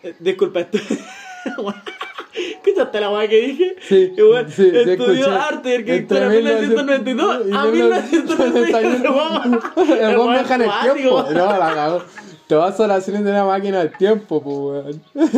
Speaker 1: eh, disculpa, esto... ¿Escuchaste la weá que dije?
Speaker 2: Sí,
Speaker 1: weón,
Speaker 2: sí,
Speaker 1: estudió arte y arquitectura
Speaker 2: Entre
Speaker 1: 1992 a
Speaker 2: 1991.
Speaker 1: 1991.
Speaker 2: El weón viaja en el tiempo. No, la cagó. Te vas a la de una máquina del tiempo, pues, weón.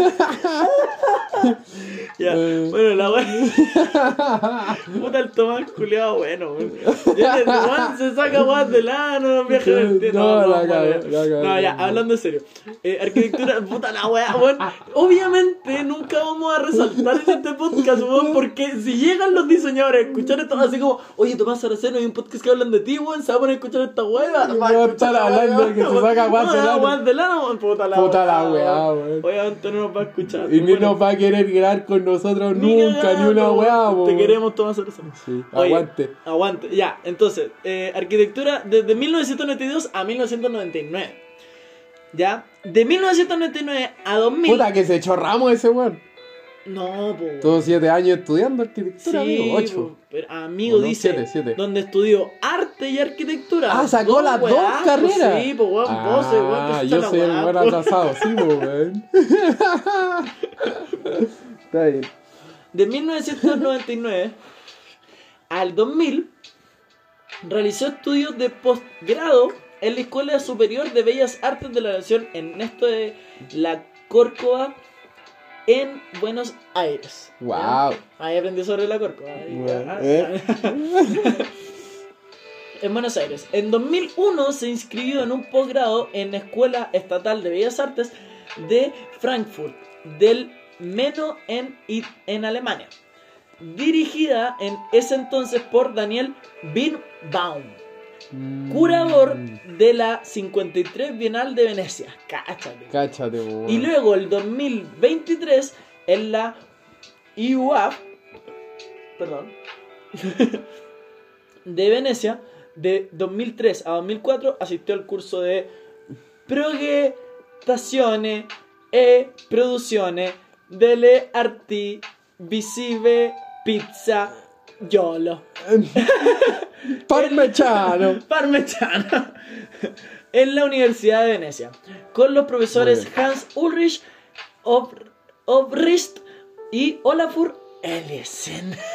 Speaker 1: Ya, bueno, la weá. Puta el Tomás culiado, bueno, weón. Ya el weón se saca weón del ano, viaja en el tiempo.
Speaker 2: No,
Speaker 1: weón.
Speaker 2: la cagó.
Speaker 1: No, ya, hablando en serio. Eh, arquitectura, puta la weá, weón. Obviamente nunca vamos a resaltar en este podcast, weón, porque si llegan los diseñadores a escuchar esto así como, oye, Tomás Saraceno, hay un podcast que hablan de ti, weón, se va a poner a escuchar esta weá.
Speaker 2: Va a estar hablando de que se saca weón del ano.
Speaker 1: Weón del ano, weón, puta la
Speaker 2: Puta la
Speaker 1: weá, weón. Obviamente no nos va a escuchar.
Speaker 2: Y ni
Speaker 1: Bueno,
Speaker 2: nos va a querer grabar con nosotros
Speaker 1: ni
Speaker 2: nunca, ni una weá,
Speaker 1: weón. Te queremos, Tomás Saraceno.
Speaker 2: Sí,
Speaker 1: Oye,
Speaker 2: aguante.
Speaker 1: Aguante, ya. Entonces, eh, arquitectura desde 1992 a 1999. ¿Ya? De 1999 a 2000.
Speaker 2: Puta que se echó ramo ese weón.
Speaker 1: No, po.
Speaker 2: Todos siete años estudiando
Speaker 1: Sí,
Speaker 2: arquitectura, amigo. Ocho.
Speaker 1: po. Pero, amigo, dice.
Speaker 2: Siete, siete.
Speaker 1: Donde estudió arte y arquitectura.
Speaker 2: Ah, sacó las dos carreras.
Speaker 1: Sí, pues weón, vos, eh, weón,
Speaker 2: Ah, yo soy el buen
Speaker 1: po.
Speaker 2: atrasado, sí, po, weón. Está bien.
Speaker 1: De 1999 al 2000 realizó estudios de posgrado en la Escuela Superior de Bellas Artes de la Nación Ernesto de la Córcova en Buenos Aires.
Speaker 2: Wow.
Speaker 1: ¿Ya? Ahí aprendí sobre la ya.
Speaker 2: ¿eh?
Speaker 1: en Buenos Aires. En 2001 se inscribió en un posgrado en la Escuela Estatal de Bellas Artes de Frankfurt del Meno en Alemania, dirigida en ese entonces por Daniel Birnbaum, curador
Speaker 2: Mm,
Speaker 1: de la 53 Bienal de Venecia. Cáchate.
Speaker 2: Cáchate.
Speaker 1: Y luego el 2023 en la IUAF, perdón, de Venecia, de 2003 a 2004 asistió al curso de progettazione e produzione delle arti visive pizza Yolo.
Speaker 2: Parmechano.
Speaker 1: Parmechano. en la Universidad de Venecia. Con los profesores. Hans Ulrich Ob- Obrist y Olafur Eliassen.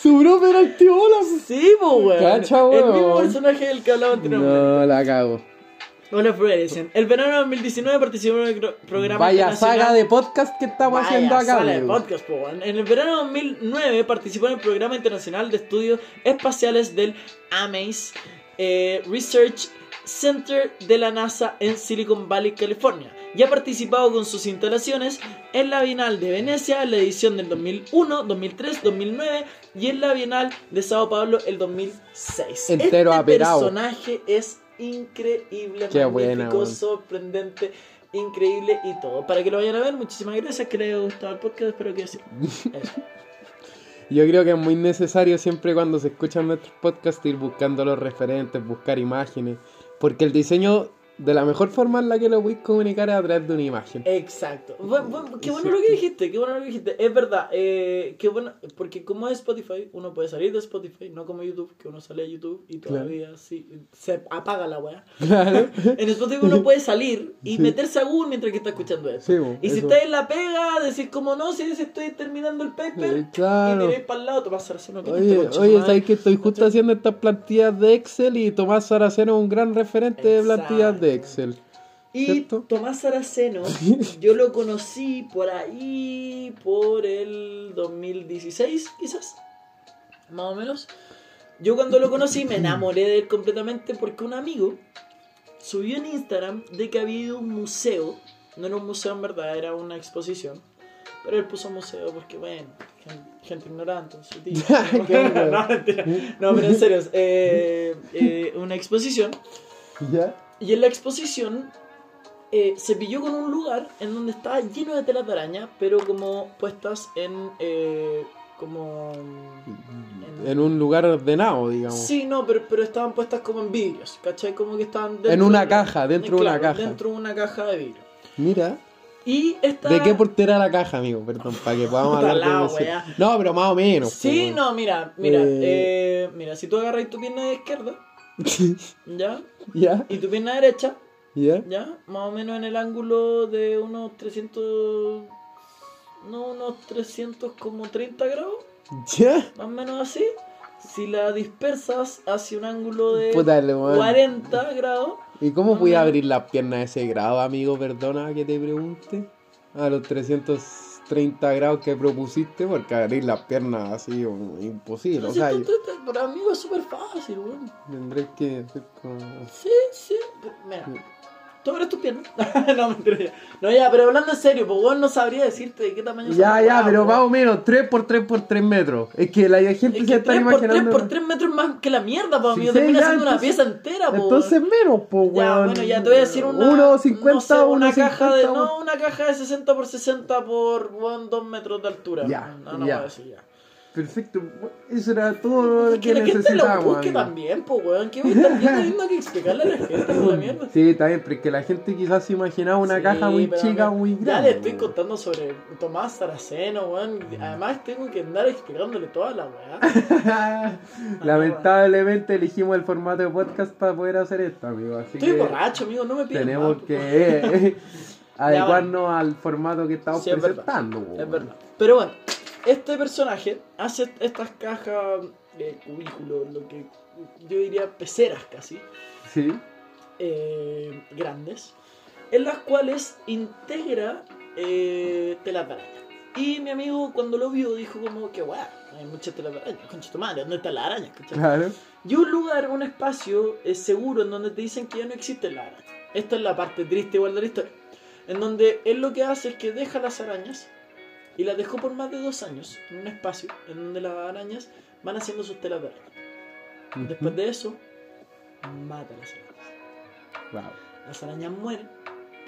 Speaker 2: Su bro era el tío Olaf.
Speaker 1: Sí, po, weón. El mismo personaje del que hablaba anteriormente.
Speaker 2: No, la cago.
Speaker 1: Olafur Eliassen. El verano de 2019 participó en el programa
Speaker 2: Vaya
Speaker 1: internacional-
Speaker 2: saga de podcast que estamos
Speaker 1: Vaya
Speaker 2: haciendo acá,
Speaker 1: sala de podcast, po. En el verano de 2009 participó en el programa internacional de estudios espaciales del AMACE eh, Research Center de la NASA en Silicon Valley, California. Y ha participado con sus instalaciones en la Bienal de Venecia, en la edición del 2001, 2003, 2009 y en la Bienal de Sao Paulo el 2006.
Speaker 2: Entero
Speaker 1: este
Speaker 2: aperado.
Speaker 1: personaje es increíble,
Speaker 2: Qué
Speaker 1: magnífico,
Speaker 2: buena,
Speaker 1: sorprendente, increíble y todo. Para que lo vayan a ver, muchísimas gracias, que les haya gustado el podcast, espero que sí.
Speaker 2: Yo creo que es muy necesario siempre cuando se escuchan nuestros podcasts ir buscando los referentes, buscar imágenes. Porque el diseño, de la mejor forma en la que lo puedes comunicar es a través de una imagen.
Speaker 1: Exacto. Bu- bu- qué bueno lo que dijiste, qué bueno lo que dijiste. Es verdad, eh, qué bueno, porque como es Spotify, uno puede salir de Spotify, no como YouTube, que uno sale a YouTube y
Speaker 2: Claro.
Speaker 1: todavía sí, se apaga la weá.
Speaker 2: Claro.
Speaker 1: En Spotify uno puede salir y
Speaker 2: Sí.
Speaker 1: meterse a Google mientras que está escuchando esto.
Speaker 2: Sí, bo,
Speaker 1: y si estáis en la pega, decís como no, si estoy terminando el paper,
Speaker 2: Eh, claro.
Speaker 1: y tiráis para el lado, te vas a hacer una
Speaker 2: Oye, oye, ¿sabes que estoy justo haciendo estas plantillas de Excel y Tomás Saraceno es un gran referente de
Speaker 1: Exacto.
Speaker 2: plantillas de Excel?
Speaker 1: Y
Speaker 2: ¿Cierto?
Speaker 1: Tomás Saraceno, yo lo conocí por ahí, por el 2016, quizás, más o menos. Yo cuando lo conocí me enamoré de él completamente porque un amigo subió en Instagram de que había ido a un museo, no era un museo en verdad, era una exposición, pero él puso museo porque, bueno, gen- gente ignorante, su tío. No, no, pero en serio, eh, eh, una exposición.
Speaker 2: ¿Ya?
Speaker 1: Y en la exposición eh, se pilló con un lugar en donde estaba lleno de telas de araña, pero como puestas en. eh, como.
Speaker 2: En un lugar ordenado, digamos.
Speaker 1: Sí, no, pero, pero estaban puestas como en vidrios, ¿cachai? Como que estaban dentro
Speaker 2: En una
Speaker 1: de-
Speaker 2: caja, dentro de una caja.
Speaker 1: Dentro de una caja de vidrio.
Speaker 2: Mira.
Speaker 1: Y esta.
Speaker 2: ¿De qué porte era la caja, amigo? Perdón, para que podamos hablar
Speaker 1: la
Speaker 2: de. No, pero más o menos.
Speaker 1: Sí,
Speaker 2: pues,
Speaker 1: no, mira, mira,
Speaker 2: Eh.
Speaker 1: eh, mira, si tú agarras tu pierna izquierda, ¿ya?
Speaker 2: ¿Ya?
Speaker 1: Y tu pierna derecha,
Speaker 2: ¿Ya?
Speaker 1: ¿ya? Más o menos en el ángulo de unos 300... No, unos 300 como 30 grados,
Speaker 2: ¿Ya?
Speaker 1: más o menos así. Si la dispersas hacia un ángulo de
Speaker 2: Puta, le weón.
Speaker 1: 40 grados,
Speaker 2: ¿Y cómo voy a abrir las piernas a ese grado, amigo? Perdona que te pregunte. A los 330 grados que propusiste, porque abrir las piernas así imposible. O
Speaker 1: si
Speaker 2: sea,
Speaker 1: tú-
Speaker 2: yo
Speaker 1: tú- tú- para mí es súper fácil, weón.
Speaker 2: tendré que hacer como...
Speaker 1: Sí, sí. pero Mira, tú abres tus piernas. no, mentira. ya. No, ya, pero hablando en serio, pues weón no sabría decirte de qué tamaño
Speaker 2: Ya, ya, pero más o menos 3 por 3 por 3 metros. Es que la gente
Speaker 1: Es
Speaker 2: se
Speaker 1: que
Speaker 2: está
Speaker 1: 3 por 3
Speaker 2: imaginando.
Speaker 1: por 3 metros más que la mierda, pues amigo.
Speaker 2: sí,
Speaker 1: Termina
Speaker 2: ya,
Speaker 1: siendo una pieza entera, pues.
Speaker 2: Entonces menos, pues,
Speaker 1: Ya,
Speaker 2: weón.
Speaker 1: bueno, ya te voy a decir una.
Speaker 2: 1,50,
Speaker 1: no sé, una
Speaker 2: 1,50,
Speaker 1: caja de.
Speaker 2: weón.
Speaker 1: No, una caja de 60 por 60 por weón, 2 metros de altura.
Speaker 2: Ya,
Speaker 1: no, no
Speaker 2: ya.
Speaker 1: a decir ya.
Speaker 2: Perfecto. Eso era todo lo que
Speaker 1: Que lo
Speaker 2: necesitábamos. amigo.
Speaker 1: también, pues, weón. Que voy a estar viendo que explicarle a la gente la mierda.
Speaker 2: Sí, está bien, pero es que la gente quizás se imaginaba una
Speaker 1: Sí,
Speaker 2: caja muy chica, muy
Speaker 1: Ya
Speaker 2: grande.
Speaker 1: le estoy
Speaker 2: weón.
Speaker 1: contando sobre Tomás Saraceno, weón. Además, tengo que andar explicándole toda la weá.
Speaker 2: Lamentablemente elegimos el formato de podcast para poder hacer esto, amigo. Así
Speaker 1: Estoy
Speaker 2: que
Speaker 1: borracho, amigo, no me pidas
Speaker 2: tenemos que adecuarnos al formato que estamos
Speaker 1: Sí, es verdad.
Speaker 2: presentando. weón.
Speaker 1: Es verdad. Pero bueno, este personaje hace estas cajas de cubículos, lo que yo diría peceras casi,
Speaker 2: Sí.
Speaker 1: eh, grandes, en las cuales integra eh, telas de araña. Y mi amigo cuando lo vio dijo como que guau, hay muchas telas de araña, concha tu madre, ¿dónde está la araña? ¿Cachai?
Speaker 2: Claro.
Speaker 1: Y un lugar, un espacio eh, seguro en donde te dicen que ya no existe la araña. Esta es la parte triste igual de la historia. En donde él lo que hace es que deja las arañas y las dejó por más de dos años en un espacio en donde las arañas van haciendo sus telas de araña. Después de eso, mata a las arañas.
Speaker 2: Wow.
Speaker 1: Las arañas mueren,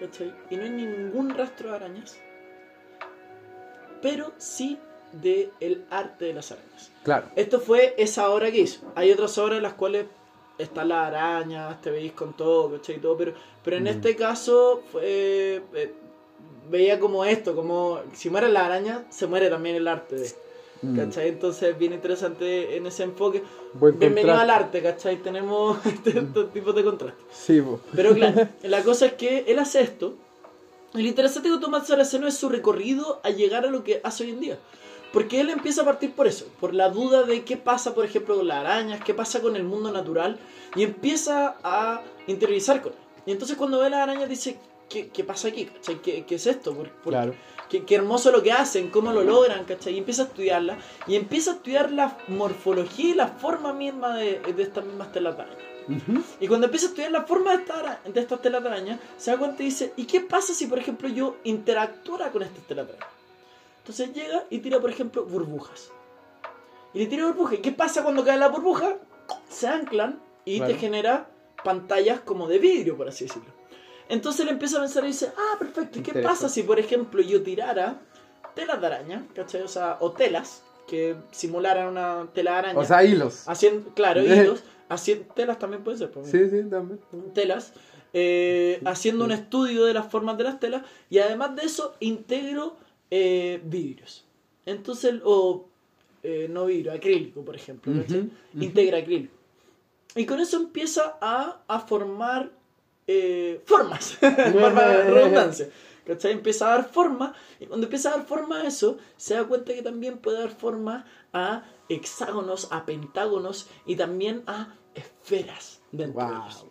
Speaker 1: ¿cachai? Y no hay ningún rastro de arañas, pero sí de el arte de las arañas.
Speaker 2: Claro.
Speaker 1: Esto fue esa obra que hizo. Hay otras obras en las cuales están las arañas, te veis con todo, ¿cachai? Y todo, pero, pero en
Speaker 2: Mm.
Speaker 1: este caso fue. eh, veía como esto, como si muere la araña, se muere también el arte de.
Speaker 2: Mm.
Speaker 1: ¿cachai? Entonces, bien interesante en ese enfoque.
Speaker 2: Buen
Speaker 1: Bienvenido al
Speaker 2: contraste.
Speaker 1: arte, ¿cachai? Tenemos estos tipos de contraste.
Speaker 2: Sí, po.
Speaker 1: Pero claro, la cosa es que él hace esto. Y lo interesante de Tomás Saraceno es su recorrido a llegar a lo que hace hoy en día. Porque él empieza a partir por eso, por la duda de qué pasa, por ejemplo, con las arañas, qué pasa con el mundo natural, y empieza a interiorizar con él. Y entonces cuando ve las arañas dice, ¿qué, qué pasa aquí? ¿Cachai? ¿Qué, qué es esto? ¿Por- por-
Speaker 2: Claro.
Speaker 1: qué, qué hermoso lo que hacen, cómo lo logran, ¿cachai? Y empieza a estudiarla, y empieza a estudiar la morfología y la forma misma de, de estas mismas telas de araña.
Speaker 2: Ujú.
Speaker 1: Y cuando empieza a estudiar la forma de, esta de estas telas de araña, se da cuenta y dice, ¿y qué pasa si, por ejemplo, yo interactuara con estas telas de araña? Entonces llega y tira, por ejemplo, burbujas. Y le tira burbujas. ¿Y qué pasa cuando cae la burbuja? Se anclan y te genera pantallas como de vidrio, por así decirlo. Entonces él empieza a pensar y dice, ah, perfecto, ¿y qué pasa si, por ejemplo, yo tirara telas de araña, ¿cachai? O sea, o telas que simularan una tela de araña.
Speaker 2: O sea, hilos.
Speaker 1: haciendo, claro, hilos, haciendo, telas también puede ser, pues,
Speaker 2: Sí, sí, también.
Speaker 1: telas, eh, haciendo un estudio de las formas de las telas y además de eso integro eh, vidrios. Entonces, o eh, no vidrio, acrílico, por ejemplo.
Speaker 2: ujú.
Speaker 1: Integra acrílico. Y con eso empieza a, a formar eh, formas, para la redundancia. ¿Cachai? Empieza a dar forma, y cuando empieza a dar forma a eso, se da cuenta que también puede dar forma a hexágonos, a pentágonos y también a esferas dentro de ellos.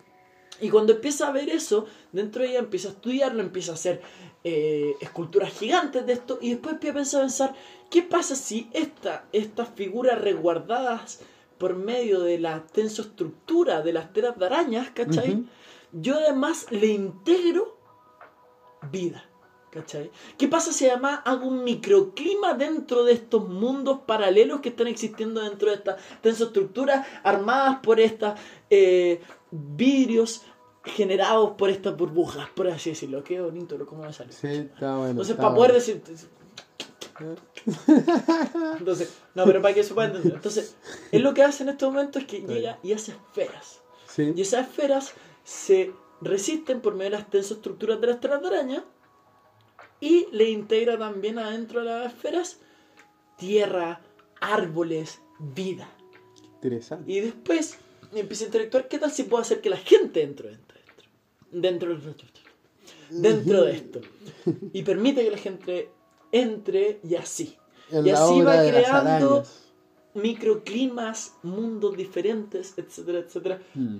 Speaker 1: Y cuando empieza a ver eso, dentro de ella empieza a estudiarlo, empieza a hacer eh, esculturas gigantes de esto y después empieza a pensar, ¿qué pasa si esta, estas figuras resguardadas por medio de la tensoestructura de las telas de arañas, ¿cachai? Yo además le integro vida. ¿Cachai? ¿Qué pasa si además hago un microclima dentro de estos mundos paralelos que están existiendo dentro de estas tensoestructuras armadas por estos vidrios generados por estas burbujas, por así decirlo? Qué bonito, ¿cómo me sale?
Speaker 2: Sí, está bueno.
Speaker 1: Entonces,
Speaker 2: está
Speaker 1: para poder
Speaker 2: bueno.
Speaker 1: decir. Entonces, no, pero para que se pueda entender. Entonces, él lo que hace en este momento es que llega y hace esferas.
Speaker 2: Sí.
Speaker 1: Y esas esferas se resisten por medio de las tensoestructuras de las araña y le integra también adentro de las esferas tierra, árboles, vida.
Speaker 2: Interesante.
Speaker 1: Y después empieza a interactuar. ¿Qué tal si puedo hacer que la gente entre dentro? Dentro, dentro, dentro de esto. Y permite que la gente entre y así.
Speaker 2: En
Speaker 1: y así va creando microclimas, mundos diferentes, etcétera, etcétera.
Speaker 2: Mm.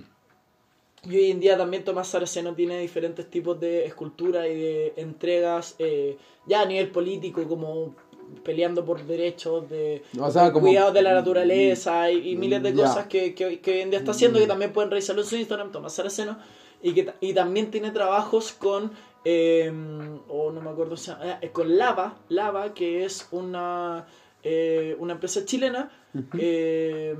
Speaker 1: Y hoy en día también Tomás Saraceno tiene diferentes tipos de escultura y de entregas, eh, ya a nivel político, como peleando por derechos de,
Speaker 2: O sea, como-
Speaker 1: cuidados de la naturaleza y, y miles de cosas que, que, hoy- que hoy en día está haciendo, que también pueden revisarlo en su Instagram, Tomás Saraceno, y que y también tiene trabajos con, eh, o no me acuerdo, si eh, con Lava, Lava, que es una, eh, una empresa chilena, eh,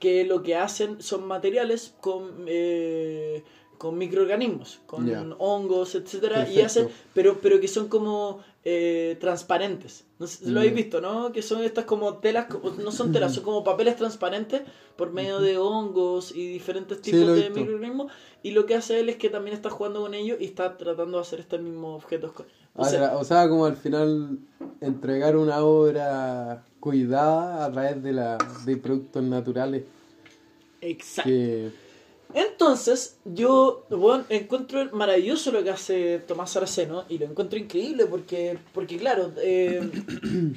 Speaker 1: que lo que hacen son materiales con, eh, con microorganismos, con hongos, etcétera, y hacen, pero, pero que son como eh, transparentes. No sé, lo
Speaker 2: Mm.
Speaker 1: habéis visto, ¿no? Que son estas como telas, no son telas, son como papeles transparentes por medio de hongos y diferentes tipos de
Speaker 2: visto.
Speaker 1: microorganismos. Y lo que hace él es que también está jugando con ellos y está tratando de hacer estos mismos objetos. con- O sea,
Speaker 2: o sea, como al final entregar una obra cuidada a través de, la, de productos naturales
Speaker 1: exacto.
Speaker 2: que
Speaker 1: Entonces, yo bueno, encuentro maravilloso lo que hace Tomás Saraceno y lo encuentro increíble porque, porque claro, eh,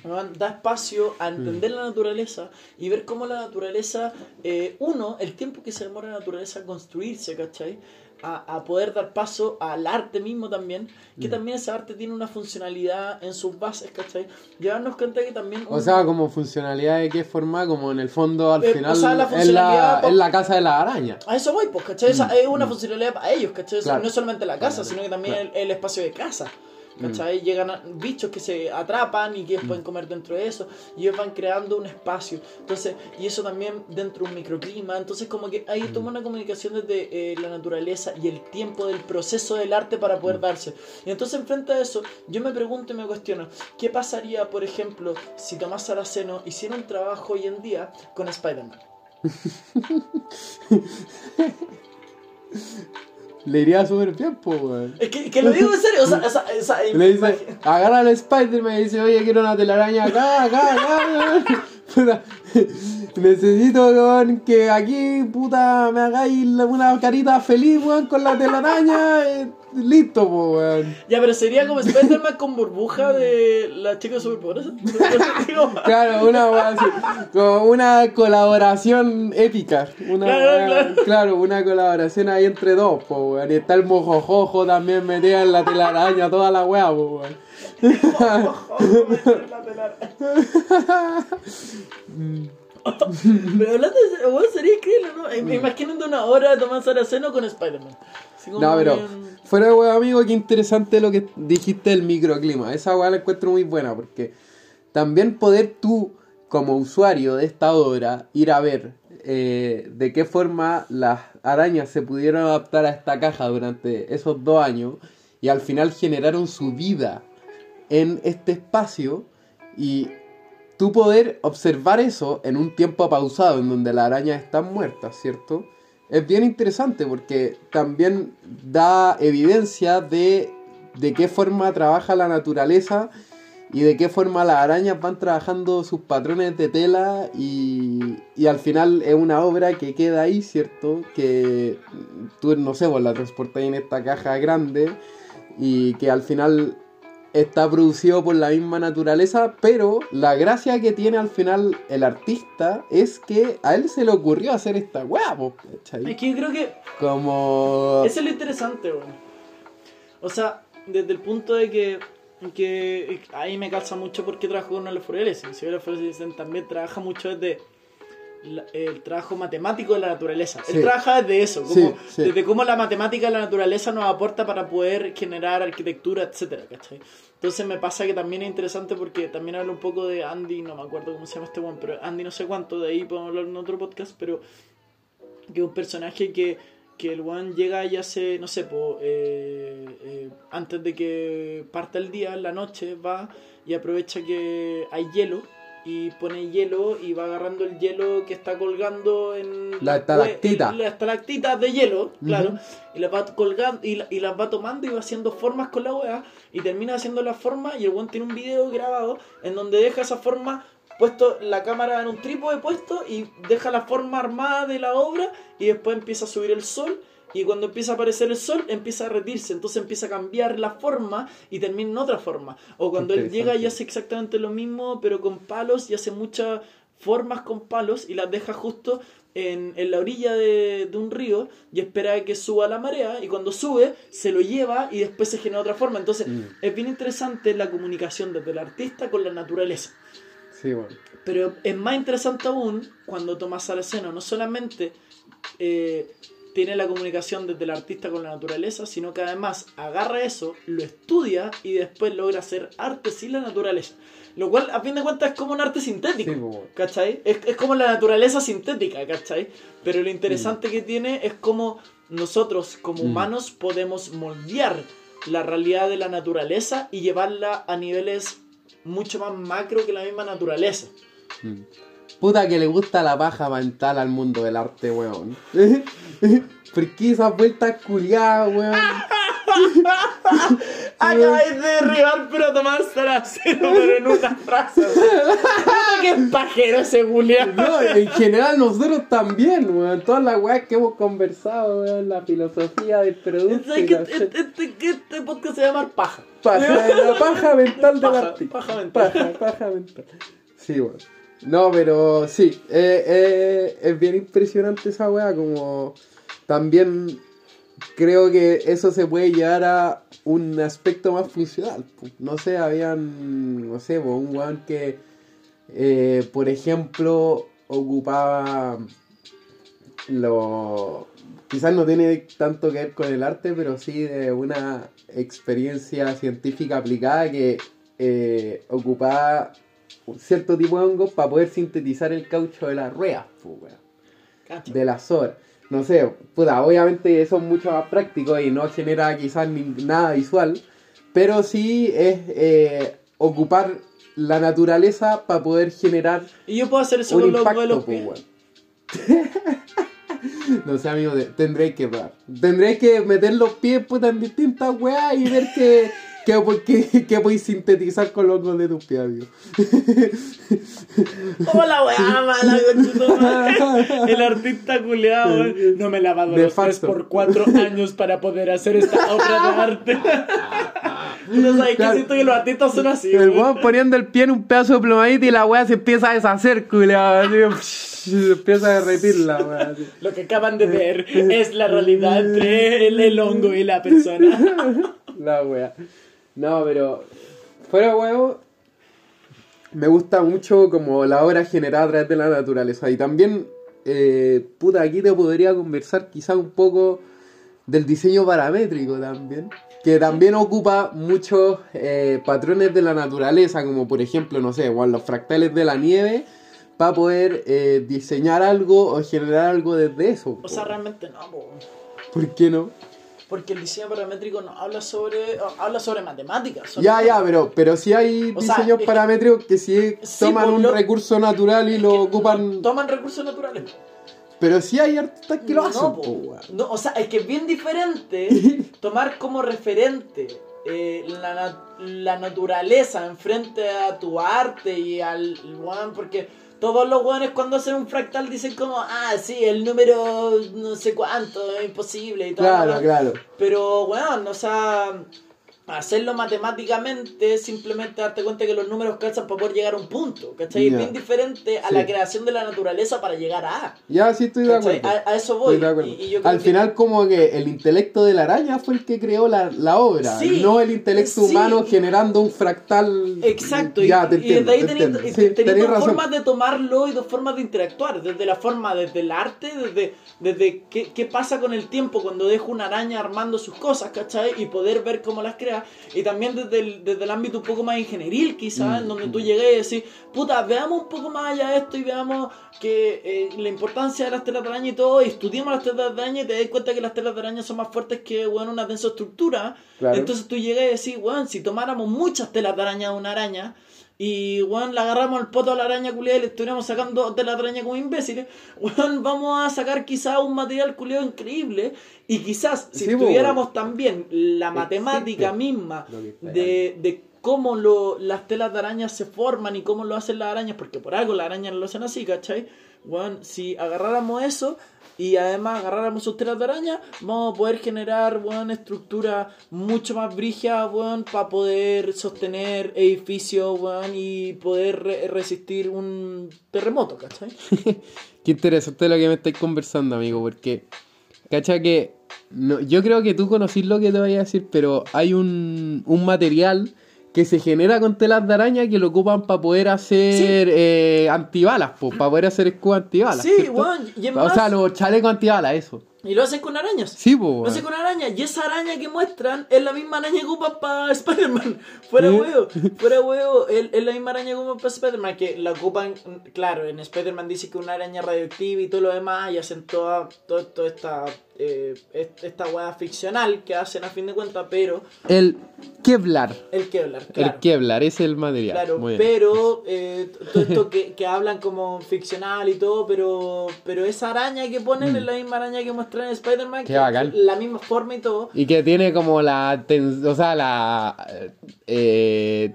Speaker 1: da espacio a entender la naturaleza y ver cómo la naturaleza, eh, uno, el tiempo que se demora la naturaleza a construirse, ¿cachai? A, a poder dar paso al arte mismo también, que también ese arte tiene una funcionalidad en sus bases, ¿cachai? Llevarnos cuenta que también...
Speaker 2: O
Speaker 1: un-
Speaker 2: sea, como funcionalidad de qué forma, como en el fondo al
Speaker 1: Eh, o
Speaker 2: final
Speaker 1: sea, la
Speaker 2: es, la,
Speaker 1: pa-
Speaker 2: es la casa de la araña.
Speaker 1: A eso voy, pues, ¿cachai? Esa es una funcionalidad para ellos, ¿cachai? O sea,
Speaker 2: Claro.
Speaker 1: No es solamente la casa,
Speaker 2: Claro.
Speaker 1: sino que también
Speaker 2: Claro.
Speaker 1: el, el espacio de casa. ¿Cachai? Llegan a- bichos que se atrapan y que pueden comer dentro de eso. Y ellos van creando un espacio. Entonces, y eso también dentro de un microclima. Entonces, como que ahí toma una comunicación desde eh, la naturaleza y el tiempo del proceso del arte para poder darse. Y entonces, enfrente a eso, yo me pregunto y me cuestiono: ¿qué pasaría, por ejemplo, si Tomás Saraceno hiciera un trabajo hoy en día con Spider-Man?
Speaker 2: Le iría súper bien, pues, weón.
Speaker 1: Es que, que lo digo en serio, o sea,
Speaker 2: Le dice,
Speaker 1: imagi-
Speaker 2: agarra al Spider-Man y dice, oye, quiero una telaraña acá, acá, acá. Weón. Puta, Necesito, weón, que aquí, puta, me hagáis una carita feliz, weón, con la telaraña. eh, listo, pues, weón.
Speaker 1: Ya, pero sería como Spider-Man con burbuja de la chica superpoderosa.
Speaker 2: Claro, una weá así, como una colaboración épica. Una,
Speaker 1: Claro,
Speaker 2: weá-
Speaker 1: claro.
Speaker 2: claro, una colaboración ahí entre dos, pues, weón. Y está el mojojojo también metida en la telaraña, toda la weá, weón.
Speaker 1: Pero hablando de bueno, sería increíble, ¿no? Eh, Me imagino de una hora de Tomás Saraceno con Spider-Man.
Speaker 2: No, pero
Speaker 1: bien-
Speaker 2: fuera de weón, amigo, qué interesante lo que dijiste del microclima. Esa weá la encuentro muy buena porque también poder tú, como usuario de esta obra, ir a ver eh, de qué forma las arañas se pudieron adaptar a esta caja durante esos dos años y al final generaron su vida en este espacio y tú poder observar eso en un tiempo pausado en donde las arañas están muertas, ¿cierto? Es bien interesante porque también da evidencia de, de qué forma trabaja la naturaleza y de qué forma las arañas van trabajando sus patrones de tela y, y al final es una obra que queda ahí, ¿cierto? Que tú, no sé, vos la transportáis en esta caja grande y que al final está producido por la misma naturaleza, pero la gracia que tiene al final el artista es que a él se le ocurrió hacer esta weá, po, ¿cachai?
Speaker 1: Es que yo creo que
Speaker 2: Como...
Speaker 1: Eso es lo interesante, weón. O sea, desde el punto de que, que ahí me calza mucho porque trabajo con los Forelesen. Si los también trabaja mucho desde la- el trabajo matemático de la naturaleza.
Speaker 2: Sí.
Speaker 1: Él trabaja desde eso, como,
Speaker 2: Sí, sí.
Speaker 1: desde cómo la matemática de la naturaleza nos aporta para poder generar arquitectura, etcétera, ¿cachai? Entonces me pasa que también es interesante porque también hablo un poco de Andy, no me acuerdo cómo se llama este one, pero Andy no sé cuánto, de ahí podemos hablar en otro podcast, pero que es un personaje que, que el one llega y hace, no sé, po, eh, eh, antes de que parta el día, en la noche, va y aprovecha que hay hielo y pone hielo y va agarrando el hielo que está colgando en
Speaker 2: La estalactita.
Speaker 1: en las estalactitas de hielo, claro, y las va colgando y, la- y las va tomando y va haciendo formas con la weá y termina haciendo la forma y el one tiene un video grabado en donde deja esa forma puesto la cámara en un trípode puesto y deja la forma armada de la obra y después empieza a subir el sol y cuando empieza a aparecer el sol empieza a retirse, entonces empieza a cambiar la forma y termina en otra forma. O cuando él llega y hace exactamente lo mismo pero con palos y hace muchas formas con palos y las deja justo en, en la orilla de, de un río y espera a que suba la marea y cuando sube se lo lleva y después se genera otra forma. Entonces
Speaker 2: Mm.
Speaker 1: es bien interesante la comunicación desde el artista con la naturaleza.
Speaker 2: Sí, bueno.
Speaker 1: Pero es más interesante aún cuando Tomás Saraceno no solamente eh, tiene la comunicación desde el artista con la naturaleza, sino que además agarra eso, lo estudia y después logra hacer arte sin la naturaleza. Lo cual, a fin de cuentas, es como un arte sintético. ¿Cachai? Es, es como la naturaleza sintética, ¿cachai? Pero lo interesante que tiene es como nosotros, como
Speaker 2: Mm.
Speaker 1: humanos, podemos moldear la realidad de la naturaleza y llevarla a niveles mucho más macro que la misma naturaleza.
Speaker 2: Mm. Puta que le gusta la paja mental al mundo del arte, weón. ¿Por qué esas vueltas culiadas, weón?
Speaker 1: Acabáis de derribar, pero Tomás Saraceno, pero en una frase. Que pajero ese Julián.
Speaker 2: No, en general nosotros también, weón. Todas las weas que hemos conversado, weón. La filosofía del producto.
Speaker 1: ¿Sabes
Speaker 2: y
Speaker 1: que
Speaker 2: la-
Speaker 1: este, este, que este podcast se llama Paja?
Speaker 2: Paja, la paja mental del arte.
Speaker 1: paja mental.
Speaker 2: Paja, paja mental. Sí, weón. No, pero sí, eh, eh, es bien impresionante esa wea, como también creo que eso se puede llevar a un aspecto más funcional. No sé, habían, no sé, un weón que, eh, por ejemplo, ocupaba lo... Quizás no tiene tanto que ver con el arte, pero sí de una experiencia científica aplicada que ocupaba un cierto tipo de hongos para poder sintetizar el caucho de las ruedas, de las horas. No sé, puta, obviamente eso es mucho más práctico y no genera quizás ni- nada visual, pero sí es eh, ocupar la naturaleza para poder generar
Speaker 1: Y yo puedo hacer eso
Speaker 2: un
Speaker 1: con los
Speaker 2: impacto,
Speaker 1: vuelos
Speaker 2: weón. No sé, amigo, tendréis que. Tendréis que meter los pies puta, en distintas weas y ver qué, qué, qué, qué podéis sintetizar con los de tus pies, amigo.
Speaker 1: Hola, weá, mala, conchetumare. El artista culeado. No me he lavado
Speaker 2: De
Speaker 1: los pies por cuatro años para poder hacer esta obra de arte. No sabes que
Speaker 2: Claro.
Speaker 1: siento que los artistas son así,
Speaker 2: El
Speaker 1: weón.
Speaker 2: poniendo el pie en un pedazo de plomadita y la wea se empieza a deshacer, así, Se empieza a derretir la wea. así.
Speaker 1: Lo que acaban de ver es la realidad entre el, el hongo y la persona.
Speaker 2: La wea. No, pero. Fuera huevo. Me gusta mucho como la obra generada a través de la naturaleza. Y también, eh, puta, aquí te podría conversar quizá un poco del diseño paramétrico también. Que también ocupa muchos eh, patrones de la naturaleza, como por ejemplo, no sé, igual los fractales de la nieve, para poder eh, diseñar algo o generar algo desde eso.
Speaker 1: O sea, realmente no, po.
Speaker 2: ¿Por qué no?
Speaker 1: Porque el diseño paramétrico no habla sobre habla sobre matemáticas. son-
Speaker 2: Ya, ya, pero, pero sí hay
Speaker 1: O
Speaker 2: diseños
Speaker 1: es que-
Speaker 2: paramétricos que sí,
Speaker 1: Sí,
Speaker 2: toman
Speaker 1: pues,
Speaker 2: un
Speaker 1: lo-
Speaker 2: recurso natural y lo ocupan.
Speaker 1: Toman recursos naturales.
Speaker 2: Pero sí hay artistas que lo hacen,
Speaker 1: no,
Speaker 2: po.
Speaker 1: No, o sea, es que es bien diferente tomar como referente eh, la, la naturaleza enfrente a tu arte y al weón, porque todos los weones cuando hacen un fractal dicen como, ah, sí, el número no sé cuánto, es imposible y todo.
Speaker 2: Claro, claro.
Speaker 1: Pero, weón, o sea, hacerlo matemáticamente es simplemente darte cuenta que los números calzan para poder llegar a un punto, ¿cachai? Es bien diferente a
Speaker 2: Sí.
Speaker 1: la creación de la naturaleza para llegar a A.
Speaker 2: Ya, sí estoy de
Speaker 1: ¿cachai?
Speaker 2: acuerdo.
Speaker 1: A, a eso voy.
Speaker 2: Estoy de acuerdo.
Speaker 1: Y- y yo creo
Speaker 2: Al
Speaker 1: que-
Speaker 2: final como que el intelecto de la araña fue el que creó la, la obra,
Speaker 1: Sí,
Speaker 2: no el intelecto
Speaker 1: sí.
Speaker 2: humano generando un fractal.
Speaker 1: Exacto, y-
Speaker 2: ya te
Speaker 1: y,
Speaker 2: entiendo.
Speaker 1: desde ahí
Speaker 2: te
Speaker 1: tenéis
Speaker 2: entiendo.
Speaker 1: y
Speaker 2: Sí,
Speaker 1: tenéis
Speaker 2: tenés
Speaker 1: dos
Speaker 2: razón.
Speaker 1: formas de tomarlo y dos formas de interactuar. Desde la forma, desde el arte, desde, desde qué, qué pasa con el tiempo cuando dejo una araña armando sus cosas, ¿cachai? Y poder ver cómo las crea. Y también desde el, desde el ámbito un poco más ingenieril, quizás, en donde tú llegues y decís, puta, veamos un poco más allá de esto y veamos que eh, la importancia de las telas de araña y todo, y estudiemos las telas de araña y te das cuenta que las telas de araña son más fuertes que, bueno, una densoestructura.
Speaker 2: Claro.
Speaker 1: Entonces tú llegas y decís, weón, si tomáramos muchas telas de araña de una araña y, weón, le agarramos el poto a la araña culiada y le estuviéramos sacando telas de araña como imbéciles, weón, vamos a sacar quizás un material culiado increíble y quizás si
Speaker 2: Sí,
Speaker 1: tuviéramos también la matemática
Speaker 2: Existe
Speaker 1: misma de, de cómo lo, las telas de araña se forman y cómo lo hacen las arañas, porque por algo las arañas lo hacen así, ¿cachai? Weón, si agarráramos eso y además agarráramos sus telas de araña, vamos a poder generar, weón, estructuras mucho más brígidas, weón, para poder sostener edificios, y poder re- resistir un terremoto, ¿cachai?
Speaker 2: Qué interesante lo que me estáis conversando, amigo, porque, cacha que, no, yo creo que tú conocís lo que te voy a decir, pero hay un, un material que se genera con telas de araña que lo ocupan para poder hacer eh, antibalas, para poder hacer escudos antibalas.
Speaker 1: Sí, weón, y es
Speaker 2: O sea, los chalecos antibalas, eso.
Speaker 1: Y lo hacen con arañas.
Speaker 2: Sí, pues,
Speaker 1: Lo hacen con araña. Y esa araña que muestran es la misma araña que ocupan para Spider-Man. Fuera huevo. Fuera huevo. Es, es la misma araña que ocupan para Spider-Man. Que la ocupan, claro, en Spider-Man dice que una araña radioactiva y todo lo demás. Y hacen toda, toda, toda esta, eh, est- esta hueá ficcional que hacen a fin de cuentas. Pero
Speaker 2: El Kevlar.
Speaker 1: el Kevlar, claro.
Speaker 2: El Kevlar, es el material.
Speaker 1: Claro,
Speaker 2: Muy bien.
Speaker 1: pero eh, todo esto que, que hablan como ficcional y todo, pero pero esa araña que ponen es la misma araña que muestran en Spider-Man,
Speaker 2: Mm.
Speaker 1: Que la misma forma y todo.
Speaker 2: Y que tiene como la, ten- o sea, la eh,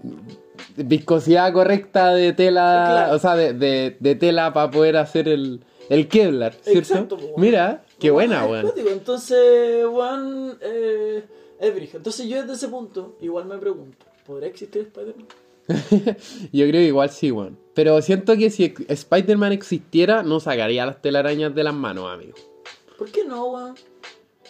Speaker 2: viscosidad correcta de tela,
Speaker 1: Claro.
Speaker 2: o sea, de, de- de tela para poder hacer el, el Kevlar, ¿cierto?
Speaker 1: Exacto.
Speaker 2: Mira, qué buena, weón.
Speaker 1: cuático. Entonces, weón, eh, es. Entonces yo desde ese punto igual me pregunto, ¿podrá existir Spider-Man?
Speaker 2: Yo creo que igual sí, weón. Pero siento que si Spider-Man existiera, no sacaría las telarañas de las manos, amigo.
Speaker 1: ¿Por qué no, weón?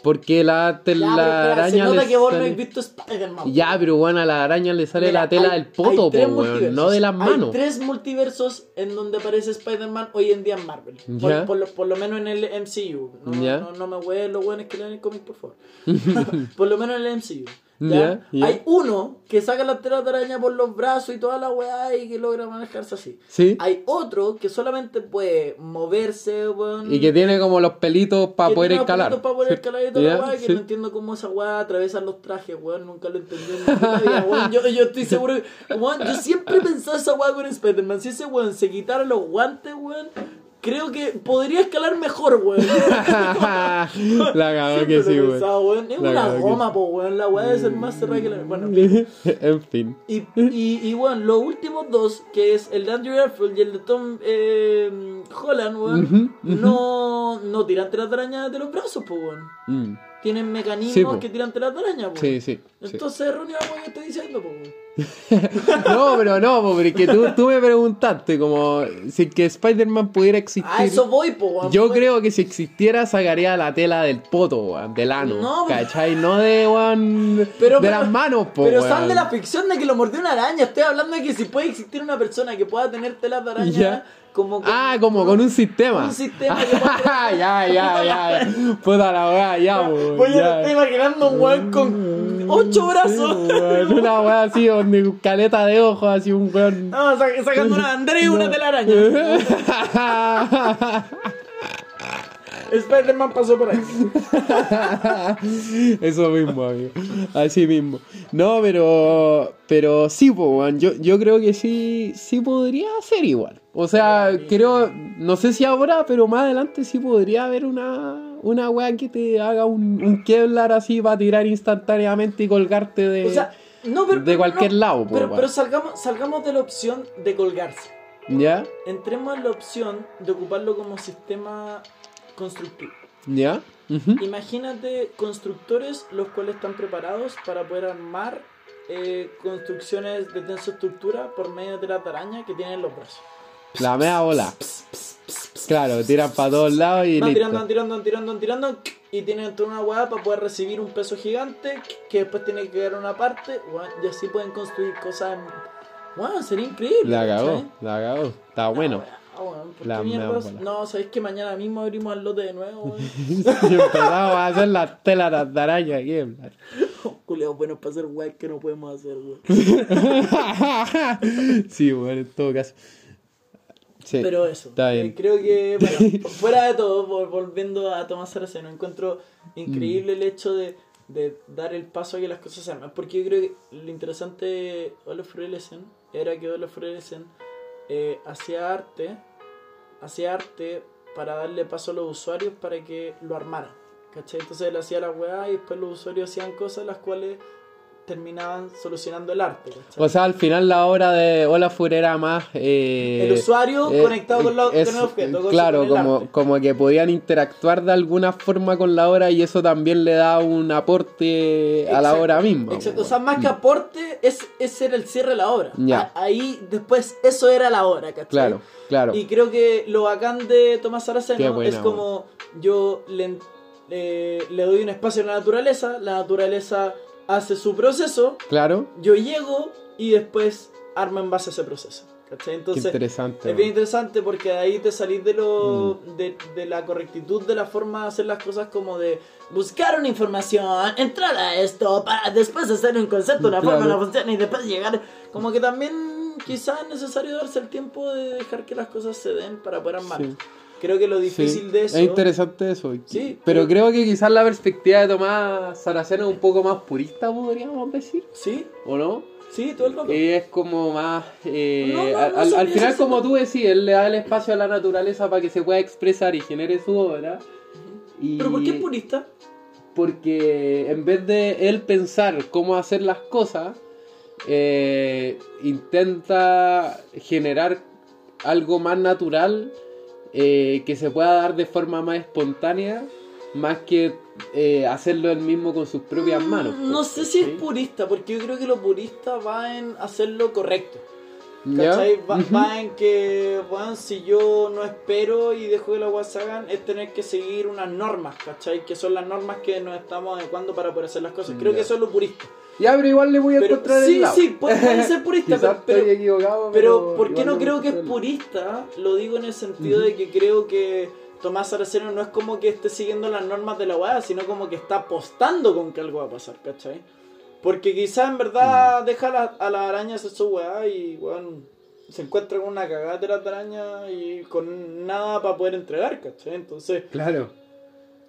Speaker 2: Porque la
Speaker 1: Ya, pero espera,
Speaker 2: telaraña
Speaker 1: se nota que vos no has visto Spider-Man.
Speaker 2: Ya, pero bueno, a la araña le sale
Speaker 1: Mira,
Speaker 2: la tela
Speaker 1: hay-
Speaker 2: del poto, po, weón, no de las manos.
Speaker 1: Hay tres multiversos en donde aparece Spider-Man hoy en día en Marvel. Por, por lo, por lo menos en el MCU. No, no, no me hueven los buenos que leen el cómic, por favor. por lo menos en el MCU.
Speaker 2: Ya.
Speaker 1: Hay uno que saca las telas de araña por los brazos y toda la weá y que logra manejarse así.
Speaker 2: Sí.
Speaker 1: Hay otro que solamente puede moverse, weón.
Speaker 2: Y que tiene como los pelitos para poder
Speaker 1: tiene
Speaker 2: escalar.
Speaker 1: pelitos Para poder escalar y toda
Speaker 2: Ya,
Speaker 1: la weá, que
Speaker 2: sí.
Speaker 1: no entiendo cómo esa weá atraviesa los trajes, weón. Nunca lo entendí en mi puta vida, weón. Yo, yo estoy seguro weón, yo siempre he pensado esa weá con Spider-Man. Si ese weón se quitara los guantes, weón, creo que podría escalar mejor, weón.
Speaker 2: la cagó que sí, weón.
Speaker 1: weón. Es
Speaker 2: La
Speaker 1: una
Speaker 2: cagó que
Speaker 1: goma, po, weón. La weá debe ser más cerrada que la. Bueno,
Speaker 2: en fin.
Speaker 1: y, y, y bueno, los últimos dos, que es el de Andrew Garfield y el de Tom eh, Holland, weón, no, no tiran telas de araña de los brazos, pues, weón.
Speaker 2: Mm.
Speaker 1: Tienen mecanismos
Speaker 2: Sí, po.
Speaker 1: que tiran telas de araña, pues.
Speaker 2: Sí, sí. sí.
Speaker 1: Entonces, erróneo lo que estoy diciendo, pues, weón.
Speaker 2: No, pero no, po, porque tú, tú me preguntaste como si que Spider-Man pudiera existir.
Speaker 1: A eso voy, pues, weón.
Speaker 2: Yo creo que si existiera sacaría la tela del poto, weón, del ano.
Speaker 1: No,
Speaker 2: ¿Cachai? No de, weón,
Speaker 1: Pero,
Speaker 2: de
Speaker 1: pero-
Speaker 2: las manos, po,
Speaker 1: Pero sal de la ficción de que lo mordió una araña. Estoy hablando de que si puede existir una persona que pueda tener telas de araña. Como con-
Speaker 2: Ah, como con un sistema.
Speaker 1: Un sistema que
Speaker 2: ya, ya, ya. Puta la weá, ya, po,
Speaker 1: Voy
Speaker 2: ya.
Speaker 1: a estoy imaginando un weón con ocho brazos.
Speaker 2: Sí, weón, una weá así, donde caleta de ojos, así un weón.
Speaker 1: No, sa- sacando una bandera y una telaraña. Spider-Man pasó por ahí.
Speaker 2: Eso mismo, amigo. Así mismo. No, pero. Pero sí, po. Yo, yo creo que sí, sí podría ser igual. O sea, creo. No sé si ahora, pero más adelante sí podría haber una. Una weá que te haga un, un Kevlar así para tirar instantáneamente y colgarte de.
Speaker 1: O sea, no, pero,
Speaker 2: de cualquier
Speaker 1: no,
Speaker 2: lado, po,
Speaker 1: pero salgamos, salgamos de la opción de colgarse.
Speaker 2: ¿Ya?
Speaker 1: Entremos en la opción de ocuparlo como sistema constructivo.
Speaker 2: ¿Ya? Ujú.
Speaker 1: Imagínate constructores los cuales están preparados para poder armar eh, construcciones de tensoestructura por medio de la araña que tienen los brazos.
Speaker 2: La mea bola. Claro, tiran para todos lados y
Speaker 1: Van tirando, van tirando, van tirando, van tirando y tienen toda una hueá para poder recibir un peso gigante que después tiene que quedar una parte y así pueden construir cosas. en- Weón, sería increíble.
Speaker 2: La cagó,
Speaker 1: ¿cachai?
Speaker 2: la cagó. Está bueno.
Speaker 1: Ah, weón, ¿por
Speaker 2: La
Speaker 1: qué mierdas?
Speaker 2: mea bola.
Speaker 1: No, sabéis que mañana mismo abrimos el lote de nuevo, weón.
Speaker 2: Y empezamos a hacer las telas de araña aquí. en.
Speaker 1: Culeados buenos para hacer weas que no podemos hacer, weón.
Speaker 2: sí, bueno, en todo caso. Sí,
Speaker 1: Pero eso,
Speaker 2: Está
Speaker 1: eh,
Speaker 2: bien.
Speaker 1: creo que, bueno, fuera de todo, vol- volviendo a Tomás Saraceno, encuentro increíble el hecho de, de dar el paso a que las cosas se armen. Porque yo creo que lo interesante de Olaf Frelesen era que Olaf Frelesen eh, hacía arte, hacía arte para darle paso a los usuarios para que lo armaran. ¿Cachai? Entonces él hacía la weá y después los usuarios hacían cosas las cuales terminaban solucionando el arte. ¿cachai?
Speaker 2: O sea, al final la obra de Olafur era más... eh,
Speaker 1: el usuario
Speaker 2: eh,
Speaker 1: conectado con, la- con
Speaker 2: es-
Speaker 1: el objeto. con-
Speaker 2: Claro,
Speaker 1: con el
Speaker 2: como,
Speaker 1: arte.
Speaker 2: como que podían interactuar de alguna forma con la obra y eso también le da un aporte a la obra misma.
Speaker 1: Exacto, o sea, más que aporte, es, ese era el cierre de la obra.
Speaker 2: Ya.
Speaker 1: A- Ahí, después, eso era la obra, ¿cachai?
Speaker 2: Claro, claro.
Speaker 1: Y creo que lo bacán de Tomás
Speaker 2: buena,
Speaker 1: es como yo le, eh, le doy un espacio a la naturaleza, la naturaleza hace su proceso,
Speaker 2: Claro,
Speaker 1: yo llego y después armo en base a ese proceso. ¿cachai?
Speaker 2: qué
Speaker 1: Entonces,
Speaker 2: interesante.
Speaker 1: es bien interesante porque de ahí te salís de lo de, de la correctitud de la forma de hacer las cosas como de buscar una información, entrar a esto para después hacer un concepto, una forma,
Speaker 2: Claro.
Speaker 1: una función y después llegar. Como que también quizás es necesario darse el tiempo de dejar que las cosas se den para poder armar.
Speaker 2: Sí.
Speaker 1: Creo que lo
Speaker 2: Sí,
Speaker 1: difícil de eso.
Speaker 2: Es interesante eso.
Speaker 1: Sí,
Speaker 2: pero creo que quizás la perspectiva de Tomás Saraceno es un poco más purista, podríamos decir,
Speaker 1: Sí,
Speaker 2: ¿o no?
Speaker 1: sí, todo el rato.
Speaker 2: Eh, Es como más... eh,
Speaker 1: No, no,
Speaker 2: al,
Speaker 1: no
Speaker 2: al-
Speaker 1: sabría
Speaker 2: al final, como tú decís, él le da el espacio a la naturaleza para que se pueda expresar y genere su obra. Y
Speaker 1: Pero ¿por qué purista?
Speaker 2: Porque en vez de él pensar cómo hacer las cosas, eh, intenta generar algo más natural eh, que se pueda dar de forma más espontánea, más que eh, hacerlo él mismo con sus propias manos.
Speaker 1: Mm, No
Speaker 2: pues,
Speaker 1: sé si es purista, porque yo creo que lo purista va en hacerlo correcto. ¿Cachai? Va, va en que, bueno, si yo no espero y dejo que la weá se hagan, es tener que seguir unas normas, ¿cachai? Que son las normas que nos estamos adecuando para poder hacer las cosas. Creo
Speaker 2: Ya.
Speaker 1: que eso es lo purista.
Speaker 2: Ya, pero igual le voy a
Speaker 1: Pero,
Speaker 2: encontrar
Speaker 1: sí,
Speaker 2: el lado.
Speaker 1: sí, puede, puede ser purista, pero, pero,
Speaker 2: equivocado,
Speaker 1: pero ¿por qué no creo que es purista? Lo digo en el sentido de que creo que Tomás Saraceno no es como que esté siguiendo las normas de la weá, sino como que está apostando con que algo va a pasar, ¿cachai? Porque quizás en
Speaker 2: Mm.
Speaker 1: verdad deja a, la- a las arañas hacer su weá y weón, se encuentra con una cagada de las arañas y con nada para poder entregar, ¿cachai? Entonces,
Speaker 2: Claro.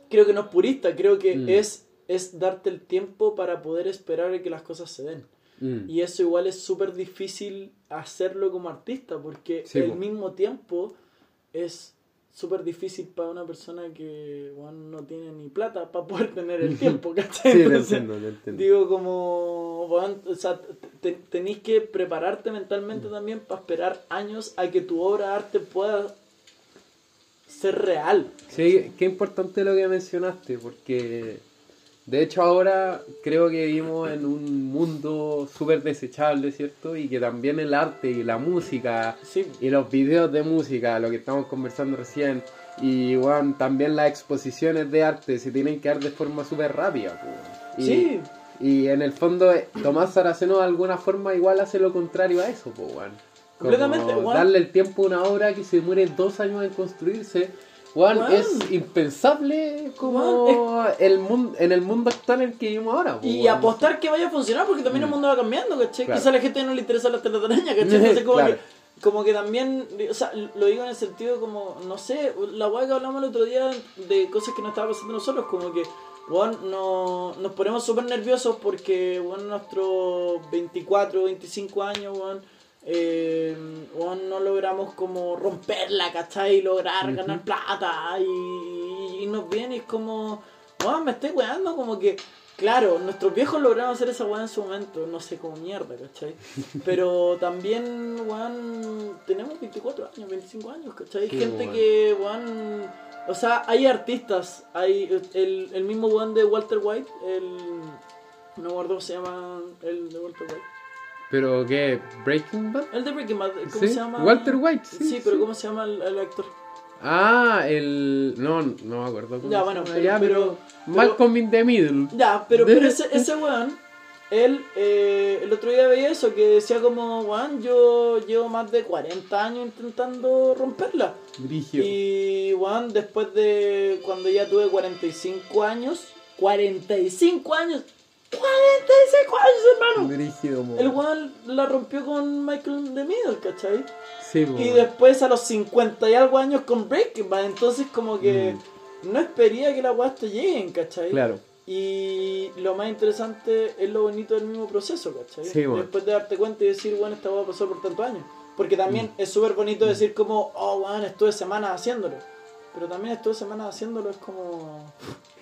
Speaker 1: creo que no es purista, creo que
Speaker 2: Mm.
Speaker 1: es, es darte el tiempo para poder esperar a que las cosas se den.
Speaker 2: Mm.
Speaker 1: Y eso igual es súper difícil hacerlo como artista, porque
Speaker 2: Sí,
Speaker 1: al
Speaker 2: po.
Speaker 1: mismo tiempo es súper difícil para una persona que weón, no tiene ni plata para poder tener el tiempo, ¿cachai?
Speaker 2: Sí,
Speaker 1: Entonces,
Speaker 2: entiendo, entiendo.
Speaker 1: Digo, como, weón, o sea, te- tenéis que prepararte mentalmente
Speaker 2: Mm.
Speaker 1: también para esperar años a que tu obra de arte pueda ser real.
Speaker 2: Sí, qué importante lo que mencionaste, porque de hecho ahora creo que vivimos en un mundo súper desechable, ¿cierto? Y que también el arte y la música
Speaker 1: Sí,
Speaker 2: y los videos de música, lo que estamos conversando recién, y bueno, también las exposiciones de arte se tienen que dar de forma súper rápida. Y,
Speaker 1: sí,
Speaker 2: y en el fondo eh, Tomás Saraceno de alguna forma igual hace lo contrario a eso, pues,
Speaker 1: Completamente.
Speaker 2: Darle el tiempo a una obra que se muere dos años en construirse, weón,
Speaker 1: Weón.
Speaker 2: es impensable como el mundo, en el mundo actual en el que vivimos ahora.
Speaker 1: Y apostar que vaya a funcionar porque también el mundo va cambiando, ¿cachai?
Speaker 2: Mm. Claro.
Speaker 1: Quizá a la gente no le interesa la telaraña, ¿cachai? Entonces como,
Speaker 2: Claro.
Speaker 1: que, como que también, o sea, lo digo en el sentido como, no sé, la weá que hablamos el otro día de cosas que nos estaba pasando nosotros, como que, weón, no, nos ponemos súper nerviosos porque, weón, nuestros 24, 25 años, eh, no logramos como romperla, ¿cachai? Y lograr ganar plata y, y nos viene y es como, weón, me estoy weando como que... Claro, nuestros viejos lograron hacer esa weá en su momento, no sé cómo mierda, ¿cachai? Pero también, weón, tenemos 24 años, 25 años, ¿cachai? Gente que, weón, O sea, hay artistas, hay el, el mismo weón de Walter White, el... No me acuerdo cómo se llama el de Walter White.
Speaker 2: ¿Pero qué? ¿Breaking Bad?
Speaker 1: El de Breaking Bad, ¿cómo
Speaker 2: Sí,
Speaker 1: se llama?
Speaker 2: Walter White, sí,
Speaker 1: Sí, pero
Speaker 2: sí.
Speaker 1: ¿cómo se llama el, el actor?
Speaker 2: Ah, el... No, no me acuerdo. cómo
Speaker 1: Ya, bueno, pero-
Speaker 2: ya,
Speaker 1: pero- pero-
Speaker 2: Malcolm in the Middle.
Speaker 1: Ya, pero, pero ese, ese weón, él, eh, el otro día veía eso, que decía como, weón, yo llevo más de 40 años intentando romperla.
Speaker 2: Brigio.
Speaker 1: Y, weón, después de cuando ya tuve 45 años, 45 años, 45 años, hermano. El weón la rompió con Michael de Middle, ¿cachai?
Speaker 2: Sí, mo.
Speaker 1: Y después a los 50 y algo años con Breaking Bad, entonces como que no espería que las weas te lleguen, ¿cachai?
Speaker 2: Mm. Claro.
Speaker 1: Y lo más interesante es lo bonito del mismo proceso, ¿cachai?
Speaker 2: Sí, bueno.
Speaker 1: Después de darte cuenta y decir, bueno, esta a pasar por tantos años. Porque también
Speaker 2: Mm.
Speaker 1: es súper bonito decir como, oh, bueno, estuve semanas haciéndolo. Pero también estuve semanas haciéndolo es como...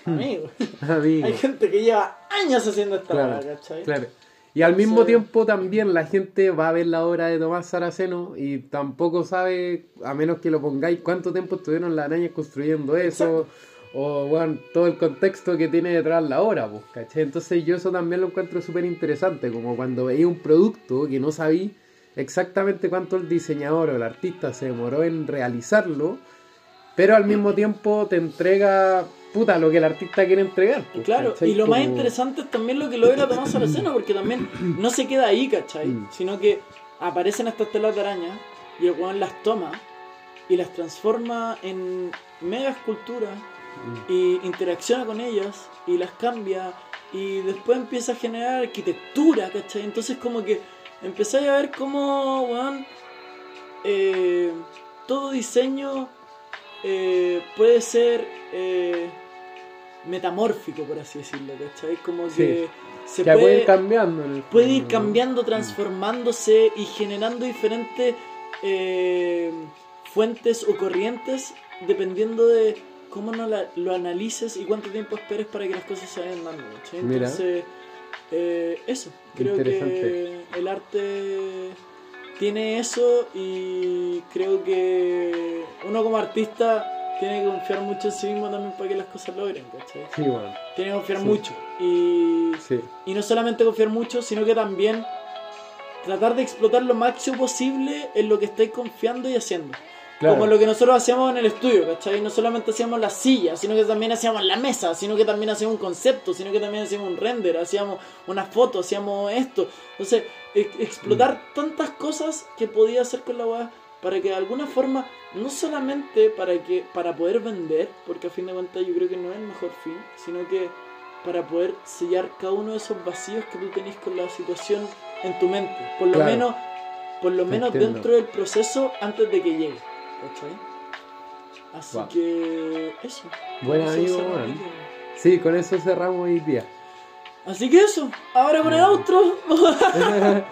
Speaker 1: Amigo.
Speaker 2: Amigo.
Speaker 1: Hay gente que lleva años haciendo esta
Speaker 2: Claro,
Speaker 1: weá, ¿cachai?
Speaker 2: Claro. Y al mismo
Speaker 1: Sí.
Speaker 2: tiempo también la gente va a ver la obra de Tomás Saraceno y tampoco sabe, a menos que lo pongáis, cuánto tiempo estuvieron las arañas construyendo eso, o bueno, todo el contexto que tiene detrás la obra, pues, ¿cachai? Entonces yo eso también lo encuentro súper interesante, como cuando veía un producto que no sabí exactamente cuánto el diseñador o el artista se demoró en realizarlo, pero al mismo tiempo te entrega, puta, lo que el artista quiere entregar. pues,
Speaker 1: Claro,
Speaker 2: ¿cachai?
Speaker 1: y lo más interesante es también lo que logra Tomás Saraceno, porque también no se queda ahí, ¿cachai?
Speaker 2: Mm.
Speaker 1: Sino que aparecen estas telas de araña y el weón las toma y las transforma en mega esculturas
Speaker 2: Mm.
Speaker 1: y interacciona con ellas y las cambia y después empieza a generar arquitectura, ¿cachai? Entonces como que empezáis a ver cómo, weón, eh, todo diseño eh, puede ser eh, metamórfico, por así decirlo, ¿cachai? Como que se
Speaker 2: puede
Speaker 1: puede,
Speaker 2: ir cambiando. en el
Speaker 1: puede ir cambiando, transformándose y generando diferentes eh, fuentes o corrientes dependiendo de cómo no la- lo analices y cuánto tiempo esperes para que las cosas se vayan dando. ¿cachai? Entonces, eso, creo que el arte tiene eso y creo que uno como artista tiene que confiar mucho en sí mismo también para que las cosas logren, ¿cachai?
Speaker 2: Sí, bueno,
Speaker 1: Tiene que confiar
Speaker 2: Sí.
Speaker 1: mucho y
Speaker 2: sí.
Speaker 1: y no solamente confiar mucho, sino que también tratar de explotar lo máximo posible en lo que estáis confiando y haciendo.
Speaker 2: Claro.
Speaker 1: Como lo que nosotros hacíamos en el estudio, ¿cachai? No solamente hacíamos la silla, sino que también hacíamos la mesa, sino que también hacíamos un concepto, sino que también hacíamos un render, hacíamos una foto, hacíamos esto. Entonces, e- explotar
Speaker 2: Mm.
Speaker 1: tantas cosas que podía hacer con la weá para que de alguna forma, no solamente para que para poder vender, porque a fin de cuentas yo creo que no es el mejor fin, sino que para poder sellar cada uno de esos vacíos que tú tenés con la situación en tu mente. Por lo
Speaker 2: Claro.
Speaker 1: menos, por lo menos
Speaker 2: Entiendo.
Speaker 1: dentro del proceso antes de que llegue. ¿Cachai? Así
Speaker 2: Wow.
Speaker 1: que eso.
Speaker 2: Buen amigo,
Speaker 1: video.
Speaker 2: Sí, con eso cerramos hoy día.
Speaker 1: Así que eso, ahora con el outro.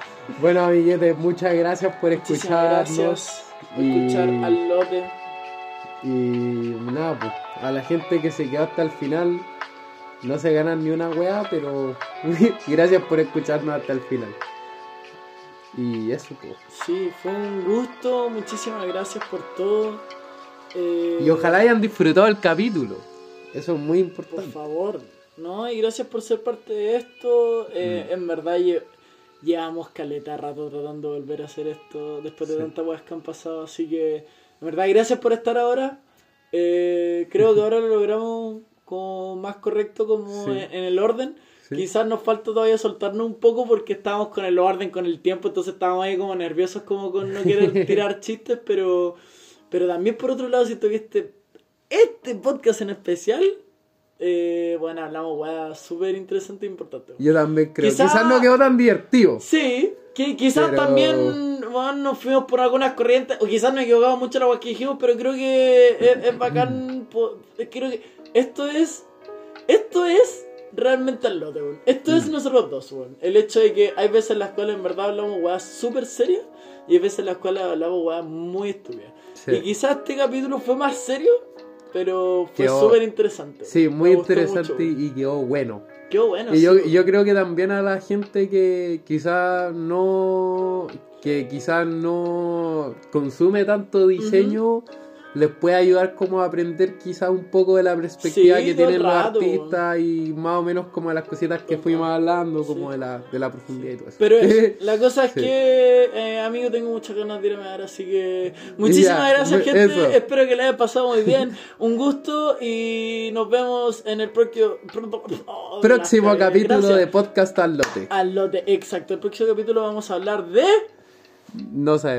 Speaker 2: bueno, amiguetes, muchas gracias por escucharnos.
Speaker 1: gracias por
Speaker 2: y-
Speaker 1: escuchar al lote.
Speaker 2: Y nada, pues, a la gente que se quedó hasta el final, no se ganan ni una weá, pero gracias por escucharnos hasta el final. Y eso, pues.
Speaker 1: Sí, fue un gusto. Muchísimas gracias por todo. Eh,
Speaker 2: Y ojalá hayan disfrutado el capítulo. Eso es muy
Speaker 1: Por
Speaker 2: importante.
Speaker 1: favor, ¿no? Y gracias por ser parte de esto. Eh,
Speaker 2: Mm.
Speaker 1: En verdad, lle- llevamos caleta rato tratando de volver a hacer esto después de
Speaker 2: Sí.
Speaker 1: tantas weas que han pasado. Así que, en verdad, gracias por estar ahora. Eh, creo que ahora lo logramos como más correcto, como
Speaker 2: Sí.
Speaker 1: en, en el orden.
Speaker 2: Sí.
Speaker 1: Quizás nos falta todavía soltarnos un poco porque estábamos con el orden, con el tiempo, entonces estábamos ahí como nerviosos como con no querer tirar chistes, pero pero también por otro lado siento que este este podcast en especial eh, bueno, hablamos weá súper interesante e importante.
Speaker 2: Yo también creo.
Speaker 1: Quizá-
Speaker 2: Quizás no quedó tan divertido.
Speaker 1: Sí, que quizás
Speaker 2: Pero-
Speaker 1: también bueno, nos fuimos por algunas corrientes, o quizás nos equivocamos mucho en la que dijimos, pero creo que es, es bacán. po- creo que esto es. Esto es realmente el lote, weón. Esto
Speaker 2: Mm.
Speaker 1: es nosotros dos, weón. El hecho de que hay veces en las cuales en verdad hablamos weá súper serias y hay veces en las cuales hablamos weá muy estúpidas.
Speaker 2: Sí.
Speaker 1: Y quizás este capítulo fue más serio, pero fue súper interesante.
Speaker 2: Sí, muy interesante
Speaker 1: mucho,
Speaker 2: y quedó bueno.
Speaker 1: Quedó bueno.
Speaker 2: Y
Speaker 1: sí,
Speaker 2: yo, yo creo que también a la gente que quizás no que quizás no consume tanto diseño les puede ayudar como a aprender quizás un poco de la perspectiva
Speaker 1: Sí,
Speaker 2: que tienen los
Speaker 1: rato,
Speaker 2: artistas y más o menos como de las cositas que fuimos hablando, como de la, de la profundidad y todo eso.
Speaker 1: Pero la cosa es
Speaker 2: Sí.
Speaker 1: que, eh, amigo, tengo muchas ganas de irme a dar, así que muchísimas
Speaker 2: Ya,
Speaker 1: gracias, gente.
Speaker 2: eso.
Speaker 1: Espero que les haya pasado muy bien. Un gusto y nos vemos en el próximo, oh,
Speaker 2: Próximo
Speaker 1: la
Speaker 2: capítulo
Speaker 1: Gracias.
Speaker 2: de Podcast al Lote.
Speaker 1: Al lote, exacto. El próximo capítulo vamos a hablar de.
Speaker 2: No sabemos.